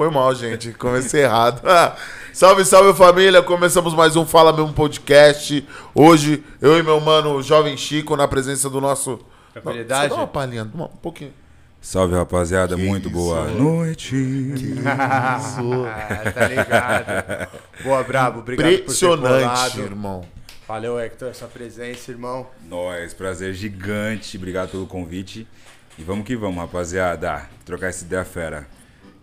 Foi mal, gente. Comecei errado. Salve, salve família. Começamos mais um Fala Mesmo Podcast. Hoje, eu e meu mano Jovem Chico, na presença do nosso. Tranquilidade? Só dá uma palhinha, um pouquinho. Salve, rapaziada. Muito isso? boa noite. Ah, tá ligado. Boa, brabo. Obrigado por ter Impressionante, colado. irmão. Valeu, Hector, essa presença, irmão. Nós, prazer gigante. Obrigado pelo convite. E vamos que vamos, rapaziada. Trocar essa ideia fera.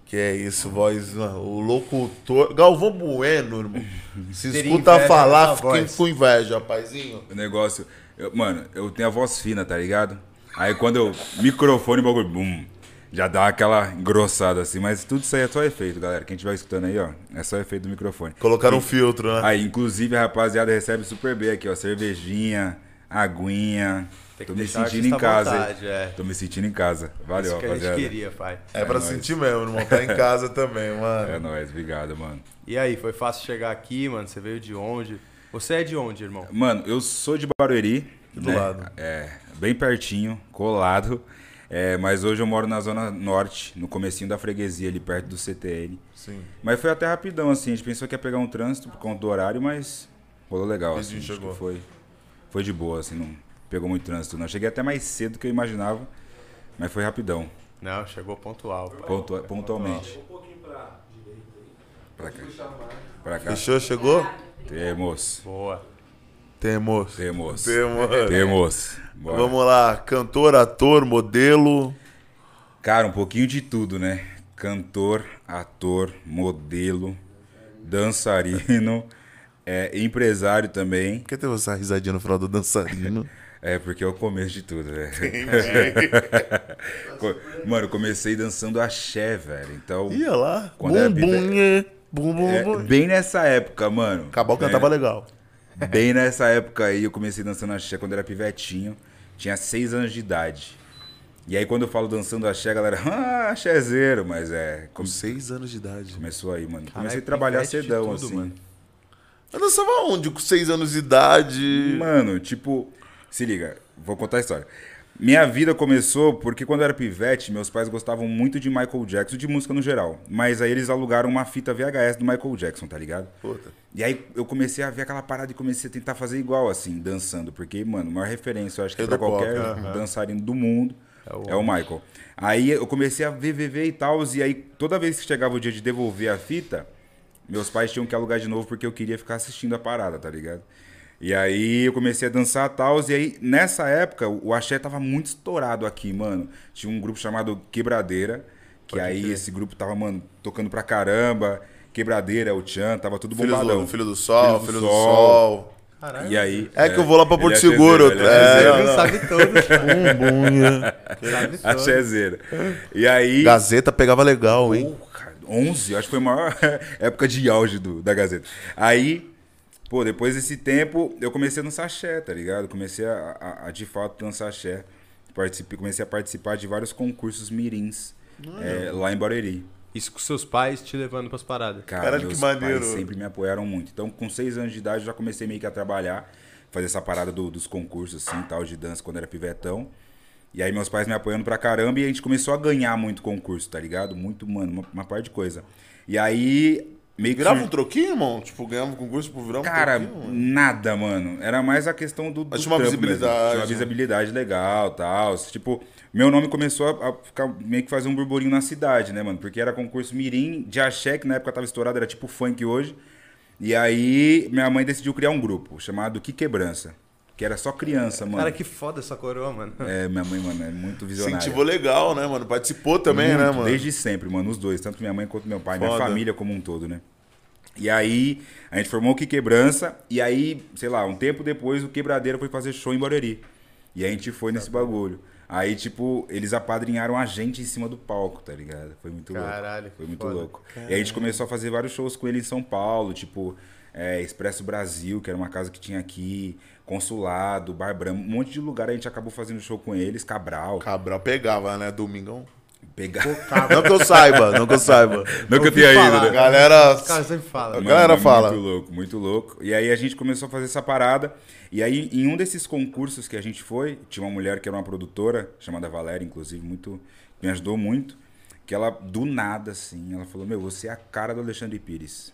Que é isso, voz. O locutor. Galvão Bueno, irmão. Se escuta falar, voz. com inveja, rapazinho. O negócio. eu- mano, eu tenho a voz fina, tá ligado? Aí quando eu. Microfone, bagulho. Bum, já dá aquela engrossada assim. Mas tudo isso aí é só efeito, galera. Quem estiver escutando aí, ó. É só efeito do microfone. Colocaram um filtro, né? Aí, inclusive, a rapaziada recebe super bem aqui, ó. Cervejinha, aguinha. Tem que Tô me sentindo em casa. vontade, é. Tô me sentindo em casa. Valeu, Isso que a gente rapaziada. queria, pai. É pra nóis. sentir mesmo, irmão. Tá em casa também, mano. É nóis, obrigado, mano. E aí, foi fácil chegar aqui, mano? Você veio de onde? Você é de onde, irmão? Mano, eu sou de Barueri. do lado. É, bem pertinho, colado. É, mas hoje eu moro na Zona Norte, no comecinho da freguesia, ali perto do CTN. Sim. Mas foi até rapidão, assim. A gente pensou que ia pegar um trânsito por conta do horário, mas rolou legal, assim. Acho chegou. que foi, foi de boa, assim, não pegou muito trânsito. Não cheguei até mais cedo do que eu imaginava, mas foi rapidão, Não, chegou pontual. pontua- pontualmente. Pra cá. Pra cá. Fechou? Chegou? Temos. Boa. Temos. Temos. Temos. Temos. Bora. Vamos lá. Cantor, ator, modelo. Cara, um pouquinho de tudo, né? Cantor, ator, modelo, dançarino, é, empresário também. Por que teve essa risadinha no final do dançarino? É, porque é o começo de tudo, né? Co- Mano, eu comecei dançando axé, velho. Então, Ia lá. Quando era bum, bum, bum, bum, é, bum. bem nessa época, mano. Cabal né? cantava legal. Bem nessa época aí, eu comecei dançando axé quando era pivetinho. Tinha seis anos de idade. E aí, quando eu falo dançando axé, a galera, ah, axézeiro. Mas é, Com seis anos de idade. começou aí, mano. Comecei a trabalhar cedão, tudo, assim. mano. Eu dançava onde? Com seis anos de idade. Mano, tipo, se liga, vou contar a história. Minha vida começou porque quando eu era pivete, meus pais gostavam muito de Michael Jackson, de música no geral. Mas aí eles alugaram uma fita VHS do Michael Jackson, tá ligado? Puta. E aí eu comecei a ver aquela parada e comecei a tentar fazer igual, assim, dançando. Porque, mano, a maior referência, eu acho que Rei pra qualquer aham. dançarino do mundo o é o Michael. Aí eu comecei a ver, ver, ver e tal. E aí toda vez que chegava o dia de devolver a fita, meus pais tinham que alugar de novo porque eu queria ficar assistindo a parada, tá ligado? E aí eu comecei a dançar e tal, e aí nessa época o axé tava muito estourado aqui, mano. Tinha um grupo chamado Quebradeira, que aí esse grupo tava, mano, tocando pra caramba. Quebradeira, o Tchan, tava tudo Filho bombadão. do, filho do sol, Filho do filho do Sol. sol. Caralho. E aí... É que eu vou lá pra Porto é Seguro, ele é, não, Ele sabe tudo. Bum, bum, nhê. sabe tudo. Axézeiro. E aí... Gazeta pegava legal, hein? Pô, cara, 11, acho que foi a maior época de auge do, da Gazeta. Aí, pô, depois desse tempo, eu comecei a dançar axé, tá ligado? Comecei a, a- a, de fato dançar axé. Participei, comecei a participar de vários concursos mirins é, lá em Barueri. Isso com seus pais te levando pras paradas. Cara, Caralho, meus que maneiro. pais sempre me apoiaram muito. Então, com seis anos de idade, eu já comecei meio que a trabalhar, fazer essa parada do- dos concursos, assim, tal, de dança, quando era pivetão. E aí, meus pais me apoiando pra caramba e a gente começou a ganhar muito concurso, tá ligado? Muito, mano, uma, uma parte de coisa. E aí, meio que. Virava um troquinho, irmão? Tipo, ganhava um concurso por virar um Cara, troquinho? nada, mano. Era mais a questão do. do Mas tinha uma visibilidade. mesmo. Tinha uma visibilidade legal tal. Tipo, meu nome começou a, a ficar meio que fazer um burburinho na cidade, né, mano? Porque era concurso Mirim de axé, que na época tava estourado, era tipo funk hoje. E aí, minha mãe decidiu criar um grupo chamado Que Quebrança. Que era só criança, mano. Cara, que foda essa coroa, mano. É, minha mãe, mano, é muito visionária. Incentivou legal, né, mano? Participou também, Muito, né, mano? Desde sempre, mano, os dois, tanto minha mãe quanto meu pai, minha Foda. família como um todo, né? E aí, a gente formou o Que Quebrança, e aí, sei lá, um tempo depois, o Quebradeira foi fazer show em Barueri. E a gente foi nesse bagulho. Aí, tipo, eles apadrinharam a gente em cima do palco, tá ligado? Foi muito Caralho, louco. Foi muito foda. louco. E a gente começou a fazer vários shows com ele em São Paulo, tipo, é, Expresso Brasil, que era uma casa que tinha aqui, Consulado, Bar Bramo, um monte de lugar a gente acabou fazendo show com eles, Cabral. Cabral pegava, né? Domingão. Pegar. Não que eu saiba, não que eu saiba. Não que eu tenha falar. ido, A né? galera. Os caras sempre falam. A galera Mano, fala. Muito louco, muito louco. E aí a gente começou a fazer essa parada. E aí, em um desses concursos que a gente foi, tinha uma mulher que era uma produtora, chamada Valéria, inclusive, muito. Me ajudou muito. que ela, do nada, assim, ela falou, meu, você é a cara do Alexandre Pires.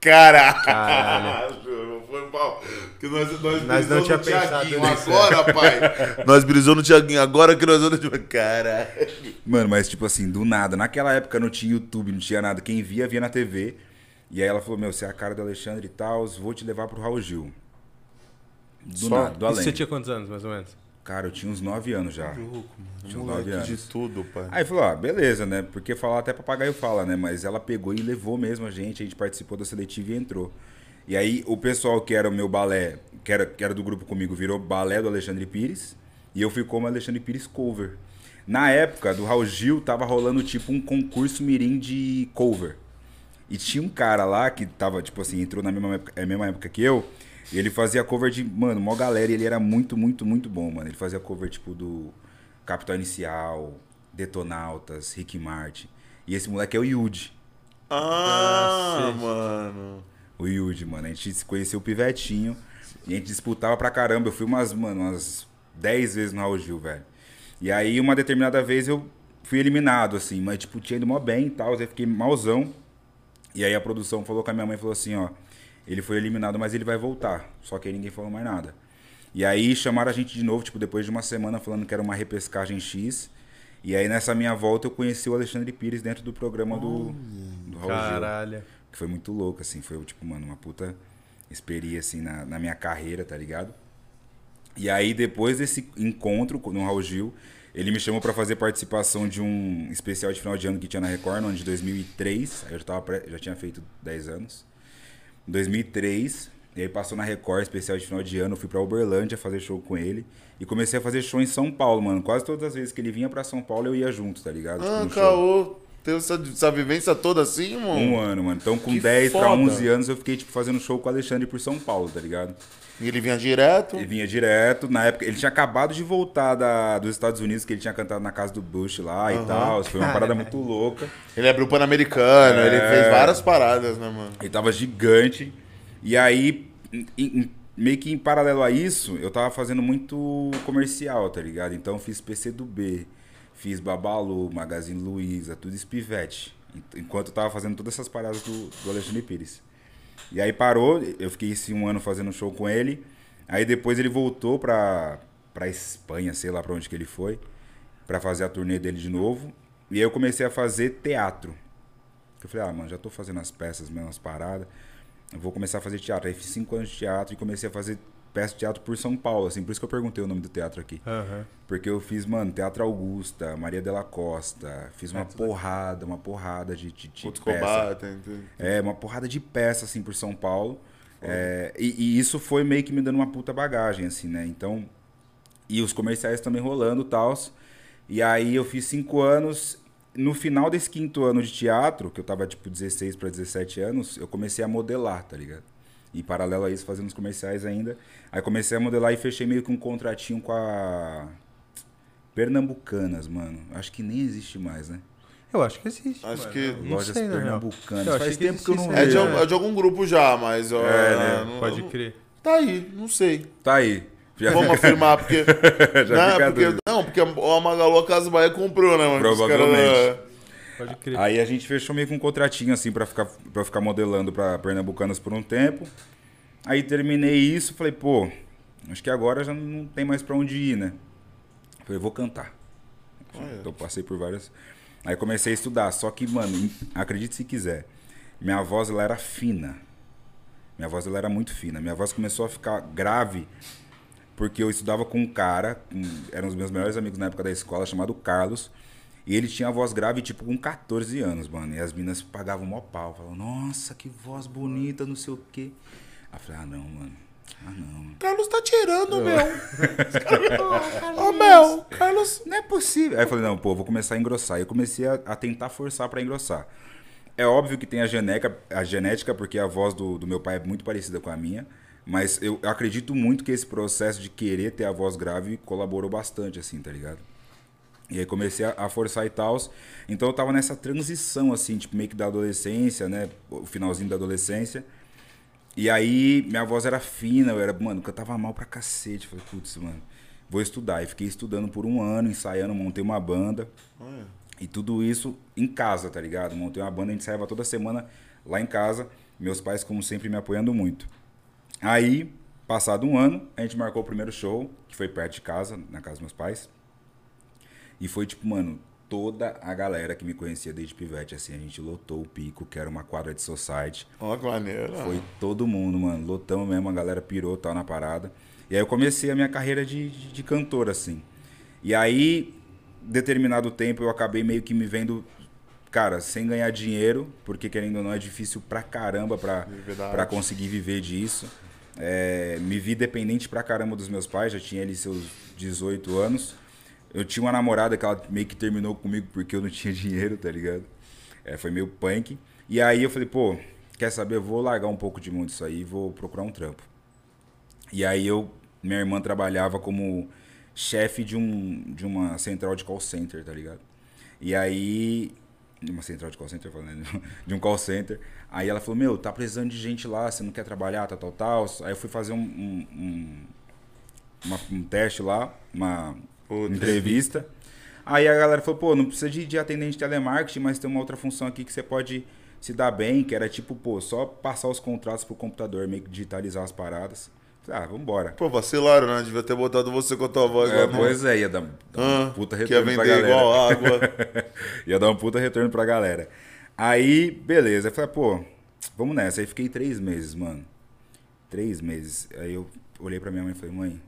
Caralho! Foi mal. Que nós, nós, Nós não brisou tinha no pensado Thiaguinho nisso, agora, pai. Nós brisou no Tiaguinho agora que nós vamos... Caralho. Mano, mas tipo assim, do nada. Naquela época não tinha YouTube, não tinha nada. Quem via, via na TV. E aí ela falou, meu, você é a cara do Alexandre e tal, vou te levar pro Raul Gil. Do Só? nada, do E além. você tinha quantos anos, mais ou menos? Cara, eu tinha uns 9 anos já. Tinha uns 9 Moleque anos. de tudo, pai. Aí falou, ah, beleza, né? Porque falar até papagaio fala, né? Mas ela pegou e levou mesmo a gente, a gente participou da seletiva e entrou. E aí o pessoal que era o meu balé, que era, que era do grupo comigo, virou balé do Alexandre Pires. E eu fui como Alexandre Pires cover. Na época do Raul Gil, tava rolando tipo um concurso mirim de cover. E tinha um cara lá que tava, tipo assim, entrou na mesma época, é mesma época que eu. E ele fazia cover de, mano, mó galera. E ele era muito, muito, muito bom, mano. Ele fazia cover, tipo, do Capital Inicial, Detonautas, Rick Martin. E esse moleque é o Yudi. Ah, Cacete. mano. O Yudi, mano. A gente se conheceu o Pivetinho. E a gente disputava pra caramba. Eu fui umas, mano, umas 10 vezes no Raul Gil, velho. E aí, uma determinada vez, eu fui eliminado, assim. Mas, tipo, tinha ido mó bem e tal. Eu fiquei malzão. E aí a produção falou com a minha mãe, falou assim, ó. Ele foi eliminado, mas ele vai voltar. Só que aí ninguém falou mais nada. E aí chamaram a gente de novo, tipo, depois de uma semana, falando que era uma repescagem X. E aí nessa minha volta eu conheci o Alexandre Pires dentro do programa do, do Raul Gil. Caralho. Que foi muito louco, assim. Foi, tipo, mano, uma puta experiência, assim, na, na minha carreira, tá ligado? E aí, depois desse encontro no Raul Gil, ele me chamou pra fazer participação de um especial de final de ano que tinha na Record, no ano de 2003. Aí eu já, tava pré- já tinha feito 10 anos. Em 2003, e aí passou na Record, especial de final de ano. Eu fui pra Uberlândia fazer show com ele. E comecei a fazer show em São Paulo, mano. Quase todas as vezes que ele vinha pra São Paulo, eu ia junto, tá ligado? Tipo, Ah, show. caô. Teve essa, essa vivência toda assim, Um mano? ano, mano. Então, com Que 10 pra foda. 11 anos, eu fiquei, tipo, fazendo show com o Alexandre por São Paulo, tá ligado? E ele vinha direto. Ele vinha direto. Na época, ele tinha acabado de voltar da, dos Estados Unidos, que ele tinha cantado na casa do Bush lá e tal. Foi uma parada muito louca. Ele abriu o Pan-Americano, ele É. fez várias paradas, né, mano? Ele tava gigante. E aí, em- em- meio que em paralelo a isso, eu tava fazendo muito comercial, tá ligado? Então, eu fiz PC do B, fiz Babalu, Magazine Luiza, tudo espivete. En- Enquanto eu tava fazendo todas essas paradas do, do Alexandre Pires. E aí parou, eu fiquei esse um ano fazendo show com ele. Aí depois ele voltou pra, pra Espanha, sei lá pra onde que ele foi, pra fazer a turnê dele de novo. E aí eu comecei a fazer teatro. Eu falei, ah, mano, já tô fazendo as peças, mesmo as paradas. Eu vou começar a fazer teatro. Aí fiz cinco anos de teatro e comecei a fazer peça de teatro por São Paulo, assim. Por isso que eu perguntei o nome do teatro aqui. Aham. Porque eu fiz, mano, Teatro Augusta, Maria Della Costa. Fiz uma porrada, uma porrada de, de, de peça. combatem. tem- É, uma porrada de peça, assim, por São Paulo. É, e, e isso foi meio que me dando uma puta bagagem, assim, né? Então, e os comerciais também rolando e tal. E aí eu fiz cinco anos. No final desse quinto ano de teatro, que eu tava tipo 16 para 17 anos, eu comecei a modelar, tá ligado? E paralelo a isso, fazendo os comerciais ainda. Aí comecei a modelar e fechei meio que um contratinho com a Pernambucanas, mano. Acho que nem existe mais, né? Eu acho que existe. Acho mano. que- Não Lojas sei. Pernambucanas. Achei Faz que tempo que eu não É vejo. al- é de algum grupo já, mas. ó, É, né? não- Pode não- crer. Tá aí, não sei. Tá aí. Já Vamos afirmar, porque. Já né, fica porque não, porque a Magalu a Casa Bahia comprou, né, mano? Provavelmente. Pode crer. Aí a gente fechou meio com um contratinho assim pra ficar, pra ficar modelando pra Pernambucanas por um tempo. Aí terminei isso, falei, pô, acho que agora já não tem mais pra onde ir, né? Falei, vou cantar. Então passei por várias. Aí comecei a estudar, só que, mano, acredite se quiser, minha voz ela era fina. Minha voz ela era muito fina. Minha voz começou a ficar grave porque eu estudava com um cara, um, eram os meus melhores amigos na época da escola, chamado Carlos. E ele tinha a voz grave, tipo, com 14 anos, mano. E as minas pagavam mó pau. Falavam, nossa, que voz bonita, não sei o quê. Aí eu falei, ah, não, mano. Ah, não. mano. Carlos tá tirando, meu. Ô, meu, Carlos. Não é possível. Aí eu falei, não, pô, vou começar a engrossar. E eu comecei a, a tentar forçar pra engrossar. É óbvio que tem a genética, a genética porque a voz do, do meu pai é muito parecida com a minha. Mas eu acredito muito que esse processo de querer ter a voz grave colaborou bastante, assim, tá ligado? E aí comecei a, forçar e tal. Então eu tava nessa transição, assim, tipo, meio que da adolescência, né? O finalzinho da adolescência. E aí minha voz era fina, eu era, mano, cantava mal pra cacete. Falei, putz, mano, vou estudar. E fiquei estudando por um ano, ensaiando, montei uma banda. E tudo isso em casa, tá ligado? Montei uma banda, a gente saía toda semana lá em casa. Meus pais, como sempre, me apoiando muito. Aí, passado um ano, a gente marcou o primeiro show, que foi perto de casa, na casa dos meus pais. E foi tipo, mano, toda a galera que me conhecia desde pivete, assim, a gente lotou o pico, que era uma quadra de society. Ó, que maneiro. Foi todo mundo, mano. Lotamos mesmo, a galera pirou, tal, na parada. E aí eu comecei a minha carreira de, de, de cantor, assim. E aí, determinado tempo, eu acabei meio que me vendo, cara, sem ganhar dinheiro, porque querendo ou não é difícil pra caramba pra, Verdade. pra conseguir viver disso. É, me vi dependente pra caramba dos meus pais, já tinha ali seus 18 anos. Eu tinha uma namorada que ela meio que terminou comigo porque eu não tinha dinheiro, tá ligado? É, foi meio punk. E aí eu falei, pô, quer saber? Eu vou largar um pouco de mundo isso aí e vou procurar um trampo. E aí eu, minha irmã trabalhava como chefe de, um, de uma central de call center, tá ligado? E aí, de uma central de call center, falando, de um call center. Aí ela falou, meu, tá precisando de gente lá, você não quer trabalhar, tal, tal, tal. Aí eu fui fazer um, um, um, uma- um teste lá, uma Puta. entrevista. Aí a galera falou, pô, não precisa de, de atendente de telemarketing, mas tem uma outra função aqui que você pode se dar bem, que era tipo, pô, só passar os contratos pro computador, meio que digitalizar as paradas. Falei, ah, vambora. Pô, vacilaram, né? Devia ter botado você com a tua voz. É, no- pois é, ia dar, dar Ah, um puta que ia retorno pra vender galera. igual água. ia dar um puta retorno pra galera. Aí, beleza. Eu falei, pô, vamos nessa. Aí fiquei três meses, mano. Três meses. Aí eu olhei pra minha mãe e falei, mãe,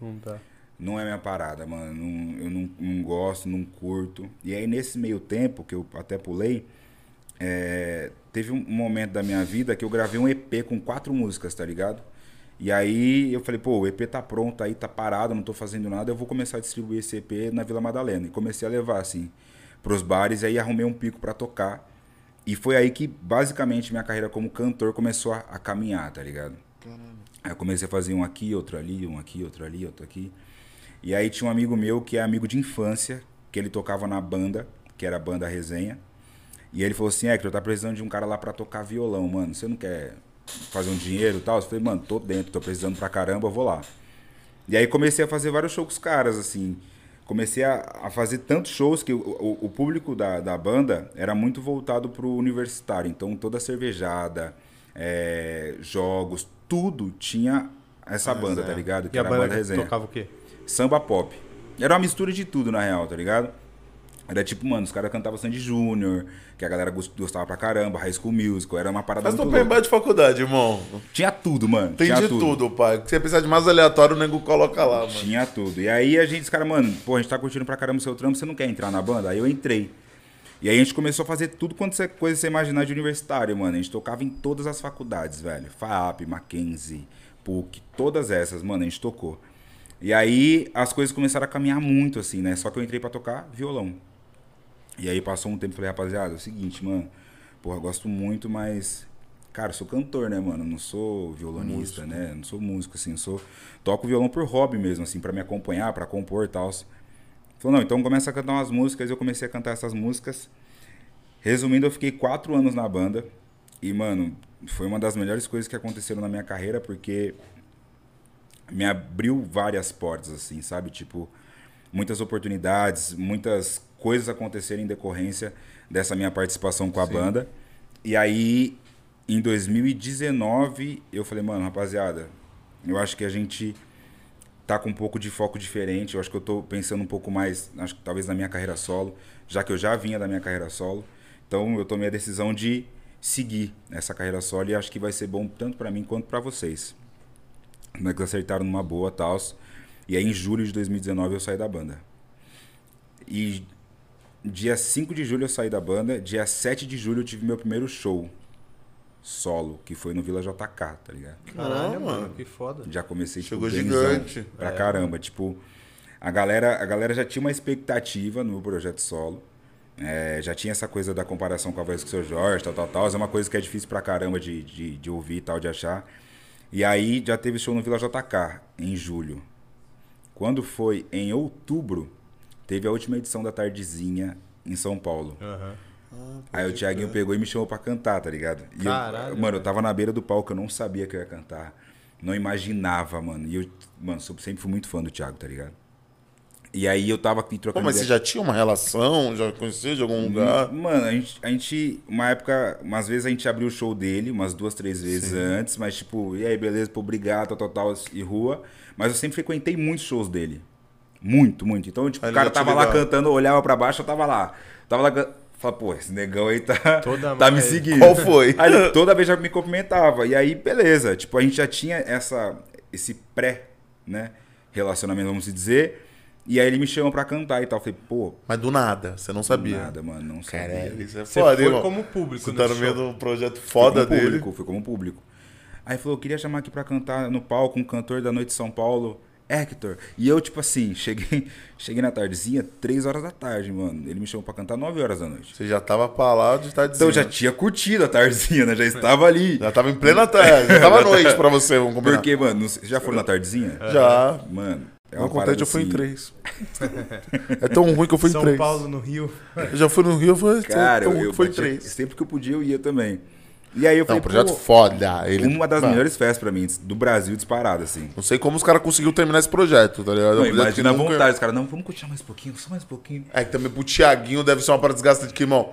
Não tá. Não é minha parada, mano. Não- eu não, não gosto, não curto. E aí, nesse meio tempo, que eu até pulei, é, teve um momento da minha vida que eu gravei um EP com quatro músicas, tá ligado? E aí eu falei, pô, o EP tá pronto aí, tá parado, não tô fazendo nada, eu vou começar a distribuir esse EP na Vila Madalena. E comecei a levar, assim, pros bares, e aí arrumei um pico pra tocar. E foi aí que, basicamente, minha carreira como cantor começou a, a caminhar, tá ligado? Aí eu comecei a fazer um aqui, outro ali, um aqui, outro ali, outro aqui. E aí tinha um amigo meu que é amigo de infância, que ele tocava na banda, que era a banda Resenha. E ele falou assim, Hector, tá precisando de um cara lá pra tocar violão, mano. Você não quer fazer um dinheiro e tal? Eu falei, mano, tô dentro, tô precisando pra caramba, eu vou lá. E aí comecei a fazer vários shows com os caras, assim. Comecei a, a fazer tantos shows que o, o, o público da, da banda era muito voltado pro universitário. Então toda cervejada, é, jogos, tudo tinha essa banda, tá ligado? Que E a era banda banda Resenha tocava o quê? Samba pop. Era uma mistura de tudo, na real, tá ligado? Era tipo, mano, os caras cantavam Sandy Júnior, que a galera gost- gostava pra caramba, High School Musical, era uma parada Mas muito louca. bem de faculdade, irmão. Tinha tudo, mano. Tem tinha de tudo, pai. Se você precisar de mais aleatório, o nego coloca lá, mano. Tinha tudo. E aí a gente, os caras, mano, pô, a gente tá curtindo pra caramba o seu trampo, você não quer entrar na banda? Aí eu entrei. E aí a gente começou a fazer tudo quanto você, coisa você imaginar de universitário, mano. A gente tocava em todas as faculdades, velho. FAP, Mackenzie, PUC, todas essas, mano, a gente tocou. E aí as coisas começaram a caminhar muito, assim, né? Só que eu entrei pra tocar violão. E aí passou um tempo e falei, rapaziada, é o seguinte, mano. Porra, gosto muito, mas. Cara, eu sou cantor, né, mano? Não sou violonista, né? Eu não sou músico, assim. Eu sou... Toco violão por hobby mesmo, assim, pra me acompanhar, pra compor e tal. Falou, não, então começa a cantar umas músicas. Eu comecei a cantar essas músicas. Resumindo, eu fiquei quatro anos na banda. E, mano, foi uma das melhores coisas que aconteceram na minha carreira, porque me abriu várias portas, assim, sabe? Tipo, muitas oportunidades, muitas coisas aconteceram em decorrência dessa minha participação com a banda. E aí, em 2019, eu falei, mano, rapaziada, eu acho que a gente tá com um pouco de foco diferente. Eu acho que eu tô pensando um pouco mais, acho que talvez na minha carreira solo, já que eu já vinha da minha carreira solo. Então eu tomei a decisão de seguir essa carreira solo e acho que vai ser bom tanto pra mim quanto pra vocês. Como é que acertaram numa boa tal. E aí em julho de 2019 eu saí da banda. E dia 5 de julho eu saí da banda, dia 7 de julho eu tive meu primeiro show solo, que foi no Vila JK, tá ligado? Caralho, mano, que foda. Já comecei tipo, Chegou gigante. Pra caramba. Tipo, a galera, a galera já tinha uma expectativa no meu projeto solo. É, já tinha essa coisa da comparação com a voz do seu Jorge, tal, tal, tal. É uma coisa que é difícil pra caramba de, de, de ouvir e tal, de achar. E aí já teve show no Vila JK, em julho. Quando foi em outubro, teve a última edição da Tardezinha em São Paulo. Aham. Aí o Thiaguinho pegou e me chamou pra cantar, tá ligado? E eu- Caralho, mano, eu tava na beira do palco, eu não sabia que eu ia cantar. Não imaginava, mano. E eu, mano, sempre fui muito fã do Thiago, tá ligado? E aí eu tava aqui Pô, trocando mas você ideia. já tinha uma relação? Já conhecia de algum lugar? Mano, a gente, a gente, uma época, umas vezes a gente abriu o show dele, umas duas, três vezes antes, mas tipo, e aí, beleza, pô, obrigado, tal, tal, tal, e rua. Mas eu sempre frequentei muitos shows dele. Muito, muito. Então, tipo, Aí o cara tava lá cantando, olhava pra baixo, eu tava lá. Tava lá, can- falava, pô, esse negão aí tá, Toda tá me seguindo. Qual foi? Aí toda vez já me cumprimentava. E aí, beleza. Tipo, a gente já tinha essa, esse pré, né, relacionamento, vamos dizer. E aí ele me chamou pra cantar e tal. Eu falei, pô, Mas do nada, você não sabia. nada, mano, não sabia. Caralho, isso é Você foda, foi irmão. como público Você tá no meio de um projeto foda como dele. público, fui como público. Aí falou, eu queria chamar aqui pra cantar no palco um cantor da noite de São Paulo, Hector. E eu, tipo assim, cheguei, cheguei na tardezinha, 3 horas da tarde, mano. Ele me chamou pra cantar 9 horas da noite. Você já tava pra lá de tarde. Então eu já tinha curtido a tardezinha, né? Já estava ali. Já tava em plena tarde. Já tava à noite pra você, vamos combinar. Porque, mano, já foram na tardezinha? Já. Mano, é Eu uma contei, parada eu fui em assim- três. É tão ruim que eu fui em São três. Paulo, no Rio. Eu já fui no Rio, eu fui Cara, tão eu, ruim eu que foi batia- três. sempre que eu podia eu ia também. E aí eu Não, falei, um projeto pô, foda. Ele, uma das Mano, melhores festas pra mim, do Brasil disparado, assim. Não sei como os caras conseguiram terminar esse projeto, tá ligado? É um Não, projeto que imagina a nunca- vontade, os caras, não, vamos continuar mais um pouquinho, só mais um pouquinho. É que também pro Tiaguinho deve ser uma parada desgastante que, irmão.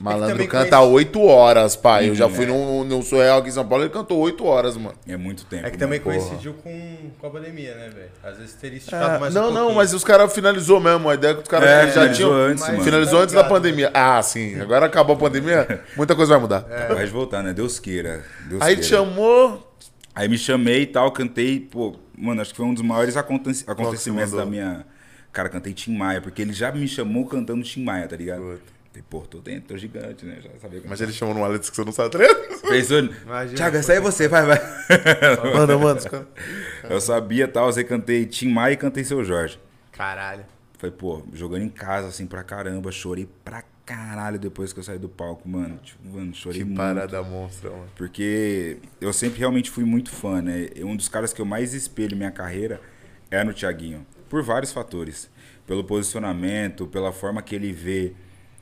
Malandro também canta conhece- 8 horas, pai. Eu já Hum, fui é. num, num Surreal aqui em São Paulo, ele cantou 8 horas, mano. É muito tempo. É que também mano. coincidiu com, com a pandemia, né, velho? Às vezes teria É, esticado mais um não, não, pouquinho. mas os caras finalizou mesmo. A ideia é que os caras É, já finalizou tinham. antes, mano. finalizou Tá antes da ligado. pandemia. Ah, sim. Agora acabou a pandemia, muita coisa vai mudar. Capaz de voltar, né? Deus queira. Deus Aí queira. te chamou. Aí me chamei e tal, cantei, pô, mano, acho que foi um dos maiores aconte- acontecimentos da minha. Cara, cantei Tim Maia, porque ele já me chamou cantando Tim Maia, tá ligado? Puta. Pô, tô dentro, tô gigante, né? Já sabia Mas ele chamou no Alex que você não sabe, tá ligado? Pensou, Imagina. Thiago, essa aí é você, vai, vai. Manda, manda. Eu sabia tal, eu cantei Tim Maia e cantei Seu Jorge. Caralho. Foi, pô, jogando em casa, assim, pra caramba, chorei pra caralho depois que eu saí do palco, mano. Tipo, mano, chorei Que muito. parada monstra, mano. Porque eu sempre realmente fui muito fã, né? E Um dos caras que eu mais espelho minha carreira é no Thiaguinho. Por vários fatores. Pelo posicionamento, pela forma que ele vê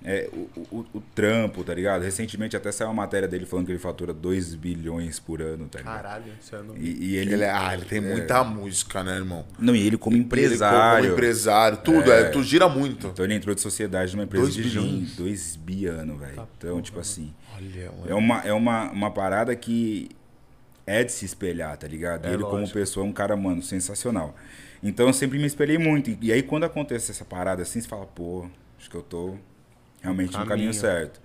é, o, o- o trampo, tá ligado? Recentemente até saiu uma matéria dele falando que ele fatura 2 bilhões por ano, tá ligado? Caralho, isso eu não... E, e ele, Ele, é- ah, ele tem muita música, né, irmão? Não, e ele como Ele empresário. como empresário, tudo, é. tu gira muito. Então ele entrou de sociedade numa empresa Dois de bilhões? gin, 2 bi ano, velho. então, tipo assim. Olha, É uma, é uma, uma parada que é de se espelhar, tá ligado? É ele, como lógico. pessoa, é um cara, mano, sensacional. Então eu sempre me espelhei muito. E aí, quando acontece essa parada assim, você fala, pô, acho que eu tô realmente no caminho Caminho. certo.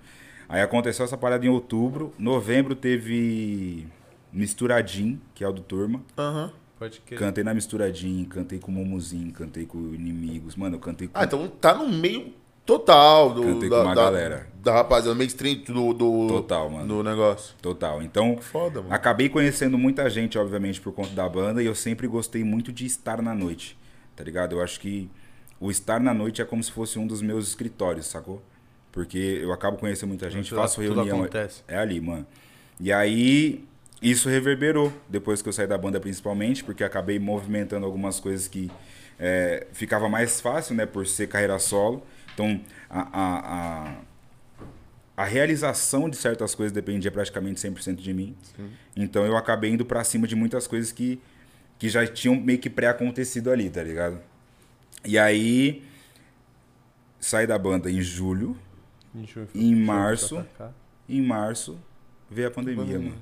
Aí aconteceu essa parada em outubro. Novembro teve Misturadinho, que é o do Turma. Aham. Pode crer. Cantei na Misturadinho, cantei com o Momuzinho, cantei com o Inimigos. Mano, eu cantei com Ah, então tá no meio total do, Cantei da, com uma da, galera. da rapaziada, mainstream do, do, Total, mano. do negócio. Total. Então, Foda, mano. acabei conhecendo muita gente, obviamente, por conta da banda, e eu sempre gostei muito de estar na noite, tá ligado? Eu acho que o estar na noite é como se fosse um dos meus escritórios, sacou? Porque eu acabo conhecendo muita gente, Tudo- faço tudo reunião. acontece. É ali, mano. E aí, isso reverberou depois que eu saí da banda, principalmente, porque acabei movimentando algumas coisas que é, ficava mais fácil, né, por ser carreira solo. Então, a, a, a, a realização de certas coisas dependia praticamente 100% de mim. Então, eu acabei indo pra cima de muitas coisas que, que já tinham meio que pré-acontecido ali, tá ligado? E aí, saí da banda em julho. Em março. Em março, veio a pandemia, mano.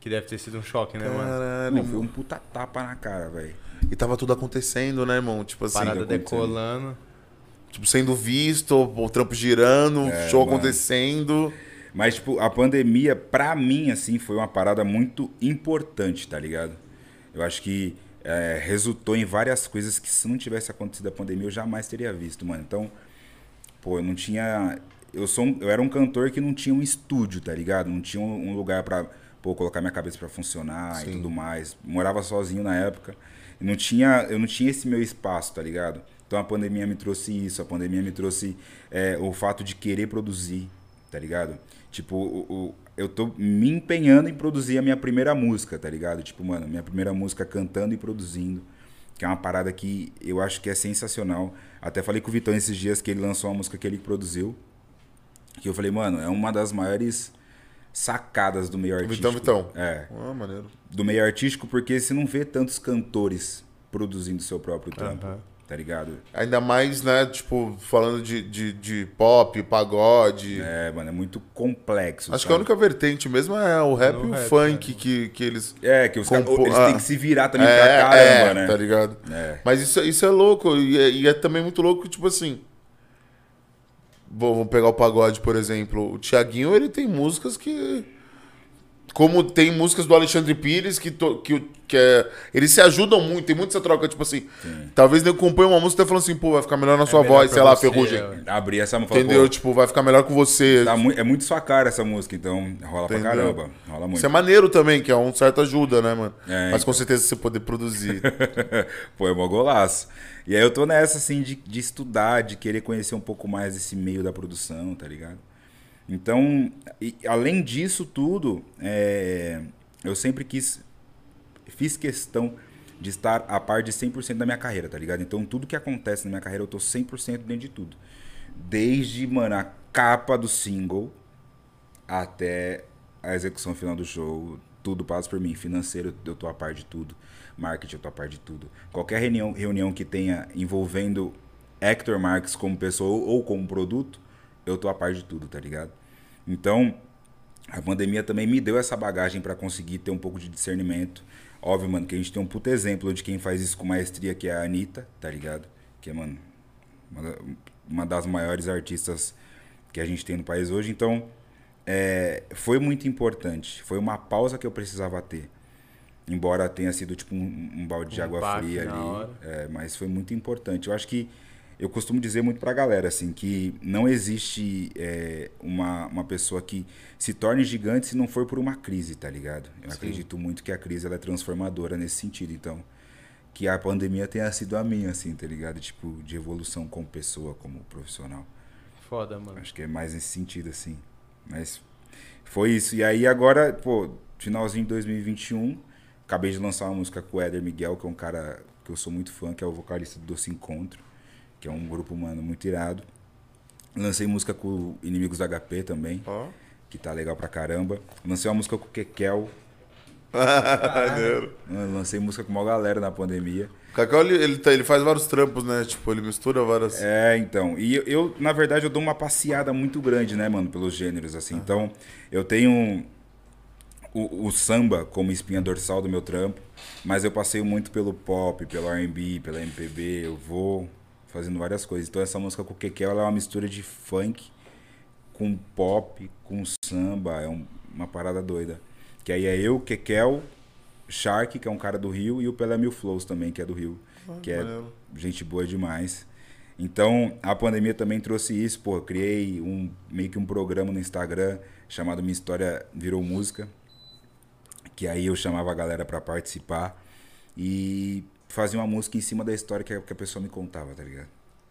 Que deve ter sido um choque, né, mano? Caralho, Não, foi um puta tapa na cara, velho. E tava tudo acontecendo, né, irmão? Tipo assim, Parada decolando. tipo, sendo visto, o trampo girando, É, show mano. acontecendo. Mas, tipo, a pandemia, pra mim, assim, foi uma parada muito importante, tá ligado? Eu acho que é, resultou em várias coisas que se não tivesse acontecido a pandemia, eu jamais teria visto, mano. Então, pô, eu não tinha. Eu, sou um- eu era um cantor que não tinha um estúdio, tá ligado? Não tinha um, um lugar pra pô, colocar minha cabeça pra funcionar Sim. e tudo mais. Morava sozinho na época. Não tinha, eu não tinha esse meu espaço, tá ligado? Então a pandemia me trouxe isso, a pandemia me trouxe é, o fato de querer produzir, tá ligado? Tipo, o, o- eu tô me empenhando em produzir a minha primeira música, tá ligado? Tipo, mano, minha primeira música cantando e produzindo, que é uma parada que eu acho que é sensacional. Até falei com o Vitão esses dias que ele lançou uma música que ele produziu, que eu falei, mano, é uma das maiores sacadas do meio artístico. Vitão, Vitão. É, Ah, maneiro. do meio artístico, porque você não vê tantos cantores produzindo seu próprio trampo. Aham. tá ligado? Ainda mais, né, tipo, falando de, de, de pop, pagode. É, mano, é muito complexo. Acho que sabe? a única vertente mesmo é o rap e o rap, funk que, que eles. É, que os caras Compo- eles ah. têm que se virar também é, pra caramba, é, né? tá ligado? É. Mas isso, isso é louco. E é, e é também muito louco, tipo assim. Vamos pegar o pagode, por exemplo. O Thiaguinho, ele tem músicas que. Como tem músicas do Alexandre Pires que, to- que, que é, eles se ajudam muito, tem muito essa troca, tipo assim. Talvez ele compõe uma música e tá falando assim, pô, vai ficar melhor na sua melhor voz, pra sei lá, ferrugem. é. Abrir essa música. Entendeu? Tipo, vai ficar melhor com você. Tá mu- é muito sua cara essa música, então rola pra Entendeu? caramba. Rola muito. Isso é maneiro também, que é um certo ajuda, né, mano? É, Mas com então. certeza você poder produzir. Pô, é mó golaço. E aí eu tô nessa, assim, de, de estudar, de querer conhecer um pouco mais desse meio da produção, tá ligado? Então, e- além disso tudo, é, eu sempre quis, fiz questão de estar a par de 100% da minha carreira, tá ligado? Então, tudo que acontece na minha carreira, eu tô 100% dentro de tudo. Desde, mano, a capa do single até a execução final do show, tudo passa por mim. Financeiro, eu tô a par de tudo. Marketing, eu tô a par de tudo. Qualquer reunião, reunião que tenha envolvendo Hector Marques como pessoa ou como produto, eu tô a par de tudo, tá ligado? Então, a pandemia também me deu essa bagagem pra conseguir ter um pouco de discernimento. Óbvio, mano, que a gente tem um puto exemplo de quem faz isso com maestria, que é a Anitta, tá ligado? Que é, mano, uma da- uma das maiores artistas que a gente tem no país hoje. Então, é, foi muito importante. Foi uma pausa que eu precisava ter. Embora tenha sido tipo um, um balde de Um água baque fria ali. é, mas foi muito importante. Eu acho que eu costumo dizer muito pra galera, assim, que não existe é, uma, uma pessoa que se torne gigante se não for por uma crise, tá ligado? Eu acredito muito que a crise ela é transformadora nesse sentido. Então, que a pandemia tenha sido a minha, assim, tá ligado? Tipo, de evolução como pessoa, como profissional. Foda, mano. Acho que é mais nesse sentido, assim. Mas foi isso. E aí agora, pô, finalzinho de 2021, acabei de lançar uma música com o Éder Miguel, que é um cara que eu sou muito fã, que é o vocalista do Doce Encontro, que é um grupo, mano, muito irado. Lancei música com Inimigos da HP também, Ó. que tá legal pra caramba. Lancei uma música com o Kekel. Mano, Lancei música com uma galera na pandemia. O Cacau, ele, ele, tá- ele faz vários trampos, né? Tipo, ele mistura várias. É, então. E eu, eu, na verdade, eu dou uma passeada muito grande, né, mano, pelos gêneros, assim. Então, eu tenho o, o samba como espinha dorsal do meu trampo, mas eu passeio muito pelo pop, pelo R&B, pela MPB, eu vou fazendo várias coisas. Então, essa música com o Kekel, ela é uma mistura de funk com pop, com samba, é um- uma parada doida. Que aí é eu, Kekel, Shark, que é um cara do Rio, e o Pelé Mil Flows também, que é do Rio, que é gente boa demais. Então, a pandemia também trouxe isso, pô, eu criei um meio que um programa no Instagram chamado Minha História Virou Música, que aí eu chamava a galera pra participar e fazia uma música em cima da história que a, que a pessoa me contava, tá ligado?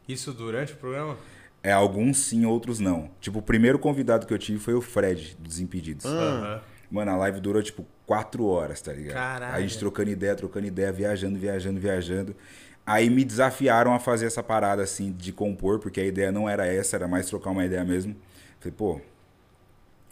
Isso durante o programa? É, alguns sim, outros não. Tipo, o primeiro convidado que eu tive foi o Fred, do Desimpedidos. Aham. Mano, a live durou tipo quatro horas, tá ligado? Caralho. A gente trocando ideia, trocando ideia, viajando, viajando, viajando. Aí me desafiaram a fazer essa parada assim de compor, porque a ideia não era essa, era mais trocar uma ideia mesmo. Falei, pô,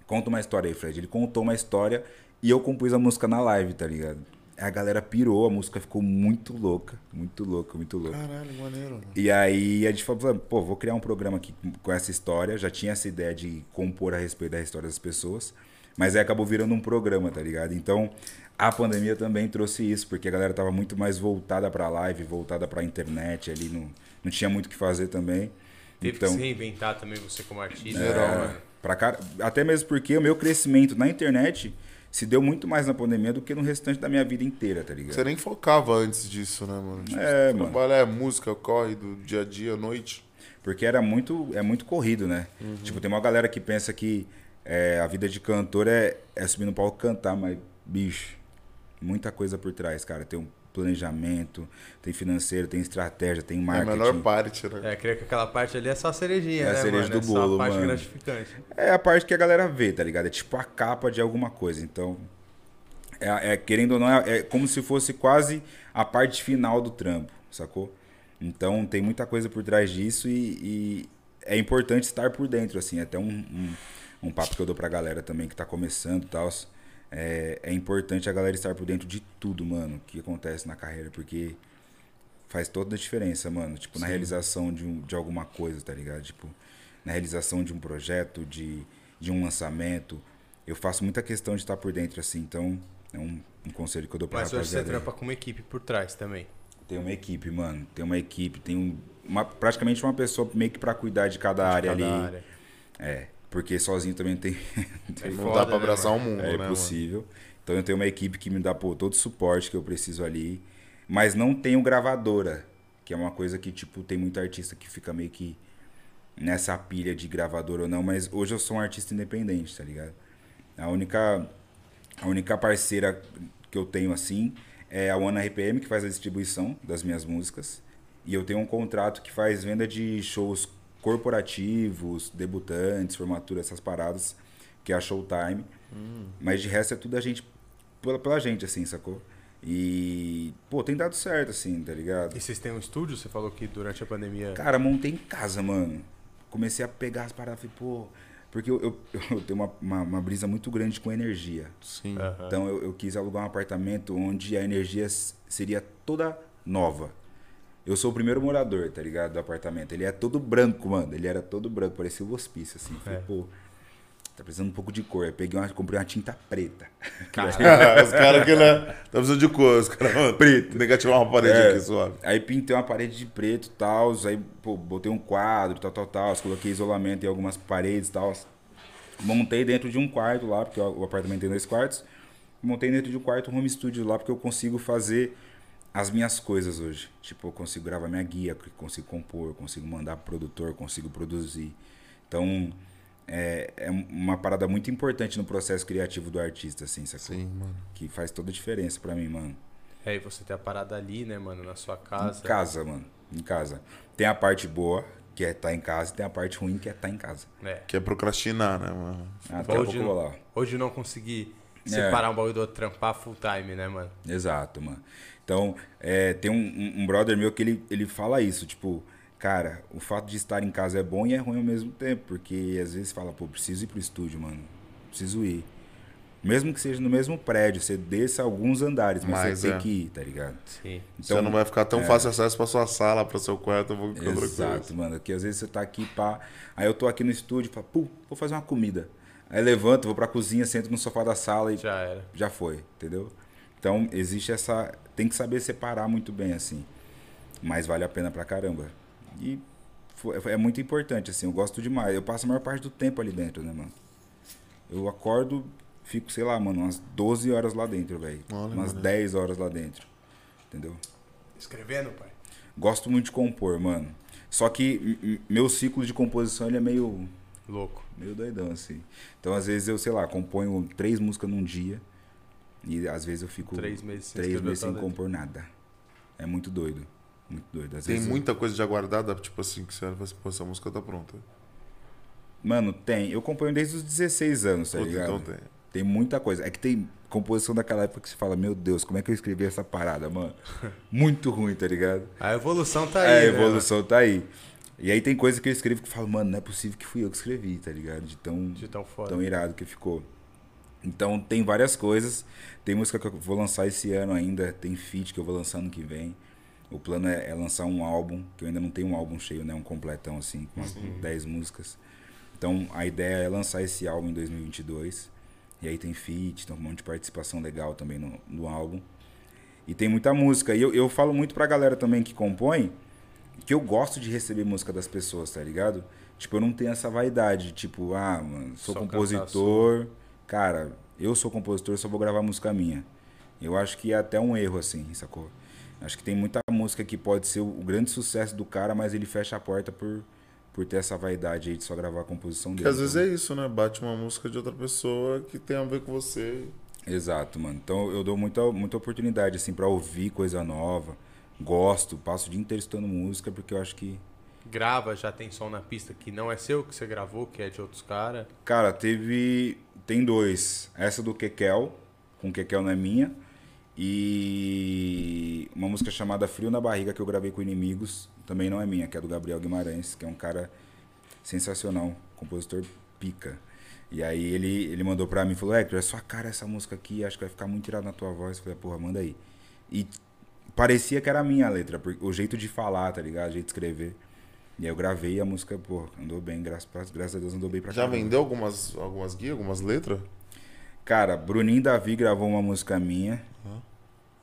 conta uma história aí, Fred. Ele contou uma história e eu compus a música na live, tá ligado? A galera pirou, a música ficou muito louca, muito louca, muito louca. Caralho, maneiro. mano. E aí a gente falou, pô, vou criar um programa aqui com essa história. Já tinha essa ideia de compor a respeito da história das pessoas. Mas aí acabou virando um programa, tá ligado? Então, a pandemia também trouxe isso, porque a galera tava muito mais voltada pra live, voltada pra internet ali, não, não tinha muito o que fazer também. Teve então, que se reinventar também você como artista. Geral, né, mano? pra cara, até mesmo porque o meu crescimento na internet se deu muito mais na pandemia do que no restante da minha vida inteira, tá ligado? Você nem focava antes disso, né, mano? Tipo, É, mano. Trabalha é música, corre do dia a dia, noite. Porque era muito, é muito corrido, né? Tipo, tem uma galera que pensa que é, a vida de cantor é, é subir no palco e cantar, mas, bicho, muita coisa por trás, cara. Tem um planejamento, tem financeiro, tem estratégia, tem É a marketing. menor parte, né? É, creio que aquela parte ali é só a cerejinha, É a né, cereja mano? do é só bolo, a parte mano. gratificante. É a parte que a galera vê, tá ligado? É tipo a capa de alguma coisa. Então, é, é, querendo ou não, é, é como se fosse quase a parte final do trampo, sacou? Então, tem muita coisa por trás disso e, e é importante estar por dentro, assim. Até um, um, um papo que eu dou pra galera também que tá começando e tal. É, é importante a galera estar por dentro de tudo, mano, que acontece na carreira, porque faz toda a diferença, mano. Tipo, na realização de, um, de alguma coisa, tá ligado? Tipo, na realização de um projeto, de, de um lançamento. Eu faço muita questão de estar por dentro, assim. Então, é um, um conselho que eu dou pra Mas hoje você trampa com uma equipe por trás também. Tem uma equipe, mano. Tem uma equipe, tem um, uma, praticamente uma pessoa meio que pra cuidar de cada área Cada ali. área. É, porque sozinho também tem, É Não foda, dá pra né, abraçar mano? o mundo, é né? mano? impossível. Então eu tenho uma equipe que me dá pô, todo o suporte que eu preciso ali. Mas não tenho gravadora, que é uma coisa que, tipo, tem muito artista que fica meio que nessa pilha de gravadora ou não. Mas hoje eu sou um artista independente, tá ligado? A única, a única parceira que eu tenho assim é a One RPM, que faz a distribuição das minhas músicas. E eu tenho um contrato que faz venda de shows corporativos, debutantes, formatura, essas paradas, que é a Showtime. Mas de resto é tudo a gente, pela, pela gente, assim, sacou? E, pô, tem dado certo, assim, tá ligado? E vocês têm um estúdio? Você falou que durante a pandemia. Cara, montei em casa, mano. Comecei a pegar as paradas, falei, pô. Porque eu, eu, eu tenho uma, uma, uma brisa muito grande com energia. Sim. Aham. Então eu, eu quis alugar um apartamento onde a energia seria toda nova. Eu sou o primeiro morador, tá ligado? Do apartamento. Ele é todo branco, mano. Ele era todo branco, parecia o hospício, assim. Falei, É. pô, tá precisando um pouco de cor. Aí peguei uma, comprei uma tinta preta. os caras que né? Tá precisando de cor, os caras. Preto. Negativar uma parede É. aqui, suave. Aí pintei uma parede de preto e tal, aí pô, botei um quadro, tal, tal, tal, coloquei isolamento em algumas paredes e tal. Montei dentro de um quarto lá, porque o apartamento tem dois quartos. Montei dentro de um quarto um home studio lá, porque eu consigo fazer as minhas coisas hoje. Tipo, eu consigo gravar minha guia, consigo compor, eu consigo mandar pro produtor, consigo produzir. Então, é, é uma parada muito importante no processo criativo do artista, assim, sacou? Sim, mano. Que faz toda a diferença pra mim, mano. É, e você tem a parada ali, né, mano, na sua casa. Em casa, mano. Em casa. Tem a parte boa, que é estar em casa, e tem a parte ruim, que é estar em casa. É. Que é procrastinar, né, mano? Ah, Daqui a Hoje pouco eu vou lá. não, hoje não consegui É. separar um bagulho do outro, trampar full time, né, mano? Exato, mano. Então, é, tem um, um- um brother meu que ele, ele fala isso, tipo, cara, o fato de estar em casa é bom e é ruim ao mesmo tempo, porque às vezes fala, pô, preciso ir pro estúdio, mano. Preciso ir. Mesmo que seja no mesmo prédio, você desça alguns andares, mas, Mas você é. tem que ir, tá ligado? Sim. Você não vai ficar tão fácil acesso pra sua sala, pra seu quarto, vou outra coisa. Exato, mano. Que às vezes você tá aqui, pá. Aí eu tô aqui no estúdio, falo, pô, vou fazer uma comida. Aí levanto, vou pra cozinha, sento no sofá da sala e Já era. já foi, entendeu? Então existe essa. Tem que saber separar muito bem, assim. Mas vale a pena pra caramba. E fo- é muito importante, assim. Eu gosto demais. Eu passo a maior parte do tempo ali dentro, né, mano? Eu acordo, fico, sei lá, mano, umas 12 horas lá dentro, velho. Umas mano. 10 horas lá dentro. Entendeu? Escrevendo, pai? Gosto muito de compor, mano. Só que meu ciclo de composição ele é meio, Louco. meio doidão, assim. Então, às vezes, eu, sei lá, componho três músicas num dia. E às vezes eu fico Três meses sem três meses sem compor nada. É muito doido. Muito doido. Às Tem vezes, muita coisa já guardada, tipo assim, que você olha e fala assim, pô, essa música tá pronta. Mano, tem. Eu componho desde os 16 anos, tá Puta, ligado? então tem. Tem muita coisa. É que tem composição daquela época que você fala, meu Deus, como é que eu escrevi essa parada, mano? Muito ruim, tá ligado? A evolução tá É, aí. a né, evolução tá aí. E aí tem coisa que eu escrevo que eu falo, mano, não é possível que fui eu que escrevi, tá ligado? De tão? De tão foda. tão irado que ficou. Então tem várias coisas. Tem música que eu vou lançar esse ano ainda, tem feat que eu vou lançar ano que vem. O plano é, é lançar um álbum, que eu ainda não tenho um álbum cheio, né? Um completão assim, com umas 10 músicas. Então a ideia é lançar esse álbum em 2022. E aí tem feat, tem um monte de participação legal também no, no álbum. E tem muita música. E eu, eu falo muito pra galera também que compõe que eu gosto de receber música das pessoas, tá ligado? Tipo, eu não tenho essa vaidade, tipo, ah, mano, sou Só compositor. Cara, eu sou compositor, só vou gravar música minha. Eu acho que é até um erro, assim, sacou? Acho que tem muita música que pode ser o grande sucesso do cara, mas ele fecha a porta por, por ter essa vaidade aí de só gravar a composição dele. Que às vezes Então- é isso, né? Bate uma música de outra pessoa que tem a ver com você. Exato, mano. Então eu dou muita, muita oportunidade, assim, pra ouvir coisa nova. Gosto, passo o dia inteiro estudando música, porque eu acho que. Grava, já tem som na pista que não é seu, que você gravou, que é de outros caras. Cara, teve. Tem dois. Essa do Kekel, com Kekel não é minha. E uma música chamada Frio na Barriga, que eu gravei com Inimigos, também não é minha, que é do Gabriel Guimarães, que é um cara sensacional, compositor pica. E aí ele, ele mandou pra mim, falou, Hector, é sua cara essa música aqui, acho que vai ficar muito irado na tua voz. Eu falei, porra, manda aí. E parecia que era a minha letra, porque- o jeito de falar, tá ligado? O jeito de escrever. E aí eu gravei e a música, pô, andou bem, graças, graças a Deus andou bem pra Já caramba. vendeu algumas, algumas guias, algumas letras? Cara, Bruninho Davi gravou uma música minha.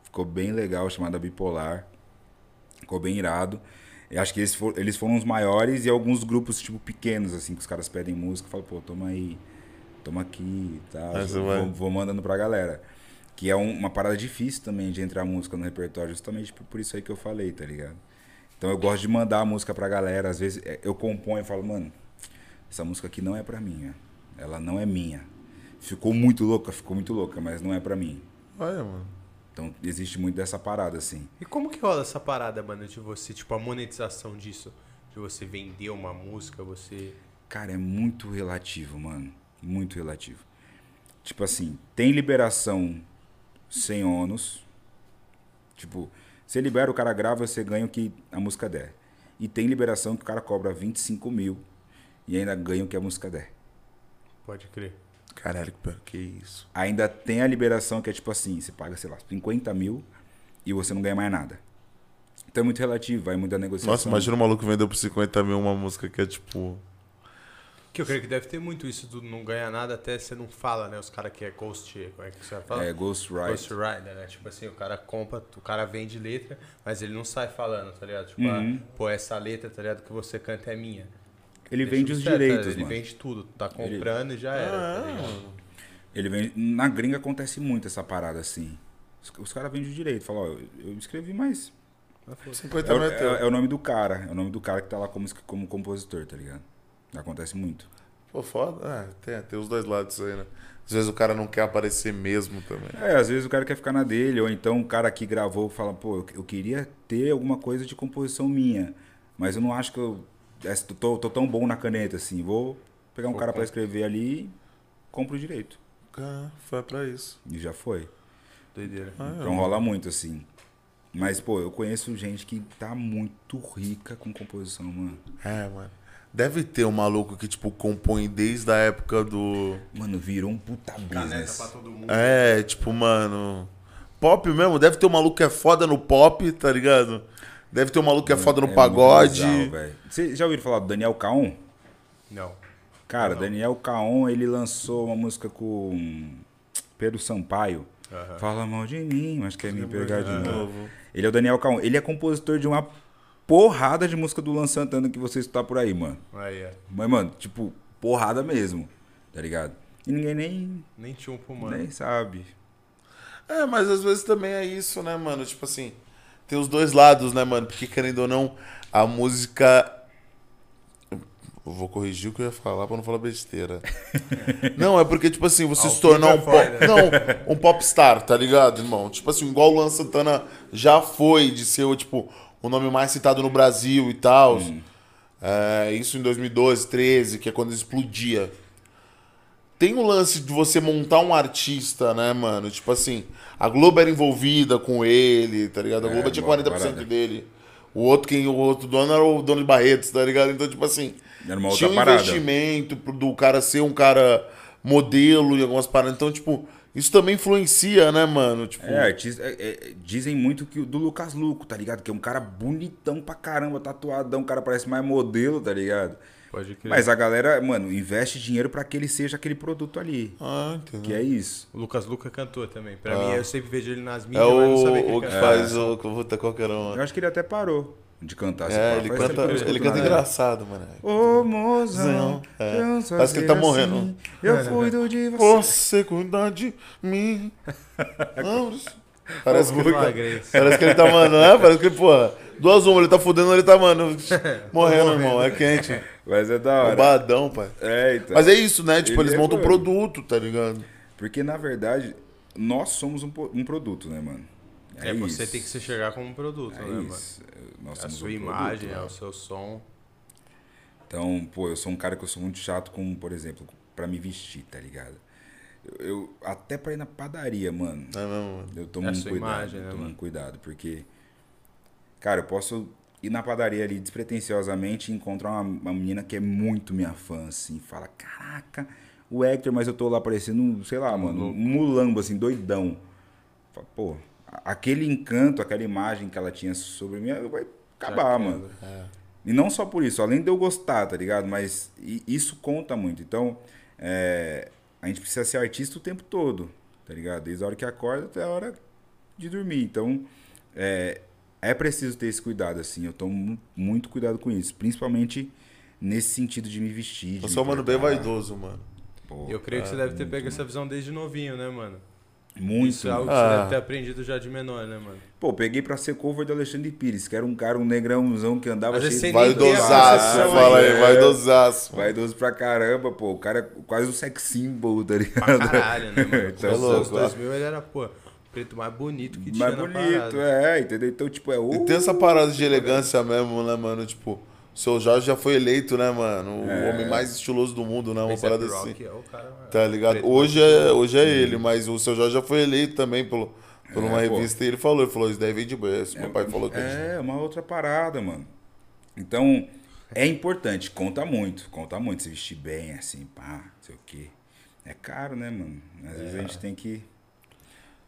Ficou bem legal, chamada Bipolar. Ficou bem irado. Eu acho que eles, for- eles foram os maiores e alguns grupos, tipo, pequenos, assim, que os caras pedem música. Falam, pô, toma aí, toma aqui e tal. Aí você vou, vai. vou mandando pra galera. Que é um- uma parada difícil também de entrar música no repertório, justamente por, por isso aí que eu falei, tá ligado? Então eu gosto de mandar a música pra galera. Às vezes é, eu componho e falo, mano, essa música aqui não é pra mim, ela não é minha. Ficou muito louca, ficou muito louca, mas não é pra mim. Olha, mano. Então existe muito dessa parada, assim. E como que rola essa parada, mano, de você, tipo, a monetização disso? De você vender uma música, você. Cara, é muito relativo, mano. Muito relativo. Tipo assim, tem liberação sem ônus. Tipo, você libera, o cara grava, você ganha o que a música der. E tem liberação que o cara cobra 25 mil e ainda ganha o que a música der. Pode crer. Caralho, que isso. Ainda tem a liberação que é tipo assim, você paga, sei lá, 50 mil e você não ganha mais nada. Então é muito relativo, vai muita negociação. Nossa, imagina o maluco vendeu por 50 mil uma música que é tipo. Que eu creio que deve ter muito isso do não ganhar nada até você não fala, né? Os caras que é ghost, como é que você fala? É, Ghost Ride. Ghost Rider, né? Tipo assim, o cara compra, o cara vende letra, mas ele não sai falando, tá ligado? Tipo, Uhum. ah, pô, essa letra, tá ligado, que você canta é minha. Ele Deixa vende os certo, direitos, Ele mano. vende tudo, tá comprando e já era, tá ligado? Ele vende. Na gringa acontece muito essa parada assim. Os, os caras vendem o direito. Falam, ó, eu, eu escrevi, mas. 50 É, é é- o nome do cara. É o nome do cara que tá lá como, como compositor, tá ligado? Acontece muito. Pô, foda. É, tem, tem os dois lados isso aí, né? Às vezes o cara não quer aparecer mesmo também. É, às vezes o cara quer ficar na dele, ou então o cara que gravou fala, pô, eu, eu queria ter alguma coisa de composição minha, mas eu não acho que eu é, tô, tô tão bom na caneta assim. Vou pegar um cara pra escrever ali e compro o direito. Ah, foi pra isso. E já foi. Doideira. Então rola muito, assim. Mas, pô, eu conheço gente que tá muito rica com composição, mano. É, mano. Deve ter um maluco que, tipo, compõe desde a época do. Mano, virou um puta business. pra todo mundo. É, tipo, mano. Pop mesmo? Deve ter um maluco que é foda no pop, tá ligado? Deve ter um maluco que é foda no muito pagode. Vocês já ouviram falar do Daniel Caon? Não. Cara, Daniel Caon, ele lançou uma música com Pedro Sampaio. Fala mal de mim, mas quer me pegar de novo. Ele é o Daniel Caon. Ele é compositor de uma porrada de música do Lan Santana que você está por aí, mano. Aí, é. Mas, mano, tipo, porrada mesmo, tá ligado? E ninguém nem, Nem chumpo, mano. nem sabe. É, mas às vezes também é isso, né, mano? Tipo assim, tem os dois lados, né, mano? Porque querendo ou não, a música. Eu vou corrigir o que eu ia falar pra não falar besteira. não, é porque, tipo assim, você Ao se tornar um foi pop. Não, um popstar, tá ligado, irmão? Tipo assim, igual o Luan Santana já foi de ser, tipo, o nome mais citado no Brasil e tal. É, isso em 2012, 13, que é quando explodia. Tem o lance de você montar um artista, né, mano? Tipo assim, a Globo era envolvida com ele, tá ligado? A É, Globo tinha boa 40% parada. dele. O outro, quem, o outro dono era o dono de Barretos, tá ligado? Então, tipo assim, Era uma tinha outra um parada. investimento do cara ser um cara modelo em algumas paradas. Então, tipo, isso também influencia, né, mano? Tipo, É, artista, é, é, dizem muito que o do Lucas Luco, tá ligado? Que é um cara bonitão pra caramba, tatuadão, o cara parece mais modelo, tá ligado? Pode crer. Mas a galera, mano, investe dinheiro pra que ele seja aquele produto ali. Ah, entendeu. Que é isso. O Lucas Luca cantou também. Pra mim, eu sempre vejo ele nas É mídias, mas eu não sabia que o, ele o que faz o. Puta, qualquer um. Eu acho que ele até parou de cantar. se É, ele Faz canta, ele escuto canta engraçado, mano. Ô, mozão, É. Parece que ele tá morrendo. assim, Eu cuido de você. Você cuidar de mim. Vamos. Parece que, ele, Milagres. parece que ele tá, mano, né? Parece que, porra, duas uma, ele tá fudendo, ele tá, mano, morrendo, irmão. É quente. Mas é da hora. Bombadão, pai. É, então. Mas é isso, né? Tipo, Ele eles é montam um produto, tá ligado? Porque, na verdade, nós somos um, um produto, né, mano? É, você isso. tem que se chegar como um produto, É né, mano? isso. Nós A somos sua um imagem, produto, é né? o seu som. Então, pô, eu sou um cara que eu sou muito chato com, por exemplo, pra me vestir, tá ligado? Eu, eu- até pra ir na padaria, mano. É mesmo, mano. Eu tomo É a um sua cuidado, imagem, né, eu tomo mano? um cuidado, porque cara, eu posso ir na padaria ali despretensiosamente e encontrar uma, uma menina que é muito minha fã assim, fala: "Caraca, o Hector, mas eu tô lá parecendo, sei lá, mano, um mulambo assim, doidão". Fala, pô, a- aquele encanto, aquela imagem que ela tinha sobre mim, vai acabar, mano. E não só por isso, além de eu gostar, tá ligado? Mas isso conta muito. Então, é, a gente precisa ser artista o tempo todo, tá ligado? Desde a hora que acorda até a hora de dormir. Então, é, é preciso ter esse cuidado, assim. Eu tomo mu- muito cuidado com isso. Principalmente nesse sentido de me vestir. de Eu sou um mano bem vaidoso, mano. Pô, Eu creio que você deve ter pego essa visão desde novinho, né, mano? Muito. Isso é algo que Ah. você deve ter aprendido já de menor, né, mano? Pô, peguei pra ser cover do Alexandre Pires, que era um cara, um negrãozão que andava cheio a Vaidosaço, concepção fala aí, é. vaidosaço. Vaidoso pra caramba, pô. O cara é quase um sex symbol, tá Pra ligado? caralho, né, mano? Então, Nos louco, anos ó. 2000 ele era, pô, preto mais bonito que tinha Mais bonito, é, entendeu? Então, tipo, é E o... tem essa parada de elegância mesmo, né, mano? Tipo, seu Jorge já foi eleito, né, mano? O É. homem mais estiloso do mundo, né? Uma A$AP parada Rock assim. é o cara, Tá ligado? preto Hoje é, hoje é ele, mas o seu Jorge já foi eleito também pelo, por uma É, pô. revista e ele falou, ele falou, isso daí vem de berço. Meu pai falou que É, uma outra parada, mano. Então, é importante, conta muito, conta muito se vestir bem, assim, pá, não sei o quê. É caro, né, mano? Às vezes a gente tem que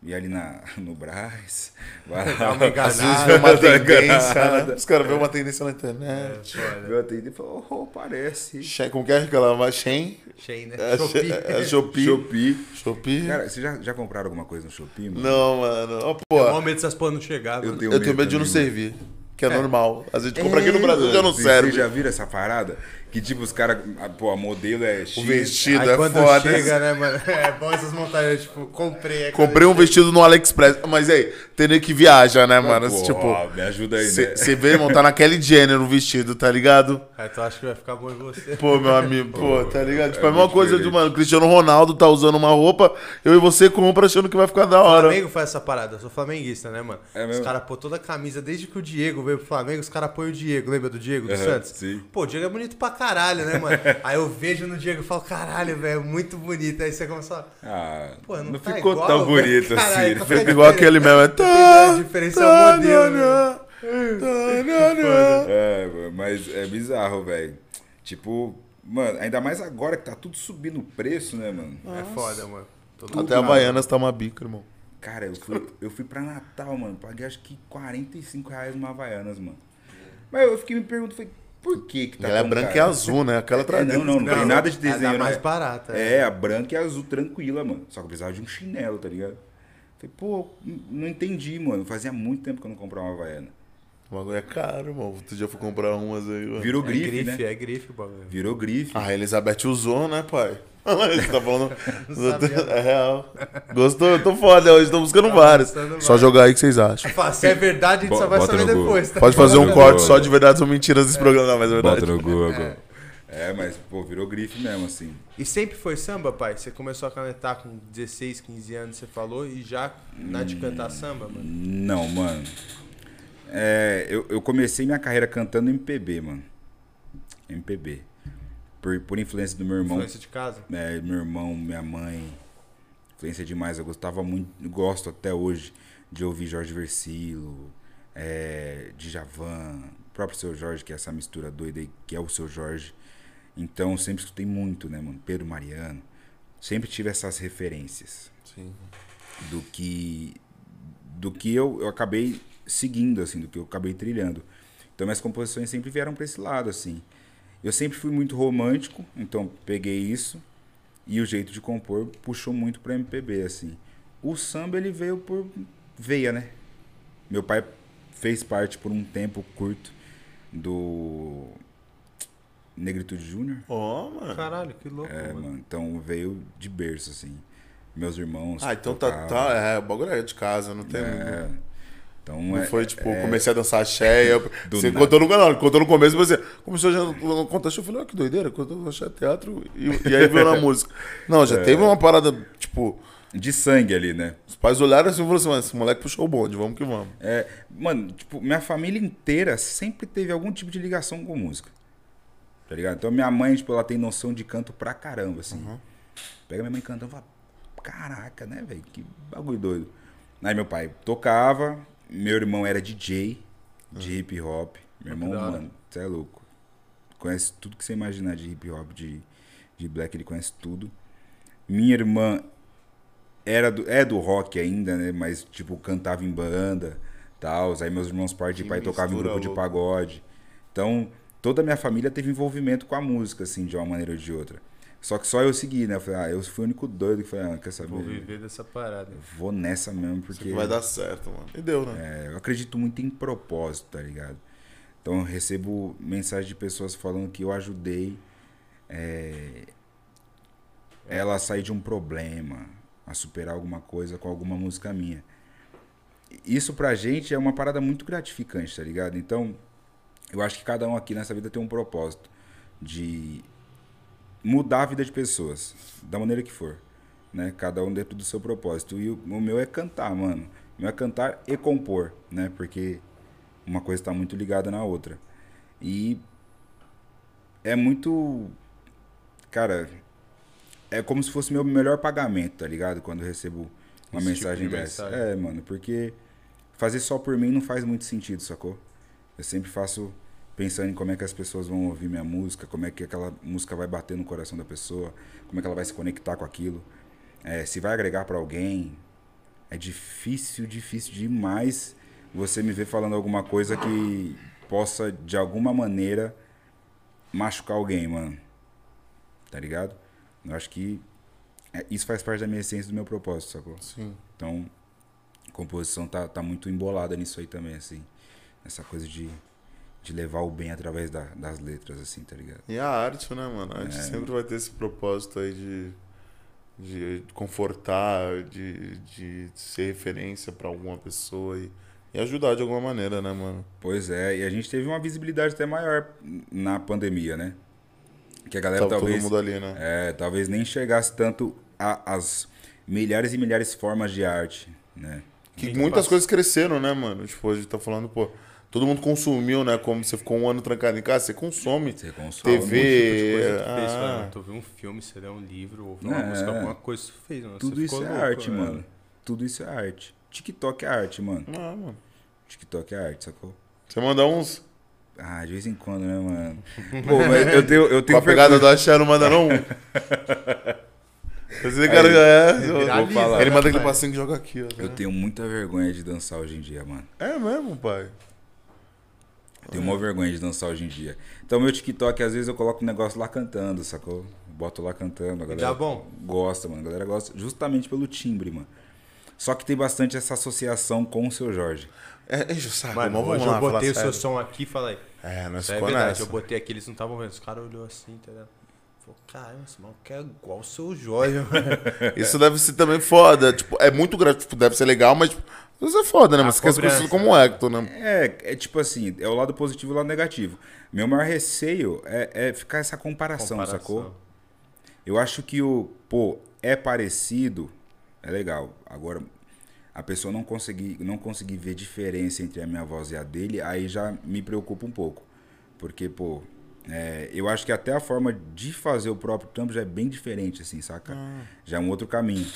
ir ali na, no Brás, vai lá, uma Às vezes vê uma tendência, né? Os caras vêem uma tendência na internet. Foda. eu atendi e falou, oh, parece. Shein, como que é aquela? Mas Shein? Shein, né? É, Shopee. é Shopee. Shopee. Cara, vocês já, já compraram alguma coisa no Shopee, mano? Não, mano. Ó, Mó pô, medo dessas porra não chegar, Eu tenho eu tenho medo de não servir. Que é, normal. Às vezes a gente compra aqui no É, Brasil já não serve. Vocês já viram essa parada? Que tipo, os caras, a- pô, a modelo é X. O vestido Aí é quando foda. chega, né, mano? É bom essas montagens, tipo, comprei. aquela- Comprei um vestido no AliExpress. Mas aí, tem que viaja, né, mano? Pô, tipo, ó, me ajuda aí, né? você vê montar naquele Jenner o vestido, tá ligado? Aí tu acha que vai ficar bom em você. Pô, meu amigo, pô, tá ligado? Tipo, é a é mesma coisa de, diferente. mano, o Cristiano Ronaldo tá usando uma roupa, eu e você compra achando que vai ficar da O hora. Flamengo faz essa parada, eu sou flamenguista, né, mano? É os mesmo? caras pôr toda a camisa, desde que o Diego veio pro Flamengo, os caras põem o Diego, lembra do Diego, do Aham, Santos? sim. Pô, o Diego é bonito pra caralho, né, mano? Aí eu vejo no Diego e falo, caralho, velho, muito bonito. Aí você começa a... Ah, Pô, não, não, tá ficou igual, tão velho. bonito Caralho, assim. né? é a Igual aquele mesmo. É, A diferença é o modelo, né? É, mano, mas é bizarro, velho. Tipo, mano, ainda mais agora que tá tudo subindo o preço, né, mano? É foda, mano. Todo Até a na- Havaianas tá uma bica, irmão. Cara, eu fui, eu fui pra Natal, mano. Paguei acho que 45 reais numa Havaianas, mano. Mas eu fiquei me perguntando, falei, por que que tá Ela é branca e azul, né? Aquela É, tradição. não, não, não, tem nada de é desenho, mais né? barata, é. É, a branca e a azul tranquila, mano. Só que eu precisava de um chinelo, tá ligado? Falei, pô, não entendi, mano. Fazia muito tempo que eu não comprava uma Havaiana. O bagulho é caro, irmão. Outro dia eu fui comprar umas aí, mano. Virou É grife, grife, né? é grife o bagulho. Virou grife. Ah, a Elizabeth usou, né, pai? Você tá falando. é real. Gostou? Eu tô foda hoje, tô buscando Tá vários. Só jogar aí o que vocês acham. Se é verdade, a gente só vai Bota saber no Google. depois, tá? Pode fazer um Bota corte no- só de verdades ou mentiras desse programa, não, mas é verdade. Bota no Google. É. mas, pô, virou grife mesmo, assim. E sempre foi samba, pai? Você começou a canetar com 16, 15 anos, você falou, e já na de cantar samba, mano? Não, mano. É, eu, eu comecei minha carreira cantando MPB, mano. MPB. Por, por influência do meu irmão. Influência de casa? É, meu irmão, minha mãe. Influência demais. Eu gostava muito, gosto até hoje de ouvir Jorge Versilo, é, Djavan, o próprio Seu Jorge, que é essa mistura doida aí, que é o Seu Jorge. Então, sempre escutei muito, né, mano? Pedro Mariano. Sempre tive essas referências Sim. do que do que eu, eu acabei seguindo assim, do que eu acabei trilhando. Então minhas composições sempre vieram para esse lado assim. Eu sempre fui muito romântico, então peguei isso e o jeito de compor puxou muito para MPB assim. O samba ele veio por veia, né? Meu pai fez parte por um tempo curto do Negritude Júnior. Ó, mano. Caralho, que louco, É, mano. mano, então veio de berço assim. Meus irmãos Ah, então tá, tocavam. tá. É, o bagulho é de casa, não tem. É. Então Não é, foi tipo, é- comecei a dançar axé. Eu, você nada. contou no canal, contou no começo, você começou já no contexto. Eu falei, ó, que doideira, contou axé teatro e, e aí veio na música. Não, É. já teve uma parada, tipo, de sangue ali, né? os pais olharam assim e falaram assim, mano, esse moleque puxou o bonde, vamos que vamos. É, mano, tipo, minha família inteira sempre teve algum tipo de ligação com música. Tá ligado? Então minha mãe, tipo, ela tem noção de canto pra caramba, assim. Pega minha mãe cantando e fala, caraca, né, velho? Que bagulho doido. Aí meu pai tocava, meu irmão era DJ de hip hop. Meu irmão, mano, você é louco. Conhece tudo que você imaginar de hip hop, de, de black, ele conhece tudo. Minha irmã era do, é do rock ainda, né? Mas, tipo, cantava em banda, tal. Aí meus irmãos de Que pai tocavam em grupo de louca. pagode. Então, toda a minha família teve envolvimento com a música, assim, de uma maneira ou de outra. Só que só eu segui, né? Eu falei, ah, eu fui o único doido que falei, ah, quer saber? Vou viver dessa parada. Vou nessa mesmo, porque vai dar certo, mano. E deu, né? é, eu acredito muito em propósito, tá ligado? Então eu recebo mensagem de pessoas falando que eu ajudei é, ela a sair de um problema, a superar alguma coisa com alguma música minha. Isso pra gente é uma parada muito gratificante, tá ligado? Então, eu acho que cada um aqui nessa vida tem um propósito de mudar a vida de pessoas, da maneira que for, né? Cada um dentro do seu propósito. E o, o meu é cantar, mano. O meu é cantar e compor, né? Porque uma coisa está muito ligada na outra. E é muito. Cara, é como se fosse meu melhor pagamento, tá ligado? Quando eu recebo uma Esse tipo mensagem de dessa. mensagem. É, mano, porque fazer só por mim não faz muito sentido, sacou? Eu sempre faço pensando em como é que as pessoas vão ouvir minha música, como é que aquela música vai bater no coração da pessoa, como é que ela vai se conectar com aquilo, é, se vai agregar pra alguém. É difícil, difícil demais você me ver falando alguma coisa que possa, de alguma maneira, machucar alguém, mano. Tá ligado? Eu acho que é, isso faz parte da minha essência do meu propósito, sacou? Sim. Então, a composição tá, tá muito embolada nisso aí também, assim. Essa coisa de, de levar o bem através da- das letras, assim, tá ligado? E a arte, né, mano? A arte É. sempre vai ter esse propósito aí de, de confortar, de, de ser referência pra alguma pessoa e, e ajudar de alguma maneira, né, mano? Pois é, e a gente teve uma visibilidade até maior na pandemia, né? Que a galera Tava talvez. todo mundo ali, né? É, talvez nem chegasse tanto a- as milhares e milhares de formas de arte, né? Que muitas passa. coisas cresceram, né, mano? Tipo, a gente tá falando, pô, todo mundo consumiu, né? Como você ficou um ano trancado em casa, você consome. Você consome. TV. Tipo de coisa que tu fez, ah. mano. Tu viu um filme, você leu um livro, ouviu uma É. música, alguma coisa tu fez, mano. Tudo Você isso é ficou louco, arte, né? mano. Tudo isso é arte. TikTok é arte, mano. Ah, mano. TikTok é arte, sacou? Você manda uns. Ah, de vez em quando, né, mano? Pô, mas eu tenho, eu Com tenho a pegada vergonha- do Axé, não manda não? Esse cara é. viraliza, falar. Ele né, manda aquele passinho que joga aqui, ó. Eu tenho muita vergonha de dançar hoje em dia, mano. É mesmo, pai. Tenho uma vergonha de dançar hoje em dia. Então, meu TikTok, às vezes eu coloco um negócio lá cantando, sacou? Boto lá cantando. A galera dá bom? gosta, mano. A galera gosta justamente pelo timbre, mano. Só que tem bastante essa associação com o seu Jorge. É, o saco, Mano, mas vamos hoje lá, eu botei o falar seu sério. som aqui e falei. É, nós Isso é verdade, nessa. eu botei aqui, eles não estavam vendo. Os caras olhou assim, entendeu? Falou, caramba, esse maluco é igual o seu Jorge, mano. Isso deve ser também foda. Tipo, é muito grande, tipo, deve ser legal, mas tipo, isso é foda, né? Mas você quer ser cobrança. conhecido como Hector, né? É, é tipo assim, é o lado positivo e o lado negativo. Meu maior receio é, é ficar essa comparação, Comparação. sacou? Eu acho que o, pô, é parecido, é legal. Agora, a pessoa não conseguir, não conseguir ver diferença entre a minha voz e a dele, aí já me preocupa um pouco. Porque, pô, é, eu acho que até a forma de fazer o próprio trampo já é bem diferente, assim, saca? Já é um outro caminho.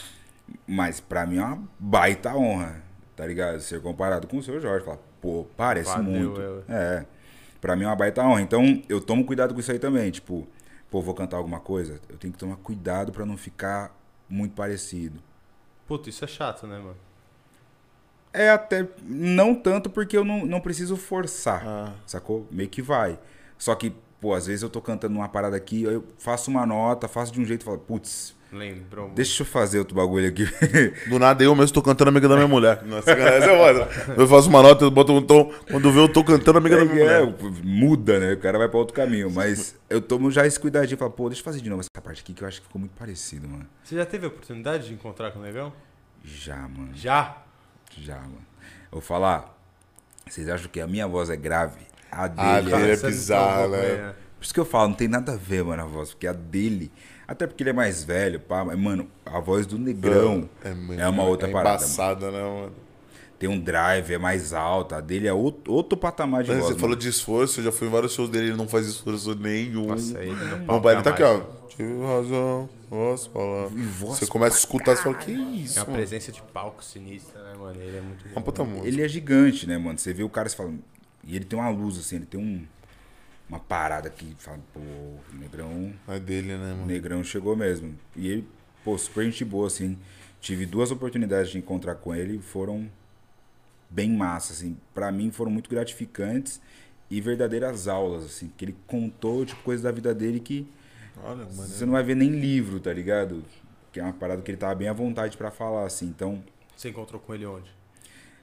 Mas pra mim é uma baita honra, tá ligado? Ser comparado com o seu Jorge. Falar, pô, parece Valeu, muito. eu- É. Pra mim é uma baita honra. Então, eu tomo cuidado com isso aí também. Tipo, pô, vou cantar alguma coisa, eu tenho que tomar cuidado pra não ficar muito parecido. Puta, isso é chato, né, mano? É até. Não tanto porque eu não, não preciso forçar, Ah. sacou? Meio que vai. Só que, pô, às vezes eu tô cantando uma parada aqui, eu faço uma nota, faço de um jeito e falo, putz, Lembrou. deixa eu fazer outro bagulho aqui. Do nada eu mesmo tô cantando Amiga da Minha Mulher. Nossa, essa é. Eu faço uma nota, eu boto um tom. Quando vê, eu tô cantando Amiga da Minha É, Mulher. muda, né? O cara vai pra outro caminho. Mas eu tomo já esse cuidadinho. Falo, pô, deixa eu fazer de novo essa parte aqui que eu acho que ficou muito parecido, mano. Você já teve a oportunidade de encontrar com o Negão? Já, mano. Já? Já, mano. Eu vou falar. Vocês acham que a minha voz é grave? A dele Ah, é. cara, é Você bizarro, desculpa, né? né? Por isso que eu falo, não tem nada a ver, mano, a voz. Porque a dele. Até porque ele é mais velho, pá. Mas, mano, a voz do negrão é, muito- uma outra é parada. mano. embaçada, né, mano? Tem um drive, é mais alta. A dele é outro, outro patamar de Mas voz. Você mano. falou de esforço, eu já fui em vários shows dele, ele não faz esforço nenhum. Nossa, ele no Meu palco pai, ele tá aqui, ó. Tive razão, posso falar. Você começa a escutar, você fala, que É isso, uma mano? presença de palco sinistra, né, mano? Ele é muito Uma bom. puta música. Ele é gigante, né, mano? Você vê o cara e fala. E ele tem uma luz, assim, ele tem um, uma parada que fala, pô, o negrão. É dele, né, O mano? negrão chegou mesmo. E ele, pô, super gente boa, assim. tive duas oportunidades de encontrar com ele e foram bem massa, assim. Pra mim foram muito gratificantes e verdadeiras aulas, assim. Que ele contou, tipo, coisas da vida dele que Olha, mano. você não vai ver nem livro, tá ligado? Que é uma parada que ele tava bem à vontade pra falar, assim. Então, Você encontrou com ele onde?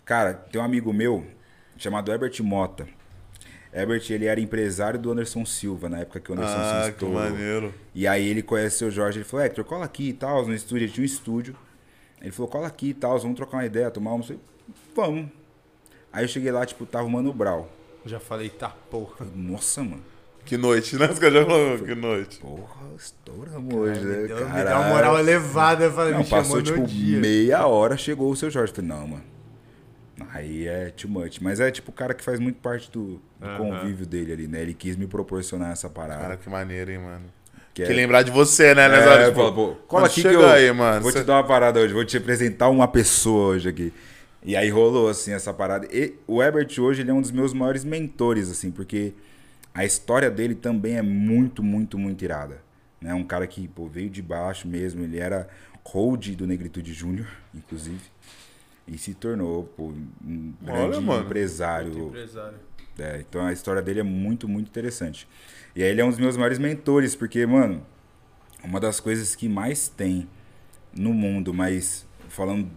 Cara, tem um amigo meu chamado Herbert Mota. Herbert, ele era empresário do Anderson Silva, na época que o Anderson Silva Ah, que estourou. maneiro. E aí ele conhece o seu Jorge, ele falou, Hector, cola aqui e tal, no estúdio, ele tinha um estúdio. Ele falou, cola aqui e tal, vamos trocar uma ideia, tomar um... Vamos. Aí eu cheguei lá, tipo, tava o Mano Brau. Já falei, tá porra. Nossa, mano. Que noite, né? Os caras já falaram, que noite. Porra, estouramos hoje, me, né? me deu Caralho. uma moral elevada. Eu falei, Não, me chamou passou tipo dia. meia hora, chegou o seu Jorge. Falei, não, mano. Aí é too much. Mas é tipo o cara que faz muito parte do, do Aham. convívio dele ali, né? Ele quis me proporcionar essa parada. Cara, que maneiro, hein, mano. que Que é- lembrar de você, né, nessa É, hora, tipo, pô, cola aqui que chega eu aí, mano. vou cê- te dar uma parada hoje, vou te apresentar uma pessoa hoje aqui. E aí rolou, assim, essa parada. E o Herbert hoje, ele é um dos meus maiores mentores, assim, porque a história dele também é muito, muito, muito irada. Né? Um cara que, pô, veio de baixo mesmo, ele era hold do Negritude Júnior, inclusive. E se tornou, pô, um Olha, grande mano. empresário. Empresário. É, então a história dele é muito, muito interessante. E aí ele é um dos meus maiores mentores, porque, mano, uma das coisas que mais tem no mundo, mas falando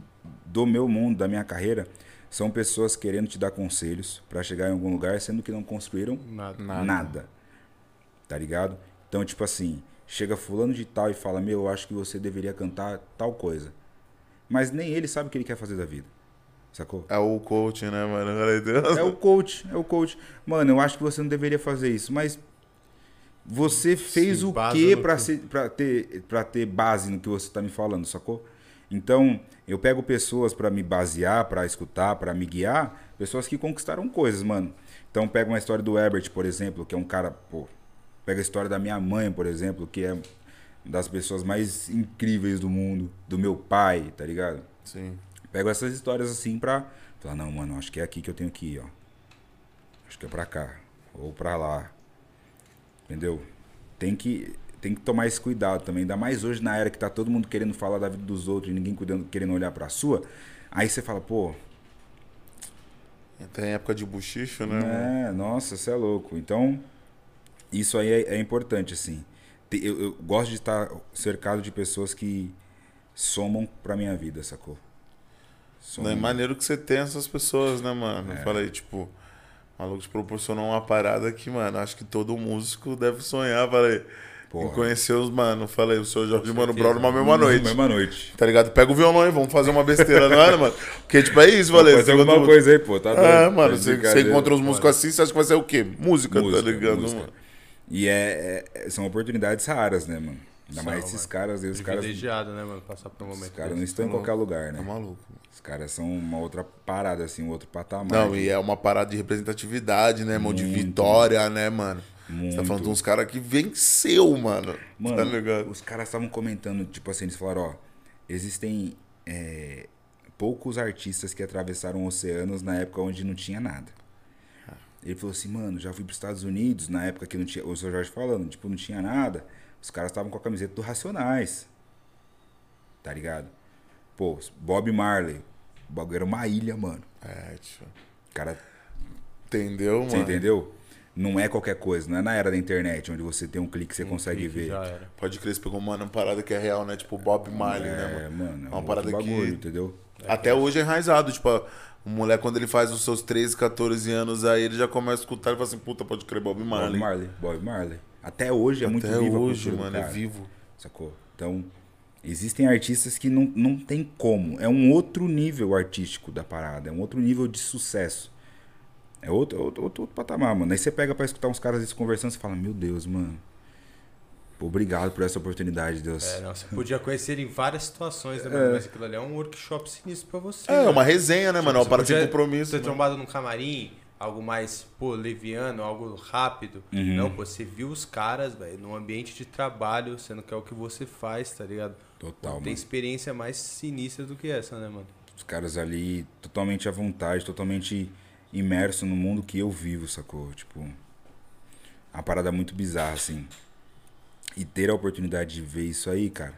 do meu mundo, da minha carreira, são pessoas querendo te dar conselhos pra chegar em algum lugar, sendo que não construíram Nada. Nada. nada. Tá ligado? Então, tipo assim, chega fulano de tal e fala: Meu, eu acho que você deveria cantar tal coisa. Mas nem ele sabe o que ele quer fazer da vida. Sacou? É o coach, né, mano? É o coach, é o coach. Mano, eu acho que você não deveria fazer isso, mas você fez Se o quê pra, que- ser, pra, ter, pra ter base no que você tá me falando, sacou? Então, eu pego pessoas pra me basear, pra escutar, pra me guiar, pessoas que conquistaram coisas, mano. Então, pega uma história do Herbert, por exemplo, que é um cara, pô. Pega a história da minha mãe, por exemplo, que é das pessoas mais incríveis do mundo, do meu pai, tá ligado? Sim. Pego essas histórias assim pra falar, não, mano, acho que é aqui que eu tenho que ir, ó. Acho que é pra cá. Ou pra lá. Entendeu? Tem que, tem que tomar esse cuidado também. Ainda mais hoje na era que tá todo mundo querendo falar da vida dos outros e ninguém cuidando, querendo olhar pra sua. Aí você fala, pô, Tem época de buchicho, né? mano? é, nossa, você é louco. Então, isso aí é, é importante, assim. Eu, eu gosto de estar cercado de pessoas que somam pra minha vida, sacou? Não é maneiro que você tem essas pessoas, né, mano? É. Eu falei, tipo, o maluco te proporcionou uma parada que, mano, acho que todo músico deve sonhar. Falei, Porra. em conhecer os mano. Falei, o seu Jorge Mano. Brown numa mesma noite. Mesma noite. Tá ligado? Pega o violão aí, vamos fazer uma besteira, não é, mano? Porque, tipo, é isso, falei. Fazer alguma coisa aí, pô, tá doido. É, mano, Tá você, encontra os músicos assim, você acha que vai ser o quê? Música, Música, tá ligado? música. mano? E é, é- são oportunidades raras, né, mano? Ainda mais esses mano. caras aí, os caras, os Privilegiado, né, mano? Passar por um momento caras não estão em qualquer lugar, Tá né? maluco. Os caras são uma outra parada, assim, um outro patamar. Não, e é uma parada de representatividade, né, mano? De Muito. vitória, né, mano? Você tá Muito. falando de uns caras que venceu, mano. Mano, tá ligado? os caras estavam comentando, tipo assim, eles falaram, ó, existem é, poucos artistas que atravessaram oceanos na época onde não tinha nada. Ele falou assim, mano, já fui pros Estados Unidos na época que não tinha, o seu Jorge falando, tipo, não tinha nada. Os caras estavam com a camiseta do Racionais. Tá ligado? Pô, Bob Marley. O bagulho era uma ilha, mano. É, tio. O cara Entendeu, mano? Você entendeu? Não é qualquer coisa, não é na era da internet, onde você tem um clique que você consegue Clique ver. Já era. Pode crer, você pegou, mano, uma parada que é real, né? Tipo Bob Marley, né, É, mano? mano, é uma um parada bagulho, que entendeu? até hoje é enraizado. Tipo, o moleque, quando ele faz os seus 13, 14 anos, aí ele já começa a escutar e fala assim, puta, pode crer Bob Marley. Bob Marley, Bob Marley. Até hoje é muito Até vivo a hoje, cultura mano, é vivo. Sacou? Então, existem artistas que não, não tem como. É um outro nível artístico da parada, é um outro nível de sucesso. É outro, outro, outro, outro patamar, mano. Aí você pega pra escutar uns caras conversando e fala, meu Deus, mano. Pô, obrigado por essa oportunidade, Deus. É, não, você podia conhecer ele em várias situações, né, mano? Mas aquilo ali é um workshop sinistro pra você. É, né? uma resenha, né, mano? Uma Você parada podia compromisso. Ter né? trombado num camarim, algo mais, pô, leviano, algo rápido. Uhum. Não, pô, você viu os caras, velho, num ambiente de trabalho, sendo que é o que você faz, tá ligado? Total, Tem mano. experiência mais sinistra do que essa, né, mano? Os caras ali totalmente à vontade, totalmente imerso no mundo que eu vivo, sacou? Tipo, uma parada muito bizarra, assim. E ter a oportunidade de ver isso aí, cara.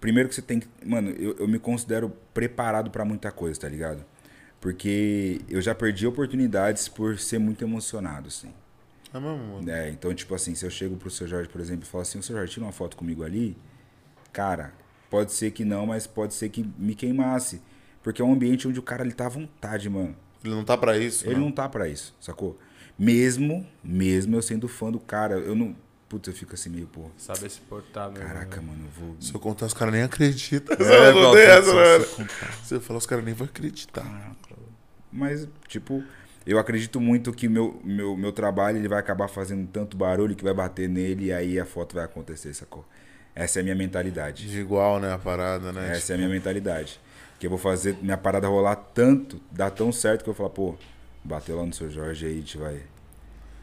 primeiro que você tem que. Mano, eu, eu me considero preparado pra muita coisa, tá ligado? Porque eu já perdi oportunidades por ser muito emocionado, assim. É mesmo. É, então, tipo assim, se eu chego pro seu Jorge, por exemplo, e falo assim, o seu Jorge, tira uma foto comigo ali, cara, pode ser que não, mas pode ser que me queimasse. Porque é um ambiente onde o cara ele tá à vontade, mano. Ele não tá pra isso. Ele né? não tá pra isso, sacou? Mesmo, mesmo eu sendo fã do cara, eu não. Putz, eu fico assim meio, pô. Saber se portar mesmo. Caraca, mano, eu vou. Se eu contar, os caras nem acreditam. É, não tem essa, né? se eu contar. Você fala, os caras nem vão acreditar. Mas, tipo, eu acredito muito que meu, meu, meu trabalho ele vai acabar fazendo tanto barulho que vai bater nele e aí a foto vai acontecer, sacou? Essa é a minha mentalidade. De igual, né, a parada, né? Essa é a minha mentalidade. Que eu vou fazer minha parada rolar tanto, dar tão certo que eu vou falar, pô, bateu lá no seu Jorge aí, a gente vai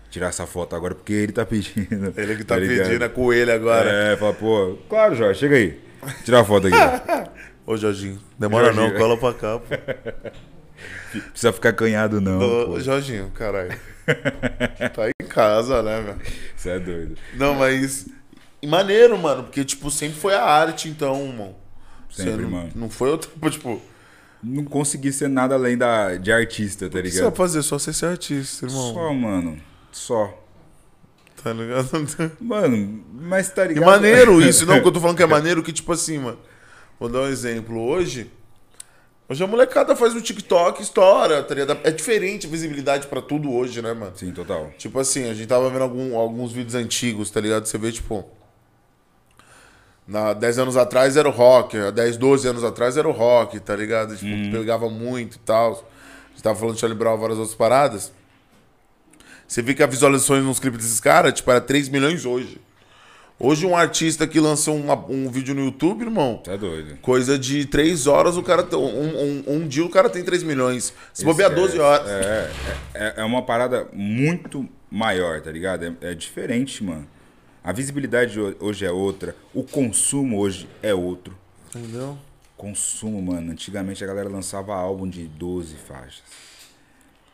tirar essa foto agora porque ele tá pedindo. Ele que tá, ligado? pedindo é com ele agora. É, fala, pô, claro, Jorge, chega aí. Tirar a foto aqui. Ô, Jorginho, demora Jorginho. não, cola pra cá, pô. Precisa ficar canhado, não. Ô. Jorginho, caralho. tá em casa, né, meu? Você é doido. Não, mas. Maneiro, mano, porque, tipo, sempre foi a arte, então. Você Sempre, não, mano. Não foi outro, tipo. Não consegui ser nada além da, de artista, tá O que você ligado? vai fazer? Só ser artista, irmão. Só, mano. Só. Tá ligado? Mano, mas tá E ligado? maneiro isso, não, que eu tô falando que é maneiro, que tipo assim, mano. Vou dar um exemplo. Hoje, hoje a molecada faz um TikTok, estoura, tá ligado? É diferente a visibilidade pra tudo hoje, né, mano? Sim, total. Tipo assim, a gente tava vendo algum- alguns vídeos antigos, tá ligado? Você vê, tipo. Na 10 anos atrás era o rock, há 10, 12 anos atrás era o rock, tá ligado? Tipo, pegava muito e tal. A gente tava falando de Charlie Brown várias outras paradas. Você vê que as visualizações nos clipes desses caras, tipo, era 3 milhões hoje. Hoje um artista que lança uma- um vídeo no YouTube, irmão, Tá doido. coisa de 3 horas, o cara. Um, um, um dia o cara tem 3 milhões. Se bobear Esquece. 12 horas. É, é, é uma parada muito maior, tá ligado? É, é diferente, mano. A visibilidade ho- hoje é outra. O consumo hoje é outro. Entendeu? Consumo, mano. Antigamente a galera lançava álbum de 12 faixas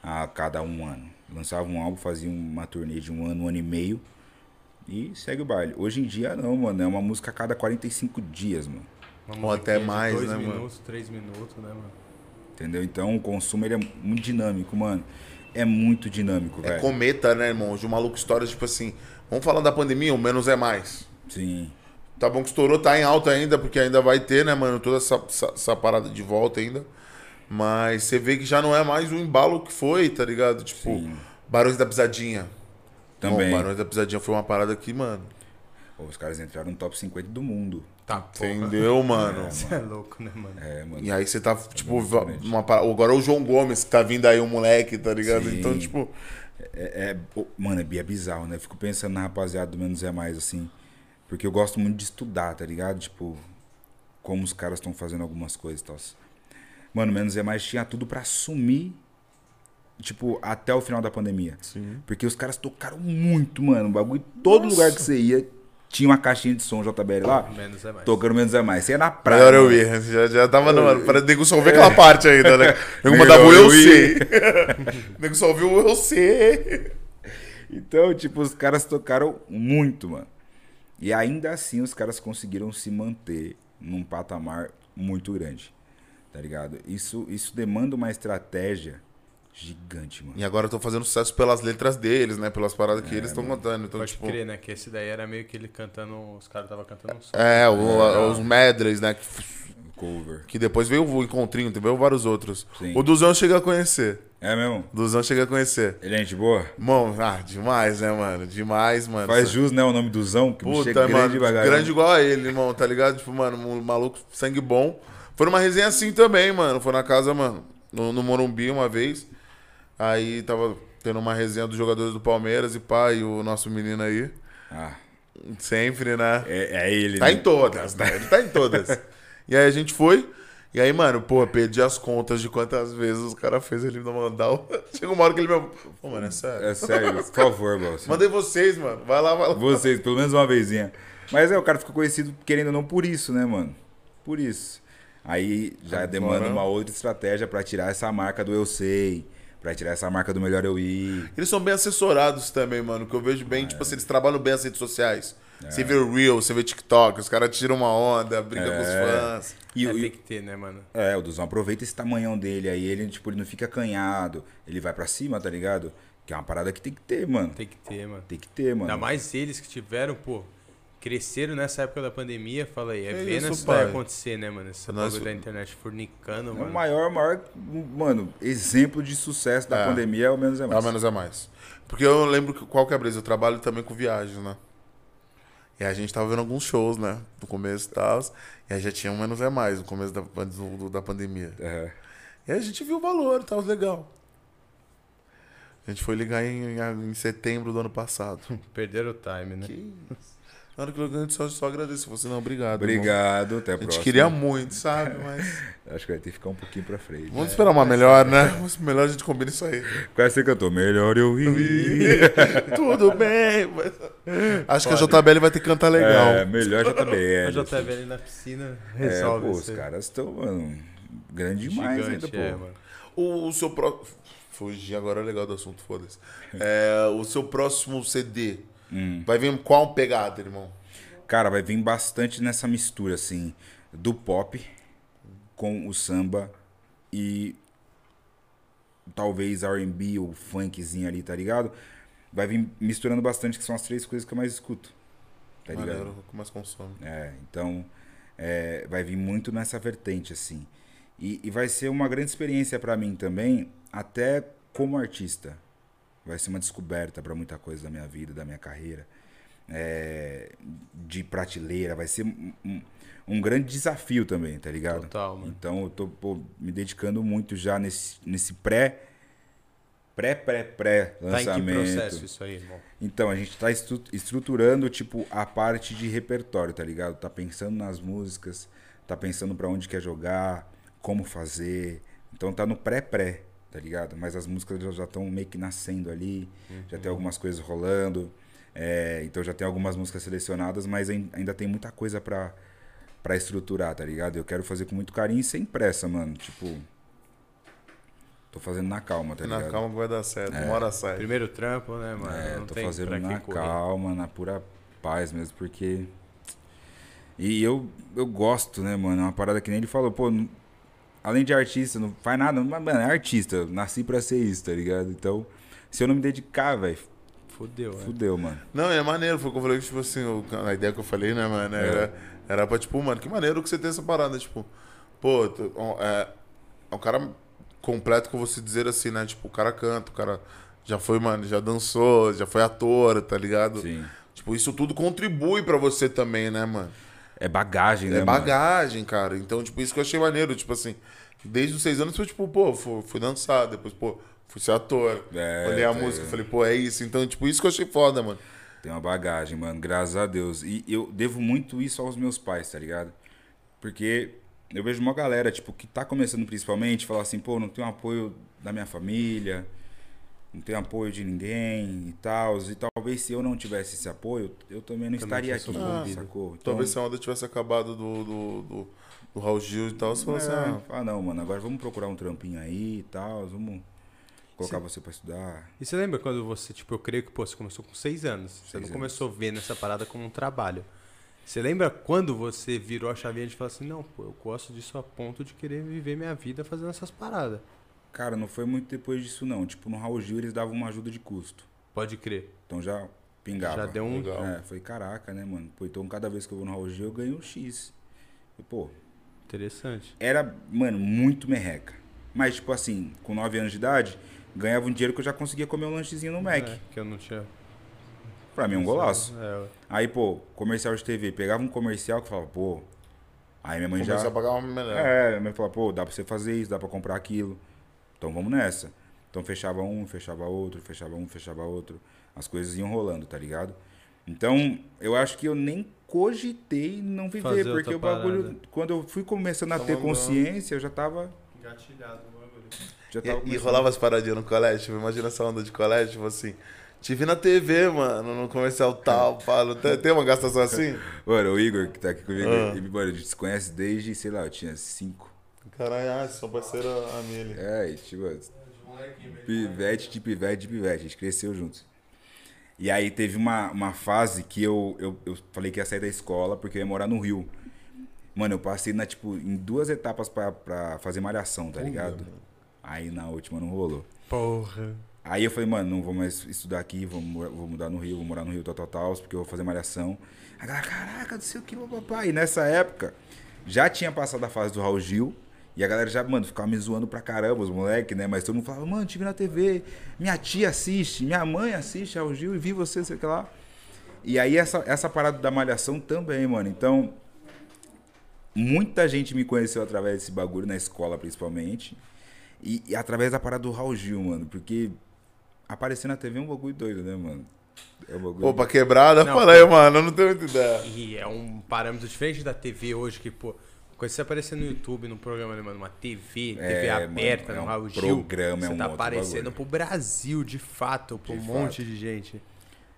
a cada um ano. Lançava um álbum, fazia uma turnê de um ano, um ano e meio e segue o baile. Hoje em dia não, mano. É uma música a cada 45 dias, mano. Uma Ou até de mais, dois né, mano? minutos, três minutos, né, mano? Entendeu? Então o consumo ele é muito dinâmico, mano. É muito dinâmico, É velho. cometa, né, irmão? Hoje o maluco história, tipo assim. Vamos falar da pandemia, o menos é mais. Sim. Tá bom que estourou, tá em alta ainda, porque ainda vai ter, né, mano, toda essa, essa, essa parada de volta ainda. Mas você vê que já não é mais o embalo que foi, tá ligado? Tipo, Sim. Barões da Pisadinha. Também. Bom, Barões da Pisadinha foi uma parada que, mano. Pô, os caras entraram no top 50 do mundo. Tá, porra. Entendeu, mano? Você é louco, né, mano? É, mano. E aí você tá, tipo, muito diferente. uma, parada- agora é o João Gomes que tá vindo aí, o moleque, tá ligado? Sim. Então, tipo, É, é- mano, é, é bizarro, né? Fico pensando na rapaziada do Menos é Mais, assim. Porque eu gosto muito de estudar, tá ligado? Tipo, como os caras estão fazendo algumas coisas e tal. Mano, Menos é Mais tinha tudo pra sumir, tipo, até o final da pandemia. Sim. Porque os caras tocaram muito, mano. O bagulho, todo lugar que você ia, tinha uma caixinha de som JBL lá. Menos é mais. Tocando Menos é Mais. Você ia na praia. melhor eu ir. Já, já tava, no, mano, para nego só ouvir aquela parte ainda, né? Nego mandava o eu sei. nego só ouviu o eu sei. Então, tipo, os caras tocaram muito, mano. E ainda assim os caras conseguiram se manter num patamar muito grande. Tá ligado? Isso, isso demanda uma estratégia gigante, mano. E agora eu tô fazendo sucesso pelas letras deles, né? Pelas paradas que eles estão cantando. Então, Pode tipo. crer, né? Que esse daí era meio que ele cantando. Os caras estavam cantando um som. É, o- os medleys, né? Que, Cover. que depois veio o encontrinho, veio vários outros. Sim. O Duzão cheguei a conhecer. É mesmo? Duzão cheguei a conhecer. Ele é gente boa? Bom, ah, demais, né, mano? Demais, mano. Faz jus, né? O nome do Zão, que é Puta, grande mano, devagar. grande igual a ele, irmão, tá ligado? Tipo, mano, um maluco, sangue bom. Foi numa resenha assim também, mano. Foi na casa, mano, no, no Morumbi uma vez. Aí tava tendo uma resenha dos jogadores do Palmeiras e pá, e o nosso menino aí. Ah, Sempre, né? é, é ele, Tá né? em todas, né? Ele tá em todas. e aí a gente foi. E aí, mano, pô, perdi as contas de quantas vezes os caras fez ele me mandar. o- Chegou uma hora que ele me. Pô, mano, é sério. É sério, por favor, Balsa. Mandei vocês, mano. Vai lá, vai lá. Vocês, pelo menos uma vezinha. Mas é, o cara ficou conhecido, querendo ou não, por isso, né, mano? Por isso. Aí já Agora- demanda uma outra estratégia pra tirar essa marca do eu sei, pra tirar essa marca do melhor eu ir. Eles são bem assessorados também, mano. Que eu vejo bem, é. tipo assim, eles trabalham bem as redes sociais. Você vê o Reel, você vê TikTok, os caras tiram uma onda, briga com os fãs. E, É, o- tem que ter, né, mano? É, o Duzão aproveita esse tamanhão dele, aí ele, tipo, ele não fica acanhado, ele vai pra cima, tá ligado? Que é uma parada que tem que ter, mano. Tem que ter, mano. Tem que ter, mano. Ainda mais eles que tiveram, pô, cresceram nessa época da pandemia, fala aí, é, É vendo isso, pai. acontecer, né, mano? Esse Nós- da internet fornicando, É o mano. maior, maior, mano, exemplo de sucesso da É. pandemia é o menos é mais. menos é mais. Porque eu lembro que qual que é a brisa? Eu trabalho também com viagens, né? E a gente tava vendo alguns shows, né? No começo e tal. E aí já tinha um menos é mais no começo da, do- do- da pandemia. É. E aí a gente viu o valor e tal, legal. A gente foi ligar em, em setembro do ano passado. Perderam o time, né? Que isso? Na hora que eu gente só, só agradeceu. Você não, obrigado. irmão. Obrigado, até a A gente próxima. queria muito, sabe? Mas Acho que vai ter que ficar um pouquinho pra frente. vamos esperar uma melhor, né? Vamos melhor a gente combina isso aí. Qual é você cantou? Melhor eu ir. Tudo bem. mas- Acho que a JBL vai ter que cantar legal. É, melhor A JBL. Ali na piscina É, resolve pô, isso os caras estão, mano, grande demais Gigante, ainda, pô. é, mano. O, o seu próximo. Fugir agora é legal do assunto, foda-se. É, o seu próximo CD Hum. vai vir qual pegada, irmão? Cara, vai vir bastante nessa mistura, assim, do pop com o samba e talvez R&B ou funkzinho ali, tá ligado? Vai vir misturando bastante, que são as três coisas que eu mais escuto, tá ligado? Maneiro, que mais consome. É, então é, vai vir muito nessa vertente, assim. E, e vai ser uma grande experiência pra mim também, até como artista. Vai ser uma descoberta pra muita coisa da minha vida, da minha carreira. É, de prateleira, vai ser um, um- um grande desafio também, tá ligado? Total, mano. Então eu tô pô, me dedicando muito já nesse, nesse pré. Pré, pré, pré Tá em que lançamento. processo isso aí, irmão? Então, a gente tá estru- estruturando, tipo, a parte de repertório, tá ligado? Tá pensando nas músicas, tá pensando pra onde quer jogar, como fazer. Então tá no pré-pré, tá ligado? Mas as músicas já estão meio que nascendo ali, já tem algumas coisas rolando. é, então já tem algumas músicas selecionadas, mas ain- ainda tem muita coisa pra, pra estruturar, tá ligado? Eu quero fazer com muito carinho e sem pressa, mano. Tipo. Tô fazendo na calma, tá na ligado? calma que vai dar certo. Uma hora sai. Primeiro trampo, né, mano? É, Não tô tem fazendo na correr. calma, na pura paz mesmo, porque. E eu, eu gosto, né, mano? É uma parada que nem ele falou, pô, além de artista, não faz nada, mas, mano, é artista, eu nasci pra ser isso, tá ligado? Então, se eu não me dedicar, velho, Fudeu, né? fudeu, mano. Não, é maneiro, foi o que eu falei, tipo assim, o- a ideia que eu falei, né, mano, era, era pra, tipo, mano, que maneiro que você tem essa parada, tipo, pô, tu- é, é um cara completo que eu vou se dizer assim, né, tipo, o cara canta, o cara já foi, mano, já dançou, já foi ator, tá ligado? Sim. Tipo, isso tudo contribui pra você também, né, mano? É bagagem, né, É mano? bagagem, cara. Então, tipo, isso que eu achei maneiro. Tipo assim, desde os seis anos foi tipo, pô, fui, fui dançar, depois, pô, fui ser ator. É, Olhei a tá música, falei, pô, é isso. Então, tipo, isso que eu achei foda, mano. Tem uma bagagem, mano, graças a Deus. E eu devo muito isso aos meus pais, tá ligado? Porque eu vejo uma galera, tipo, que tá começando principalmente, falar assim, pô, não tenho apoio da minha família, não tenho apoio de ninguém e tal. E talvez se eu não tivesse esse apoio, eu também não estaria aqui, sobrevivido. sacou? Então, Talvez se a onda tivesse acabado do, do, do, do Raul Gil e tal, você falou assim, é, ah, fala, não, mano, agora vamos procurar um trampinho aí e tal, vamos colocar você pra estudar. E você lembra quando você, tipo, eu creio que, pô, você começou com seis anos. Você Seis não anos. começou vendo essa parada como um trabalho. Você lembra quando você virou a chavinha de falar assim, não, pô, eu gosto disso a ponto de querer viver minha vida fazendo essas paradas. Cara, não foi muito depois disso, não. Tipo, no Raul Gil eles davam uma ajuda de custo. Pode crer. Então já pingava. Já deu um- Legal. É, foi caraca, né, mano? Pô, então cada vez que eu vou no Raul Gil eu ganho um X. E, pô, Interessante. era, mano, muito merreca. Mas, tipo assim, com 9 anos de idade, ganhava um dinheiro que eu já conseguia comer um lanchezinho no Mac. É, que eu não tinha. Pra mim, um golaço. É, Aí, pô, comercial de TV. Pegava um comercial que falava, pô. Aí minha mãe já. começou a pagar uma melhor. É, minha mãe falava, pô, dá pra você fazer isso, dá pra comprar aquilo. Então vamos nessa. Então fechava um, fechava outro, fechava um, fechava outro. As coisas iam rolando, tá ligado? Então, eu acho que eu nem cogitei não viver, Fazer porque o bagulho, parada. quando eu fui começando a Tá ter consciência, eu já tava. Gatilhado no bagulho. Já E, tava e começando. rolava as paradinhas no colégio, tipo, imagina essa onda de colégio, tipo assim, te vi na TV, mano, no comercial tal, falo, tem, tem uma gastação assim? Mano, o Igor, que tá aqui comigo, Ah. ele, mano, a gente se conhece desde, sei lá, eu tinha cinco. Caralho, ah, são parceiro a minha ali. É, e tipo, pivete de pivete de pivete, a gente cresceu juntos. E aí teve uma, uma fase que eu, eu, eu falei que ia sair da escola porque eu ia morar no Rio. Mano, eu passei na, tipo, em duas etapas pra, pra fazer malhação, tá ligado? Aí na última não rolou. Porra. Aí eu falei, mano, não vou mais estudar aqui, vou, vou mudar no Rio, vou morar no Rio, tal, tal, tal, porque eu vou fazer malhação. A galera, caraca, não sei o que, papai. E nessa época, já tinha passado a fase do Raul Gil, e a galera já, mano, ficava me zoando pra caramba, os moleques, né? Mas todo mundo falava, mano, te vi na TV, minha tia assiste, minha mãe assiste Raul Gil e vi você, sei o que lá. E aí essa, essa parada da malhação também, mano. Então, muita gente me conheceu através desse bagulho, na escola principalmente. E, e através da parada do Raul Gil, mano. Porque aparecer na TV é um bagulho doido, né, mano? É um bagulho. Pra quebrada, Não, fala aí, mano, eu não tenho muita ideia. E é um parâmetro diferente da TV hoje, que, pô, quando você aparecer no YouTube, num programa, mano, uma TV, TV É, aberta, mano, é no um Raul Gil, programa, é você um tá aparecendo bagulho. pro Brasil, de fato, pra um De monte fato. de gente.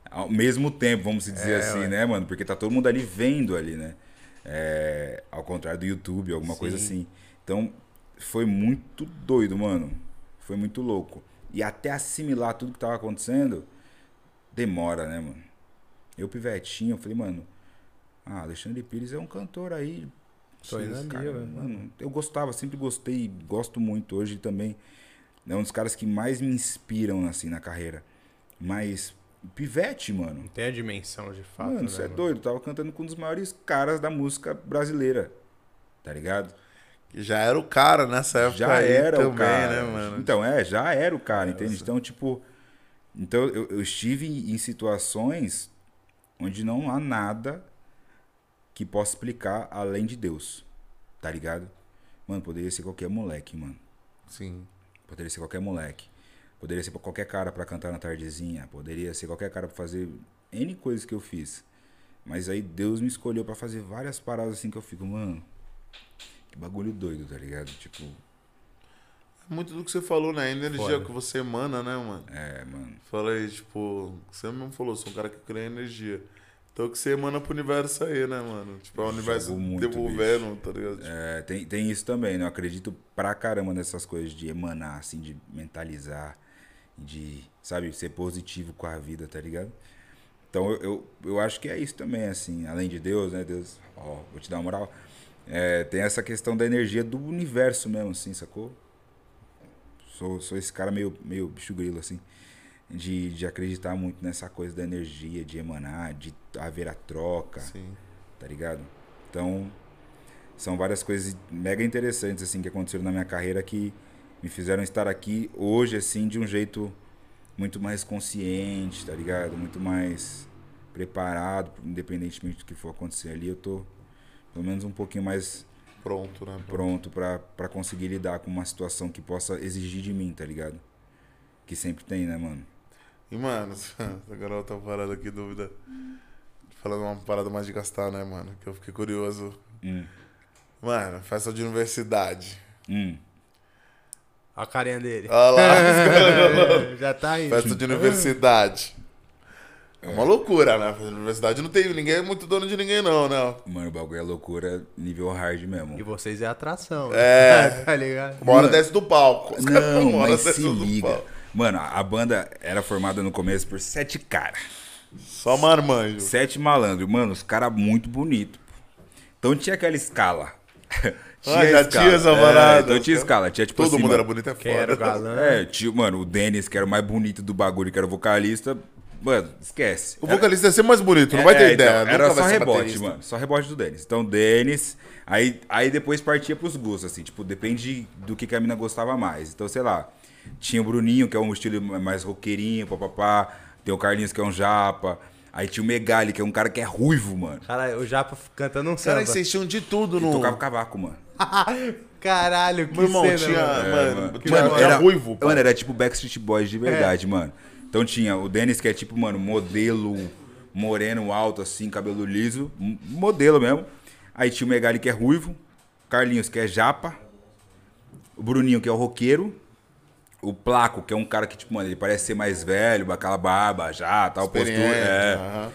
Ao mesmo tempo, vamos dizer É, assim, ué. né, mano? Porque tá todo mundo ali vendo ali, né? É, ao contrário do YouTube, alguma coisa Sim. assim. Então, foi muito doido, mano. Foi muito louco. E até assimilar tudo que tava acontecendo, demora, né, mano? Eu, pivetinho, eu falei, mano, ah, Alexandre Pires é um cantor aí. Tô ali, cara, ué. mano, eu gostava, sempre gostei, gosto muito hoje também. É um dos caras que mais me inspiram, assim, na carreira. Mas, pivete, mano. Não tem a dimensão, de fato, Mano, né, você é mano? doido. Eu tava cantando com um dos maiores caras da música brasileira. Tá ligado? Que já era o cara nessa época Já aí era também, o cara. né, mano? Então, é, já era o cara, entende? Então, tipo. Então, eu, eu estive em situações onde não há nada que possa explicar além de Deus. Tá ligado? Mano, poderia ser qualquer moleque, mano. Sim. Poderia ser qualquer moleque. Poderia ser qualquer cara pra cantar na tardezinha. Poderia ser qualquer cara pra fazer N coisas que eu fiz. Mas aí Deus me escolheu pra fazer várias paradas assim que eu fico, mano. Que bagulho doido, tá ligado? Tipo, Muito do que você falou, né? A energia Foda. que você emana, né, mano? é, mano. Fala aí, tipo, você mesmo falou, sou um cara que em energia. Então que você emana pro universo aí, né, mano? Tipo, é o universo devolvendo, tá ligado? Tipo, É, tem, tem isso também, né? Eu acredito pra caramba nessas coisas de emanar, assim, de mentalizar, de, sabe, ser positivo com a vida, tá ligado? Então eu, eu, eu acho que é isso também, assim, além de Deus, né? Deus, ó, vou te dar uma moral. É, tem essa questão da energia do universo mesmo, assim, sacou? Sou, sou esse cara meio, meio bicho grilo, assim, de, de acreditar muito nessa coisa da energia, de emanar, de haver a troca Sim. tá ligado? Então, são várias coisas mega interessantes, assim, que aconteceram na minha carreira que me fizeram estar aqui hoje, assim, de um jeito muito mais consciente, tá ligado? Muito mais preparado, independentemente do que for acontecer ali, eu tô pelo menos um pouquinho mais Pronto, né? pronto pra conseguir lidar com uma situação que possa exigir de mim, tá ligado? Que sempre tem, né, mano? E, mano, agora outra parada aqui, dúvida. Falando uma parada mais de gastar, né, mano? Que eu fiquei curioso. Hum. Mano, festa de universidade. Hum. Olha a carinha dele. Olha lá, Já tá indo. festa de universidade. É uma loucura, né? Festa de universidade não tem ninguém é muito dono de ninguém, não, né? Mano, o bagulho é loucura nível hard mesmo. E vocês é atração. É. tá ligado? Uma hora desce do palco. Os caras Não, mas se do liga. Mano, a banda era formada no começo por sete caras. Só marmanjo. Sete malandros. Mano, os caras muito bonitos. Então tinha aquela escala. Ah, já tinha essa parada. Então tinha escala. Tinha tipo Todo assim, mundo mano, era bonito, é Quem era o foda. galã? É, tinha, mano, o Denis, que era o mais bonito do bagulho, que era o vocalista. Mano, esquece. O vocalista ia ser mais bonito, não vai ter É, ideia. então, era só rebote, baterista. mano. Só rebote do Denis. Então, Denis. Aí, aí depois partia pros gostos, assim. Tipo, depende do que, que a mina gostava mais. Então, sei lá. Tinha o Bruninho, que é um estilo mais roqueirinho, papapá. Tem o Carlinhos, que é um japa. Aí tinha o Megali, que é um cara que é ruivo, mano. Caralho, o Japa cantando um Cara, samba. vocês tinham de tudo no. Tocava cavaco, mano. Caralho, que Meu irmão cena, tinha. mano. Mano, mano. Mano, era, ruivo. pô. Mano, era tipo Backstreet Boys de verdade, mano. Então tinha o Denis, que é tipo, mano, modelo moreno, alto, assim, cabelo liso. Modelo mesmo. Aí tinha o Megali, que é ruivo. Carlinhos, que é japa. O Bruninho, que é o roqueiro. O Placo, que é um cara que, tipo, mano, ele parece ser mais velho, com aquela barba já, tal, postura. É.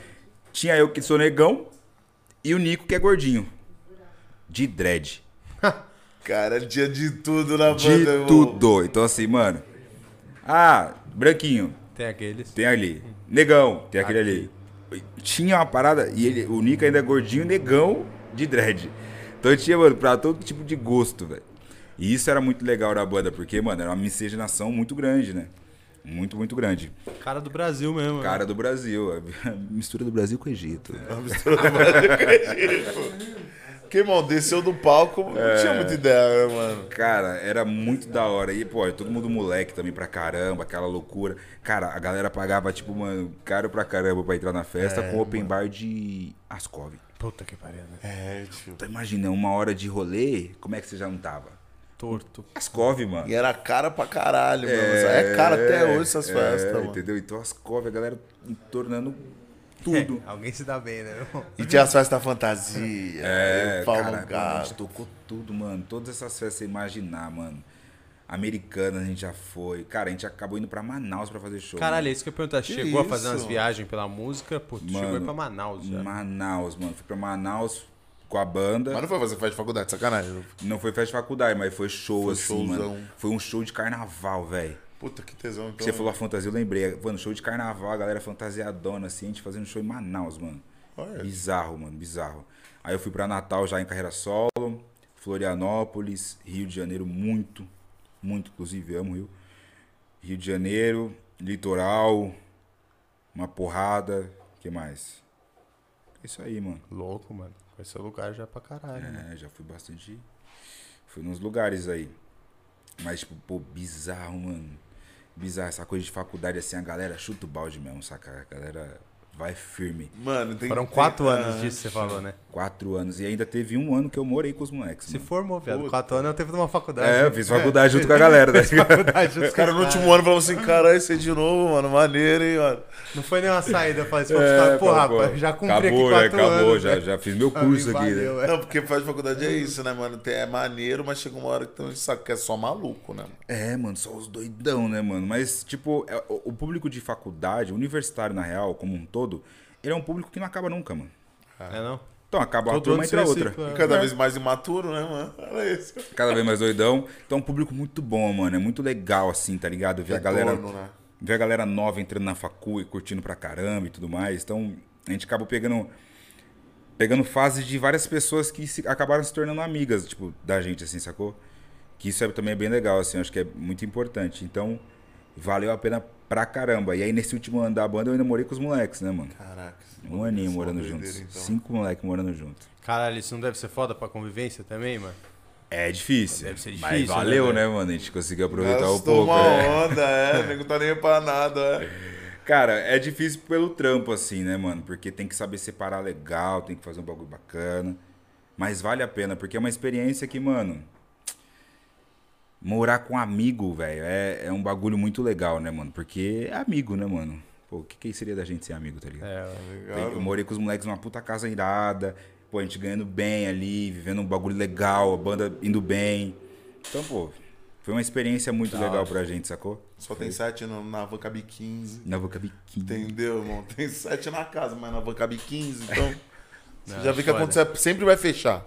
Tinha eu, que sou negão. E o Nico, que é gordinho. De dread. Cara, tinha de tudo na De banda, irmão. tudo. Então, assim, mano. Ah, branquinho. Tem aqueles. Tem ali. Negão, tem aquele ali. Tinha uma parada, e ele, o Nico ainda é gordinho, negão de dread. Então tinha, mano, pra todo tipo de gosto, velho. E isso era muito legal da banda, porque, mano, era uma miscigenação muito grande, né? Muito, muito grande. Cara do Brasil mesmo. né? Cara do Brasil, a mistura do Brasil com o Egito. A mistura do Brasil com o Egito. Que, irmão, desceu do palco, não É. tinha muita ideia, né, mano? Cara, era muito da hora. E, pô, todo mundo moleque também pra caramba, aquela loucura. Cara, a galera pagava, tipo, mano, caro pra caramba pra entrar na festa com open bar de Ascov. Puta que pariu, né? É, tio. Então imagina, uma hora de rolê, como é que você já não tava? Torto. Ascov, mano. E era cara pra caralho, mano. É cara até hoje essas é, festas, mano. Entendeu? Então Ascov, a galera tornando tudo. Alguém se dá bem, né, irmão? E tinha as festas da fantasia, É, pau cara, no a gente tocou tudo, mano. Todas essas festas, você imaginar, mano. Americana a gente já foi. Cara, a gente acabou indo pra Manaus pra fazer show. Caralho, é mano. isso que eu ia perguntar. Chegou a fazer isso? umas viagens pela música? Pô, tu chegou aí Mano, pra Manaus já. Manaus, mano. Fui pra Manaus com a banda. Mas não foi fazer festa de faculdade, sacanagem. Não foi festa de faculdade, mas foi show, Foi assim, showzão. mano. Foi um show de carnaval, velho. Puta que tesão, então. Você falou a fantasia, eu lembrei. Mano, show de carnaval, a galera fantasiadona, assim, a gente fazendo show em Manaus, mano. Olha. Bizarro, mano, bizarro. Aí eu fui pra Natal já em carreira solo, Florianópolis, Rio de Janeiro, muito, muito, inclusive, amo Rio. Rio de Janeiro, litoral, uma porrada, que mais? Isso aí, mano. Louco, mano. Conheceu lugar já pra caralho. né? É, já fui bastante. Fui nos lugares aí. Mas, tipo, pô, bizarro, mano. Bizarro. Essa coisa de faculdade, assim, a galera chuta o balde mesmo, saca? A galera vai firme. Mano, tem Foram tem- quatro ah, anos disso, você falou, né? Quatro anos. E ainda teve um ano que eu morei com os moleques. Se mano. formou, viado. Puta. Quatro anos eu teve uma faculdade. É, eu fiz faculdade junto com a galera, ligado? faculdade junto Os caras no último ano falavam assim, caralho, você de novo, mano. Maneiro, hein, mano. Não foi nem uma saída, eu falei assim, É, porra, pô, rapaz, já cumpri acabou, aqui quatro já acabou, anos. já, né? já fiz meu curso aqui, valeu, né? é. Não, porque faz faculdade é isso, né, mano? Tem- É maneiro, mas chega uma hora que também sabe que é só maluco, né? É, mano, só os doidão, né, mano? Mas, tipo, é- o o público de faculdade, universitário, na real, como um todo, ele é um público que não acaba nunca, mano. É, não? Então acaba uma Todo turma entra se outra. E cada vez mais imaturo, né, mano? Olha isso. Cada vez mais doidão. Então é um público muito bom, mano. É muito legal, assim, tá ligado? Ver a galera. Né? Ver a galera nova entrando na facu e curtindo pra caramba e tudo mais. Então, a gente acabou pegando. Pegando fases de várias pessoas que se- acabaram se tornando amigas, tipo, da gente, assim, sacou? Que isso é, também é bem legal, assim, acho que é muito importante. Então, valeu a pena pra caramba. E aí, nesse último ano da banda, eu ainda morei com os moleques, né, mano? Caraca. Um aninho morando juntos. então. Cinco moleques morando juntos. Caralho, isso não deve ser foda pra convivência também, mano? É difícil. Deve ser Mas difícil, valeu, né, né, mano? A gente conseguiu aproveitar um Gastou pouco. uma né? onda, é. O nego tá nem pra nada, é. Cara, é difícil pelo trampo, assim, né, mano? Porque tem que saber separar legal, tem que fazer um bagulho bacana. Mas vale a pena, porque é uma experiência que, mano. Morar com amigo, velho, é, é um bagulho muito legal, né, mano? Porque é amigo, né, mano? Pô, o que, que seria da gente ser amigo, tá ligado? É, Legal. Eu morei com os moleques numa puta casa irada. Pô, a gente ganhando bem ali, vivendo um bagulho legal, a banda indo bem. Então, pô, foi uma experiência muito Da legal pra gente, sacou? Só tem sete no- na van cabe 15. Na boca biquinho. Entendeu, irmão? Tem sete na casa, mas na van cabe 15, então. Você já vê que foda. acontecer, sempre vai fechar.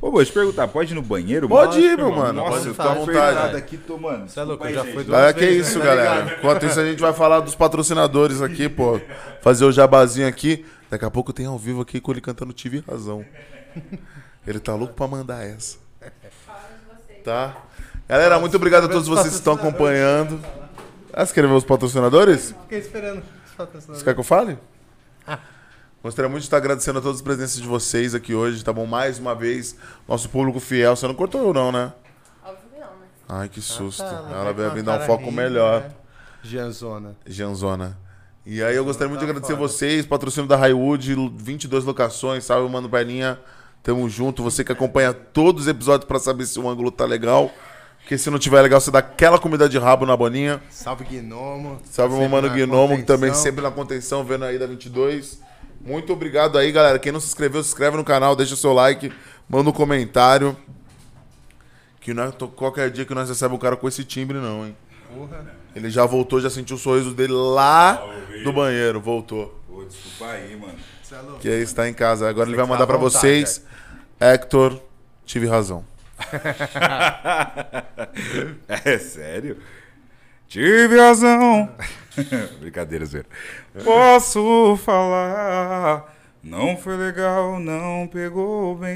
Ô, vou te perguntar, pode ir no banheiro? Pode mano? ir, meu mano. Nossa, pode eu ficar tô à vontade. aqui, tô, mano. Você é louco, já Ah, que vezes, isso, né? galera. Enquanto isso, a gente vai falar dos patrocinadores aqui, pô. Fazer o jabazinho aqui. Daqui a pouco tem ao vivo aqui com ele cantando Tive Razão. Ele tá louco pra mandar essa. Tá? Galera, muito obrigado a todos vocês que estão acompanhando. Ah, você quer ver os patrocinadores? Fiquei esperando. Você quer que eu fale? Gostaria muito de estar agradecendo a todas as presenças de vocês aqui hoje, tá bom? Mais uma vez, nosso público fiel. Você não cortou eu, não, né? Óbvio que não, né? Ai, que susto. tá, Ela vai vir a dar um foco rindo, melhor. né? Janzona. Janzona. E aí eu gostaria muito de Tá agradecer foda. vocês, patrocínio da Highwood, 22 locações, salve, mano, perninha. Tamo junto. Você que acompanha todos os episódios pra saber se o ângulo tá legal. Porque se não tiver legal, você dá aquela comida de rabo na boninha. Salve Gnomo. Salve, meu mano Gnomo, que também sempre na contenção, vendo aí da 22. Muito obrigado aí, galera. Quem não se inscreveu, se inscreve no canal, deixa o seu like, manda um comentário. Que não é qualquer dia que nós recebemos um cara com esse timbre, não, hein? Porra. Ele já voltou, já sentiu o sorriso dele lá do banheiro. Voltou. Pô, desculpa aí, mano. É. Que aí está em casa. Agora ele vai Fica mandar vontade, vocês. Hector, tive razão. É sério? Tive razão. Brincadeira, Zé. Posso falar. Não foi legal, não pegou bem.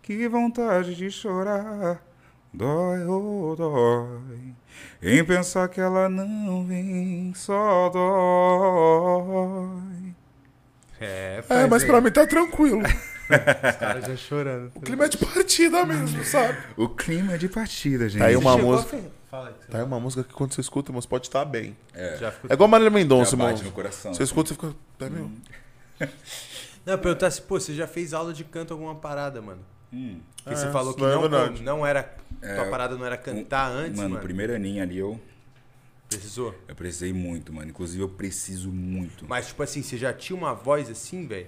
Que vontade de chorar. Dói ou dói. Em pensar que ela não vem, só dói. É, É, mas aí. pra mim tá tranquilo. Os caras já chorando. O clima é de partida mesmo, sabe? O clima é de partida, gente. Tá aí uma música. Tá aí uma música que quando você escuta, você pode estar bem. você Já ficou... É igual Marília Mendonça, bate no coração. Você escuta, você fica. É meu. Não, perguntar se, pô, você já fez aula de canto alguma parada, mano? Hum. Porque É, você falou que isso é não, não era. É, tua parada não era cantar antes, mano, mano. primeiro aninho ali eu, Precisou. eu precisei muito, mano. Inclusive eu preciso muito. Mas, tipo assim, você já tinha uma voz assim, velho?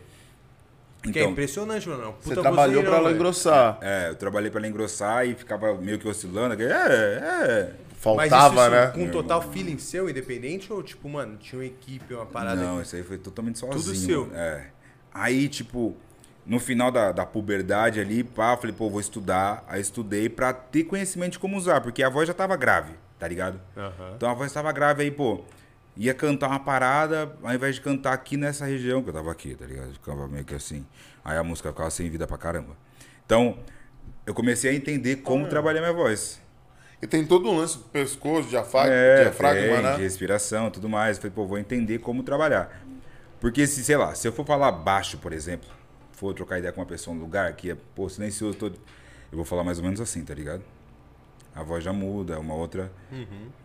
Que é Então, impressionante, mano. Puta Você trabalhou pra ela engrossar. é, eu trabalhei pra ela engrossar e ficava meio que oscilando. É, é. Mas Faltava, isso, né? Com total feeling seu, independente, ou tipo, mano, tinha uma equipe, uma parada. Não, isso aí foi totalmente sozinho. seu. mano. É. Aí, tipo, no final da, da puberdade ali, pá, falei, pô, vou estudar. Aí estudei pra ter conhecimento de como usar, porque a voz já tava grave, tá ligado? Então a voz tava grave aí, pô. Ia cantar uma parada, ao invés de cantar aqui nessa região, que eu tava aqui, tá ligado? Ficava meio que assim. Aí a música ficava sem vida pra caramba. Então, eu comecei a entender como trabalhar minha voz. E tem todo um lance do pescoço, diafragma, É, diafragma tem, né? de respiração, tudo mais. Falei, pô, vou entender como trabalhar. Porque se, sei lá, se eu for falar baixo, por exemplo, for trocar ideia com uma pessoa no lugar que é, pô, silencioso todo, eu vou falar mais ou menos assim, tá ligado? A voz já muda, é uma outra.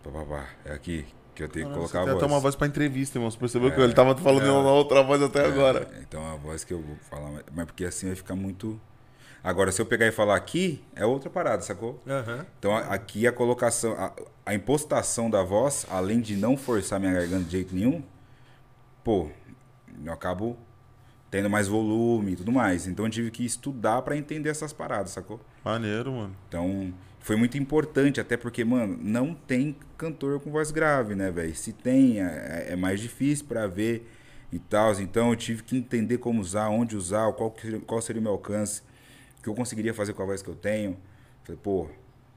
Pá, pá, pá, é aqui que eu tenho que colocar a voz. até uma voz pra entrevista, irmão. Você percebeu que ele tava falando em uma outra voz até agora. É, então a voz que eu vou falar, mas- porque assim vai ficar muito. Agora, se eu pegar e falar aqui, é outra parada, sacou? Aham. Então aqui a colocação, a, a impostação da voz, além de não forçar minha garganta de jeito nenhum, pô, eu acabo tendo mais volume e tudo mais. Então eu tive que estudar pra entender essas paradas, sacou? Maneiro, mano. Então foi muito importante, até porque, mano, não tem cantor com voz grave, né, velho? Se tem, é, é mais difícil pra ver e tal. Então eu tive que entender como usar, onde usar, qual, que seria- qual seria o meu alcance, o que eu conseguiria fazer com a voz que eu tenho. Falei, pô,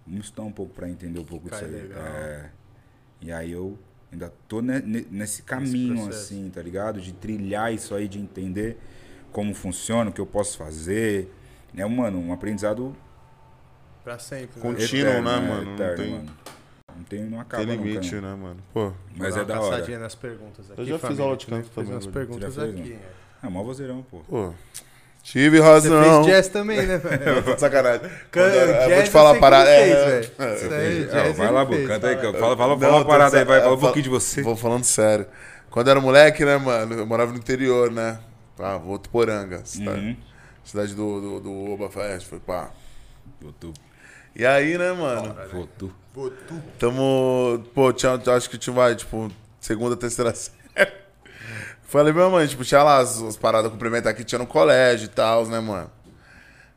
vamos estudar um pouco pra entender um pouco disso aí. É, e aí eu ainda tô ne- ne- nesse caminho, assim, tá ligado? De trilhar isso aí, de entender como funciona, o que eu posso fazer. É, mano, um aprendizado Pra sempre. Né? Contínuo, eterno, né, mano? Não Eterno, tem- mano. Não tem, não acaba Tem nunca, limite, né? né, mano? Pô. Mas é dar da hora. passadinha nas perguntas aqui. Eu já fiz família, aula de canto também, umas velho. perguntas fez, aqui. né? né? É mó vozeirão, pô. Pô. Tive Você razão. fez jazz também, né, velho? Eu tô de sacanagem. Can- Quando eu- vou te falar a parada. é, fez, é, velho. é, fiz. Ah, vai lá, pô, fez. canta aí. Fala. Fala, fala, Não, fala uma parada aí, vai, fala eu um pouquinho de você. Vou falando sério. Quando eu era moleque, né, mano? Eu morava no interior, né? Ah, Votuporanga, cidade, Uhum. cidade do, do, do Oba Fest, foi pá. Votu, E aí, né, mano? votu. Tamo. Pô, tinha, acho que tinha, vai, tipo, segunda, terceira série. Falei, minha mãe, tipo, tinha lá as, as paradas complementares que tinha no colégio e tal, né, mano?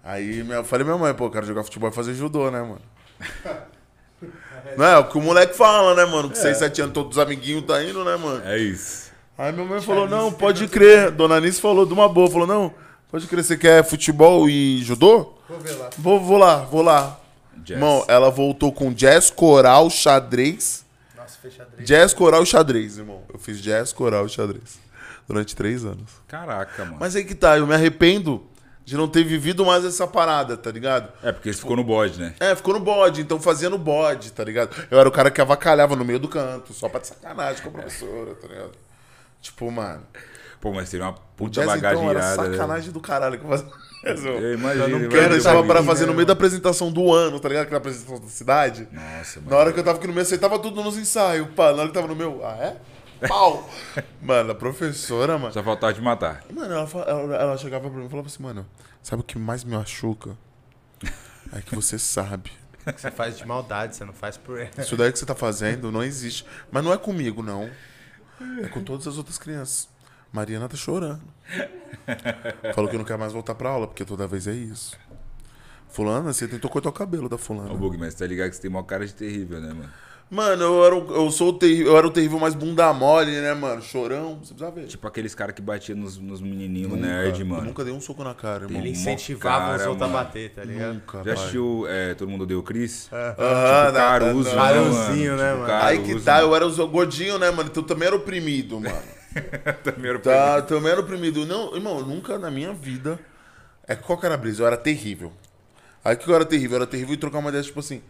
Aí minha, eu falei, minha mãe, pô, quero jogar futebol e fazer judô, né, mano? Não é, o que o moleque fala, né, mano? Que 6, 7 anos, todos os amiguinhos tá indo, né, mano? É isso. Aí minha mãe falou, não, pode crer. Dona Anice falou de uma boa, falou, não, pode crer, você quer futebol e judô? Vou ver lá. Vou, vou lá, vou lá. Jazz. Irmão, ela voltou com jazz, coral, xadrez. Nossa, fechadrez. Jazz, coral e xadrez, irmão. Eu fiz jazz, coral e xadrez. Durante três anos. Caraca, mano. Mas aí que tá, eu me arrependo de não ter vivido mais essa parada, tá ligado? É, porque você ficou no bode, né? É, ficou no bode, então fazia no bode, tá ligado? Eu era o cara que avacalhava no meio do canto, só pra de sacanagem com a professora, tá ligado? Tipo, mano. Pô, mas seria uma puta jazz, bagagem então, era irada. né? sacanagem do caralho que eu fazia. Eu imagino. Eu não quero, eu tava pra fazer no né, meio da apresentação do ano, tá ligado? Aquela apresentação da cidade. Nossa, mano. Na hora que eu tava aqui no meu, aceitava tudo nos ensaios. Pá, na hora que tava no meu, ah, é? Pau! mano, a professora, mano. Só faltava te matar. Mano, ela, ela, ela chegava pra mim e falava assim, mano, sabe o que mais me machuca? É que você sabe. Você faz de maldade, você não faz por. Isso daí que você tá fazendo não existe. Mas não é comigo, não. É com todas as outras crianças. Mariana tá chorando. Falou que não quer mais voltar pra aula, porque toda vez é isso. Fulana, você tentou cortar o cabelo da fulana. Ô, Bug, mas tá ligado que você tem uma cara de terrível, né, mano? Mano, eu era, o- eu sou o terrível, eu era o terrível mais bunda mole, né, mano? Chorão, você precisa ver. Tipo aqueles caras que batiam nos, nos menininhos Nunca, nerd, mano. Nunca dei um soco na cara, irmão. Ele incentivava os outros a mano. bater, tá ligado? Nunca, Já assistiu é, Todo Mundo Deu Chris? Aham, Tipo, na- Caruso, né, Caruzinho, mano? né, Tipo, mano? Aí que Caruso, tá, eu era o gordinho, né, mano? Então eu também era oprimido, mano. Também era Tá, também era oprimido. Não, irmão, nunca na minha vida. É qual que era a brisa? Eu era terrível. Aí que eu era terrível? Eu era terrível e trocar uma ideia, tipo assim.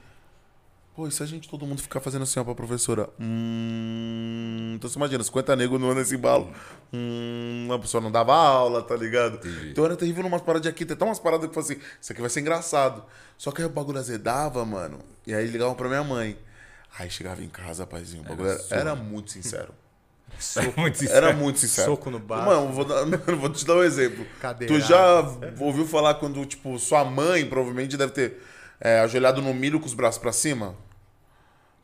Pô, e se a gente todo mundo ficar fazendo assim, ó, pra professora? Hum. Então você imagina, 50 negros no nesse embalo. Hum. A pessoa não dava aula, tá ligado? Entendi. Então eu era terrível numas paradas de aqui. Tem até umas paradas que eu assim: isso aqui vai ser engraçado. Só que aí o bagulho azedava, mano. E aí ligavam pra minha mãe. Aí chegava em casa, paizinho. O bagulho era, era muito sincero. É muito sincero. Era muito sincero. Soco no bar. Mano, vou, dar- mano, vou te dar um exemplo. Cadeirada. Tu já ouviu falar quando, tipo, sua mãe provavelmente deve ter é, ajoelhado no milho com os braços pra cima?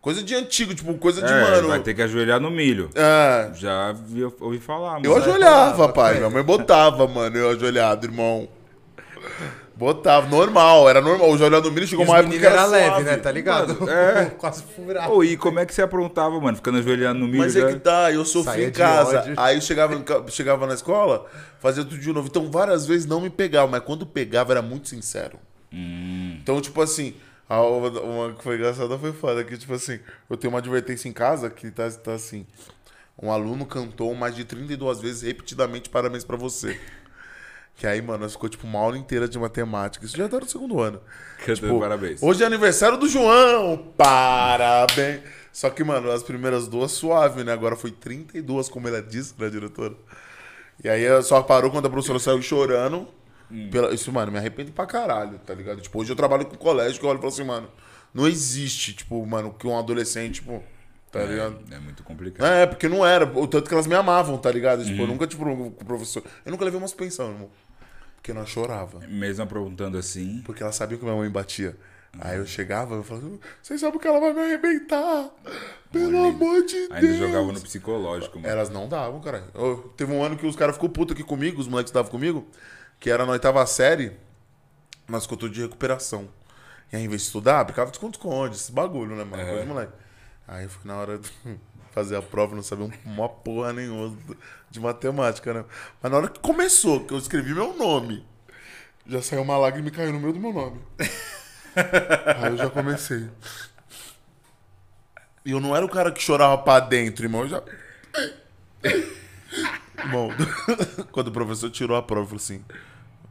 Coisa de antigo, tipo, coisa de, É, mano. vai ter que ajoelhar no milho. É. Já vi, ouvi falar, mano. Eu ajoelhava, pai. Minha mãe botava, mano, eu ajoelhado, irmão. Botava, normal, era normal. O ajoelhado no milho chegou uma época que era era leve, suave. né? Tá ligado? Mano, é. Quase furado. Pô, e como é que você aprontava, mano? Ficando ajoelhando no milho Mas já? é que tá, eu sofri em casa. ódio. Aí eu chegava, chegava na escola, fazia tudo de novo. Então várias vezes não me pegava, mas quando pegava era muito sincero. Hum. Então, tipo assim, a- uma, uma que foi engraçada foi foda, que tipo assim, eu tenho uma advertência em casa que tá, tá assim. Um aluno cantou mais de 32 vezes repetidamente parabéns pra você. Que aí, mano, nós ficou tipo uma aula inteira de matemática. Isso já tá no segundo ano. Cantando Tipo, parabéns. Hoje é aniversário do João. Parabéns. Só que, mano, as primeiras duas suave, né? Agora foi 32, como ela disse, né, diretora? E aí só parou quando a professora saiu chorando. Hum. Pela... Isso, mano, me arrependo pra caralho, tá ligado? Tipo, hoje eu trabalho com colégio que eu olho e falo assim, mano, não existe, tipo, mano, que um adolescente, tipo, tá ligado? É, é muito complicado. É, porque não era. O tanto que elas me amavam, tá ligado? Tipo, Uhum. eu nunca, tipo, o professor. Eu nunca levei uma suspensão, irmão. Porque nós chorava. Mesmo aprontando assim. Porque ela sabia que minha mãe batia. Aí eu chegava eu falava, vocês sabem que ela vai me arrebentar. Pelo Olha, amor de Ainda Deus. jogava no psicológico, mano. Elas não davam, cara. Eu- teve um ano que os caras ficou puto aqui comigo, os moleques estavam comigo, que era na oitava série, mas ficou tudo de recuperação. E aí, em vez de estudar, brincava de esconde-esconde, esse bagulho, né, mano? Coisa de moleque. Aí foi na hora de fazer a prova, não sabia uma porra nenhuma de matemática, né? Mas na hora que começou, que eu escrevi meu nome, já saiu uma lágrima e caiu no meio do meu nome. aí eu já comecei. E eu não era o cara que chorava pra dentro, irmão. Eu já. Irmão, quando o professor tirou a prova, eu falei assim: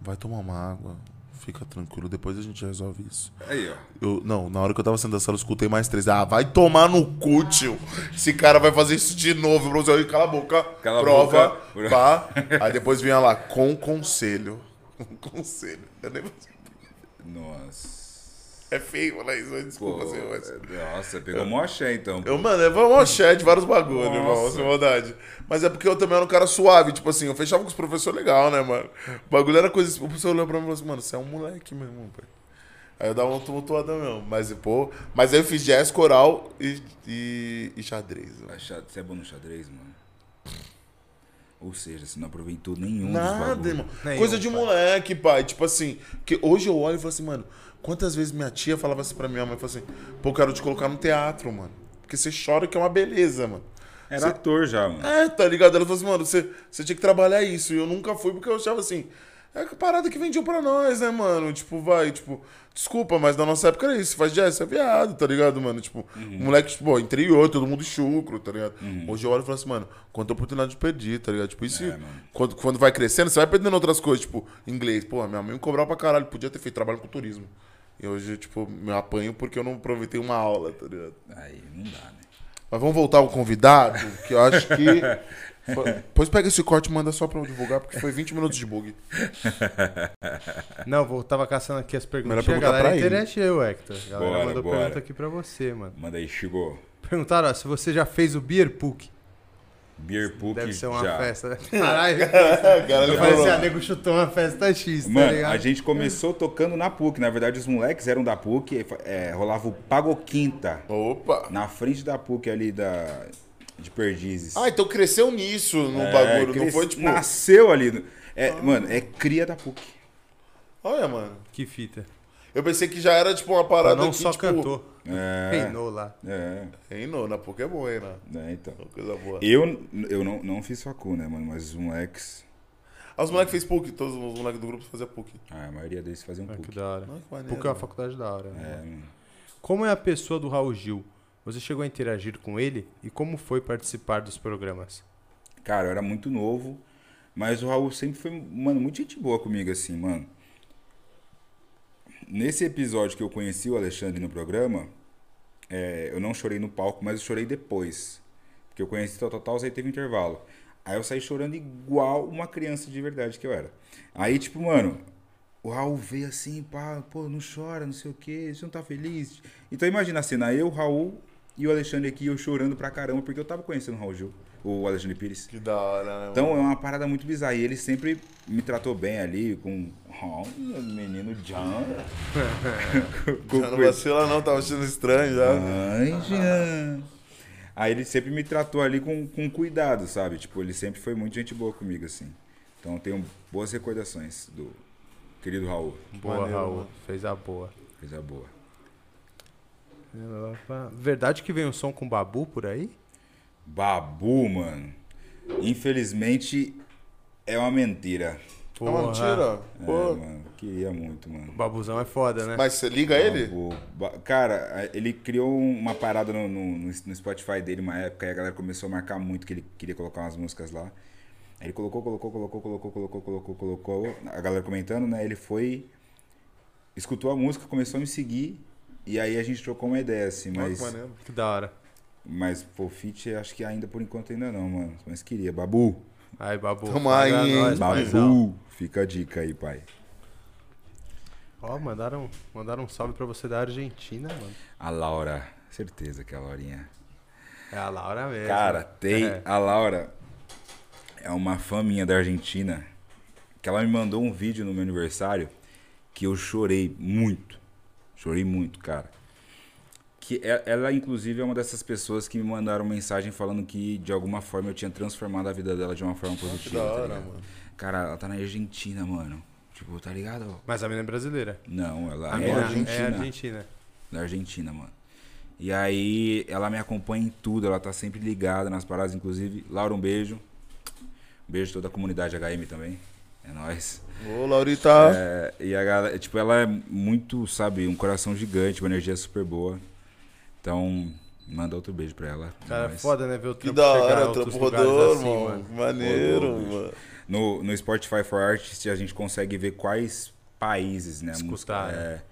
vai tomar uma água, fica tranquilo, depois a gente resolve isso. Aí, ó. Eu, não, na hora que eu tava sentado na sala, eu escutei mais três. Ah, vai tomar no cu, tio. Esse cara vai fazer isso de novo, professor. Aí, Cala a boca. Cala a prova, boca. pá. Aí depois vinha lá, com conselho. Com conselho. Eu nem... Nossa. É feio falar isso, mas desculpa, Pô, senhor. mas- Nossa, pegou mó axé, então. Eu, mano, eu vou chat de vários bagulhos, irmão, sem maldade. Mas é porque eu também era um cara suave, tipo assim, eu fechava com os professores legal, né, mano? O bagulho era coisa. O professor olhou pra mim e falou assim, mano, você é um moleque, meu irmão, pai. Aí eu dava uma tumultuada mesmo. Mas, pô. Mas aí eu fiz jazz, coral e, e, e xadrez. mano. Você é bom no xadrez, mano? Ou seja, você não aproveitou nenhum dos Nada, bagulhos. irmão. Nenhum, Coisa de pai. moleque, pai. Tipo assim, que hoje eu olho e falo assim, mano, quantas vezes minha tia falava assim pra minha mãe, falava assim, pô, eu quero te colocar no teatro, mano. Porque você chora que é uma beleza, mano. Era ator já, mano. É, tá ligado? Ela falou assim, mano, você, você tinha que trabalhar isso. E eu nunca fui porque eu achava assim, é a parada que vendiam pra nós, né, mano? Tipo, vai, tipo, desculpa, mas na nossa época era isso. Faz jazz, você é viado, tá ligado, mano? Tipo, moleque, tipo, ó, interior, todo mundo chucro, tá ligado? Hoje eu olho e falo assim, mano, quanta oportunidade eu perdi, tá ligado? Tipo, isso, É, quando, quando vai crescendo, você vai perdendo outras coisas, tipo, inglês. Pô, minha mãe me cobrava pra caralho, podia ter feito trabalho com turismo. E hoje, tipo, me apanho porque eu não aproveitei uma aula, tá ligado? Aí não dá, né? Mas vamos voltar ao convidado, que eu acho que. Depois pega esse corte e manda só pra eu divulgar, porque foi 20 minutos de bug. Não, vou, tava caçando aqui as perguntas. Melhor A perguntar galera pra ele. interageu, Hector. A galera Bora, mandou bora. pergunta aqui pra você, mano. Manda aí, chegou. Perguntaram ó, se você já fez o Beer Puck. Beer Puck Deve ser uma já. festa. né? Caralho. Cara, Eu falei assim, a nego chutou uma festa X, tá Mano, ligado? a gente começou tocando na PUC. Na verdade, os moleques eram da PUC. é, rolava o Pagoquinta. Opa! Na frente da PUC ali da, de Perdizes. Ah, então cresceu nisso no É, bagulho, não foi tipo. Ah. Nasceu ali. É, Mano, é cria da PUC. Olha, mano. Que fita. Eu pensei que já era tipo uma parada não que, só tipo, cantou. É. Reinou lá. É, Reinou, na PUC é boa, hein, né? é, então. Coisa boa. Eu, eu não, não fiz facu, né, mano? Mas os moleques. Ah, os moleques fez PUC, todos os moleques do grupo faziam PUC. Ah, a maioria deles faziam Ah, que PUC. da hora. Que maneiro, Porque é uma faculdade da hora. né? É, mano. Como é a pessoa do Raul Gil? Você chegou a interagir com ele? E como foi participar dos programas? Cara, eu era muito novo, mas o Raul sempre foi, mano, muito gente boa comigo, assim, mano. Nesse episódio que eu conheci o Alexandre no programa, é, eu não chorei no palco, mas eu chorei depois. Porque eu conheci o Total, aí teve intervalo. Aí eu saí chorando igual uma criança de verdade que eu era. Aí, tipo, mano, o Raul veio assim, pá, pô, não chora, não sei o quê, você não tá feliz. Então imagina a cena, eu, Raul e o Alexandre aqui, eu chorando pra caramba, porque eu tava conhecendo o Raul Gil, o Alexandre Pires. Que da hora, né? Então é uma parada muito bizarra. E ele sempre me tratou bem ali, com. Oh, menino John. com Já não vacila não, tava achando estranho já. Ai, Jean. Aí ele sempre me tratou ali com, com cuidado, sabe? Tipo, ele sempre foi muito gente boa comigo, assim. Então eu tenho boas recordações do querido Raul. Boa, Maneiro, Raul. mano. Fez a boa. Coisa boa. Verdade que vem um som com babu por aí? Babu, mano. Infelizmente é uma mentira. É uma mentira. É, Pô. mano. Queria muito, mano. O babuzão é foda, né? Mas você liga ele? Babu. Ba- Cara, ele criou uma parada no, no, no Spotify dele uma época e a galera começou a marcar muito que ele queria colocar umas músicas lá. Aí ele colocou, colocou, colocou, colocou, colocou, colocou, colocou. A galera comentando, né? Ele foi, escutou a música, começou a me seguir. E aí a gente trocou uma ideia, assim, mas. que maneiro. Que da hora. Mas, pô, fit, acho que ainda por enquanto ainda não, mano. Mas queria. Babu. Aí, babu. Tamo aí, hein? Babu. Fica a dica aí, pai. Ó, mandaram, mandaram um salve pra você da Argentina, mano. A Laura. Certeza que é a Laurinha. É a Laura mesmo. Cara, tem É. a Laura. É uma fã minha da Argentina. Que ela me mandou um vídeo no meu aniversário que eu chorei muito. Chorei muito, cara. Que é- ela, inclusive, é uma dessas pessoas que me mandaram mensagem falando que, de alguma forma, eu tinha transformado a vida dela de uma forma Que positiva. tá hora, ligado? mano. Cara, ela tá na Argentina, mano. Tipo, tá ligado? Mas a menina é brasileira. Não, ela A é mina argentina. é argentina. Da Argentina, mano. E aí, ela me acompanha em tudo, ela tá sempre ligada nas paradas, inclusive. Laura, um beijo. Um beijo toda a comunidade HM também. É nóis. Ô, Laurita. É, e a galera, tipo, ela é muito, sabe, um coração gigante, uma energia super boa. Então, manda outro beijo pra ela. É Cara, nóis. foda, né? Ver o Que trampo da chegar a hora, outros trampo rodou, assim, irmão. mano. Maneiro, Rodou, mano. No, no Spotify for Artists a gente consegue ver quais países, né? a música- Escutar, né? é.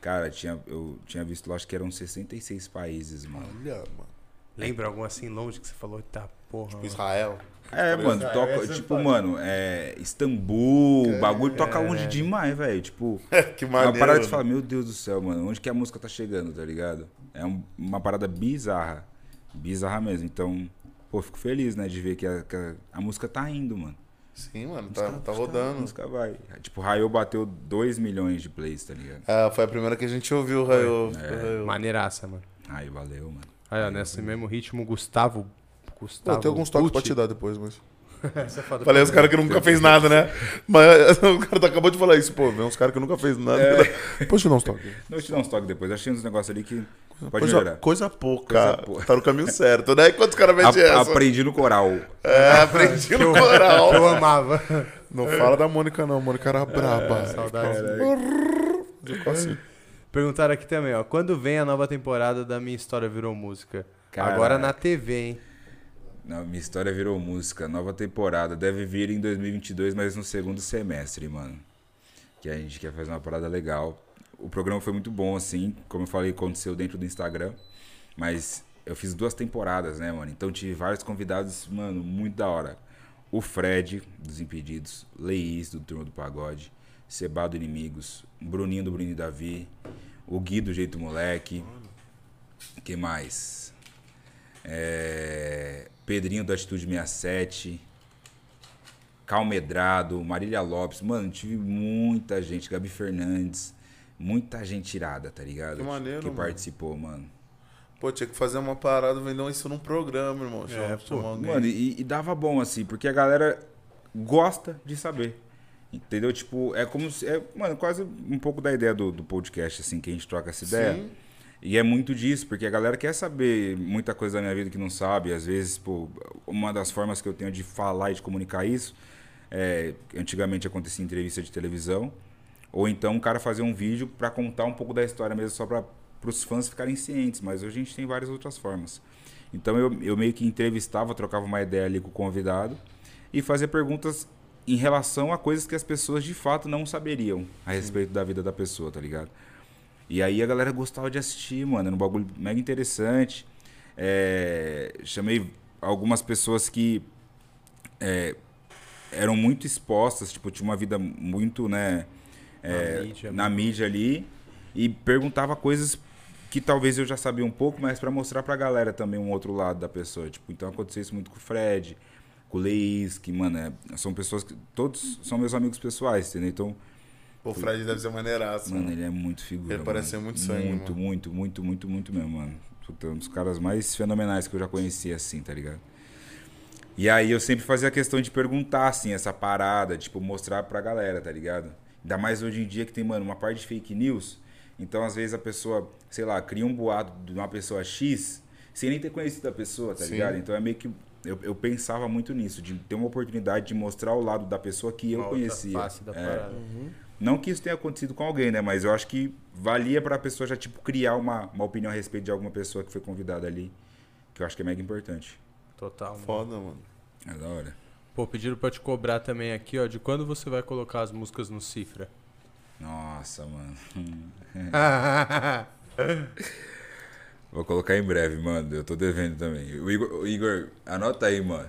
Cara, tinha, eu tinha visto acho que eram 66 países, mano. Olha, mano. Lembra algum assim longe que você falou? Tá, porra. Tipo mano. Israel. É, mano, Israel, toca, é tipo, foda. mano, é. Istambul, o bagulho toca é. longe demais, velho. Tipo, que é maneiro. uma parada que você né? fala, meu Deus do céu, mano, onde que a música tá chegando, tá ligado? É um- uma parada bizarra. Bizarra mesmo. Então, pô, fico feliz, né, de ver que a, que a- a música tá indo, mano. Sim, mano, A tá, música- tá a música- A rodando. música vai. Tipo, Raio bateu 2 milhões de plays, tá ligado? Ah, foi a primeira que a gente ouviu, Raio. É. Maneiraça, mano. Raio, valeu, mano. Aí, ó, nesse mesmo ritmo, Gustavo. Pô, Gustavo. tem alguns toques pra te dar depois, mas. Essa é foda. Falei os caras que nunca fez nada, né? Mas o cara acabou de falar isso, pô. Vem uns caras que nunca fez nada. É. Pode te dar uns toques. Não, eu te dar uns toques depois. Achei uns negócios ali que pode Coisa, melhorar. coisa pouca. Coisa pouca. Tá no caminho certo, né? Quantos caras metem essa? aprendi no coral. É, aprendi no coral. eu amava. Não fala da Mônica, não. Mônica era braba. Saudades. Ficou assim. Perguntaram aqui também, ó. Quando vem a nova temporada da Minha História Virou Música? Cara. Agora na TV, hein? Minha história virou música. Nova temporada. Deve vir em 2022, mas no segundo semestre, mano. Que a gente quer fazer uma parada legal. O programa foi muito bom, assim. Como eu falei, aconteceu dentro do Instagram. Mas eu fiz duas temporadas, né, mano? Então tive vários convidados, mano, muito da hora. O Fred, dos Impedidos. Leís, do Turma do Pagode. Seba do Inimigos. Bruninho do Bruninho Davi. O Gui do Jeito Moleque. que mais? É, Pedrinho do Atitude 67. Calmedrado, Marília Lopes. Mano, tive muita gente. Gabi Fernandes. Muita gente irada, tá ligado? Que maneiro, Que mano. participou, mano. Pô, tinha que fazer uma parada, vender isso num programa, irmão. É, pô. Mano, e, e dava bom, assim, porque a galera gosta de saber. Entendeu? Tipo, é como se. É, mano, quase um pouco da ideia do, do podcast, assim, que a gente troca essa ideia. Sim. E é muito disso, porque a galera quer saber muita coisa da minha vida que não sabe. Às vezes, pô, uma das formas que eu tenho de falar e de comunicar isso é, antigamente acontecia em entrevista de televisão, ou então o cara fazer um vídeo para contar um pouco da história mesmo, só para os fãs ficarem cientes. Mas hoje a gente tem várias outras formas. Então eu, eu meio que entrevistava, trocava uma ideia ali com o convidado e fazia perguntas em relação a coisas que as pessoas de fato não saberiam a respeito da vida da pessoa, tá ligado? E aí a galera gostava de assistir, mano. Era um bagulho mega interessante. É, chamei algumas pessoas que é, eram muito expostas, tipo, tinha uma vida muito, né, é, Na mídia, na mídia ali. E perguntava coisas que talvez eu já sabia um pouco, mas pra mostrar pra galera também um outro lado da pessoa. Tipo, então aconteceu isso muito com o Fred, com o Leis, que, mano, é- são pessoas que. Todos são meus amigos pessoais, entendeu? Então, Pô, o Fred deve ser maneiraço. Mano, Mano. ele é muito figura. Ele parece ser muito sangue, Muito, mano. muito, muito, muito, muito mesmo, mano. Puta, um dos caras mais fenomenais que eu já conheci, assim, tá ligado? E aí eu sempre fazia questão de perguntar, assim, essa parada, tipo, mostrar pra galera, tá ligado? Ainda mais hoje em dia que tem, mano, uma parte de fake news. Então, às vezes, a pessoa, sei lá, cria um boato de uma pessoa X sem nem ter conhecido a pessoa, tá Sim. ligado? Então é meio que. Eu, eu pensava muito nisso, de ter uma oportunidade de mostrar o lado da pessoa que eu Uma outra conhecia. face da É. parada. Não que isso tenha acontecido com alguém, né? Mas eu acho que valia pra pessoa já, tipo, criar uma, uma opinião a respeito de alguma pessoa que foi convidada ali. Que eu acho que é mega importante. Total. mano. Foda, mano. É da hora. Pô, pediram pra te cobrar também aqui, ó, de quando você vai colocar as músicas no Cifra. Nossa, mano. Vou colocar em breve, mano. Eu tô devendo também. O Igor, o Igor anota aí, mano.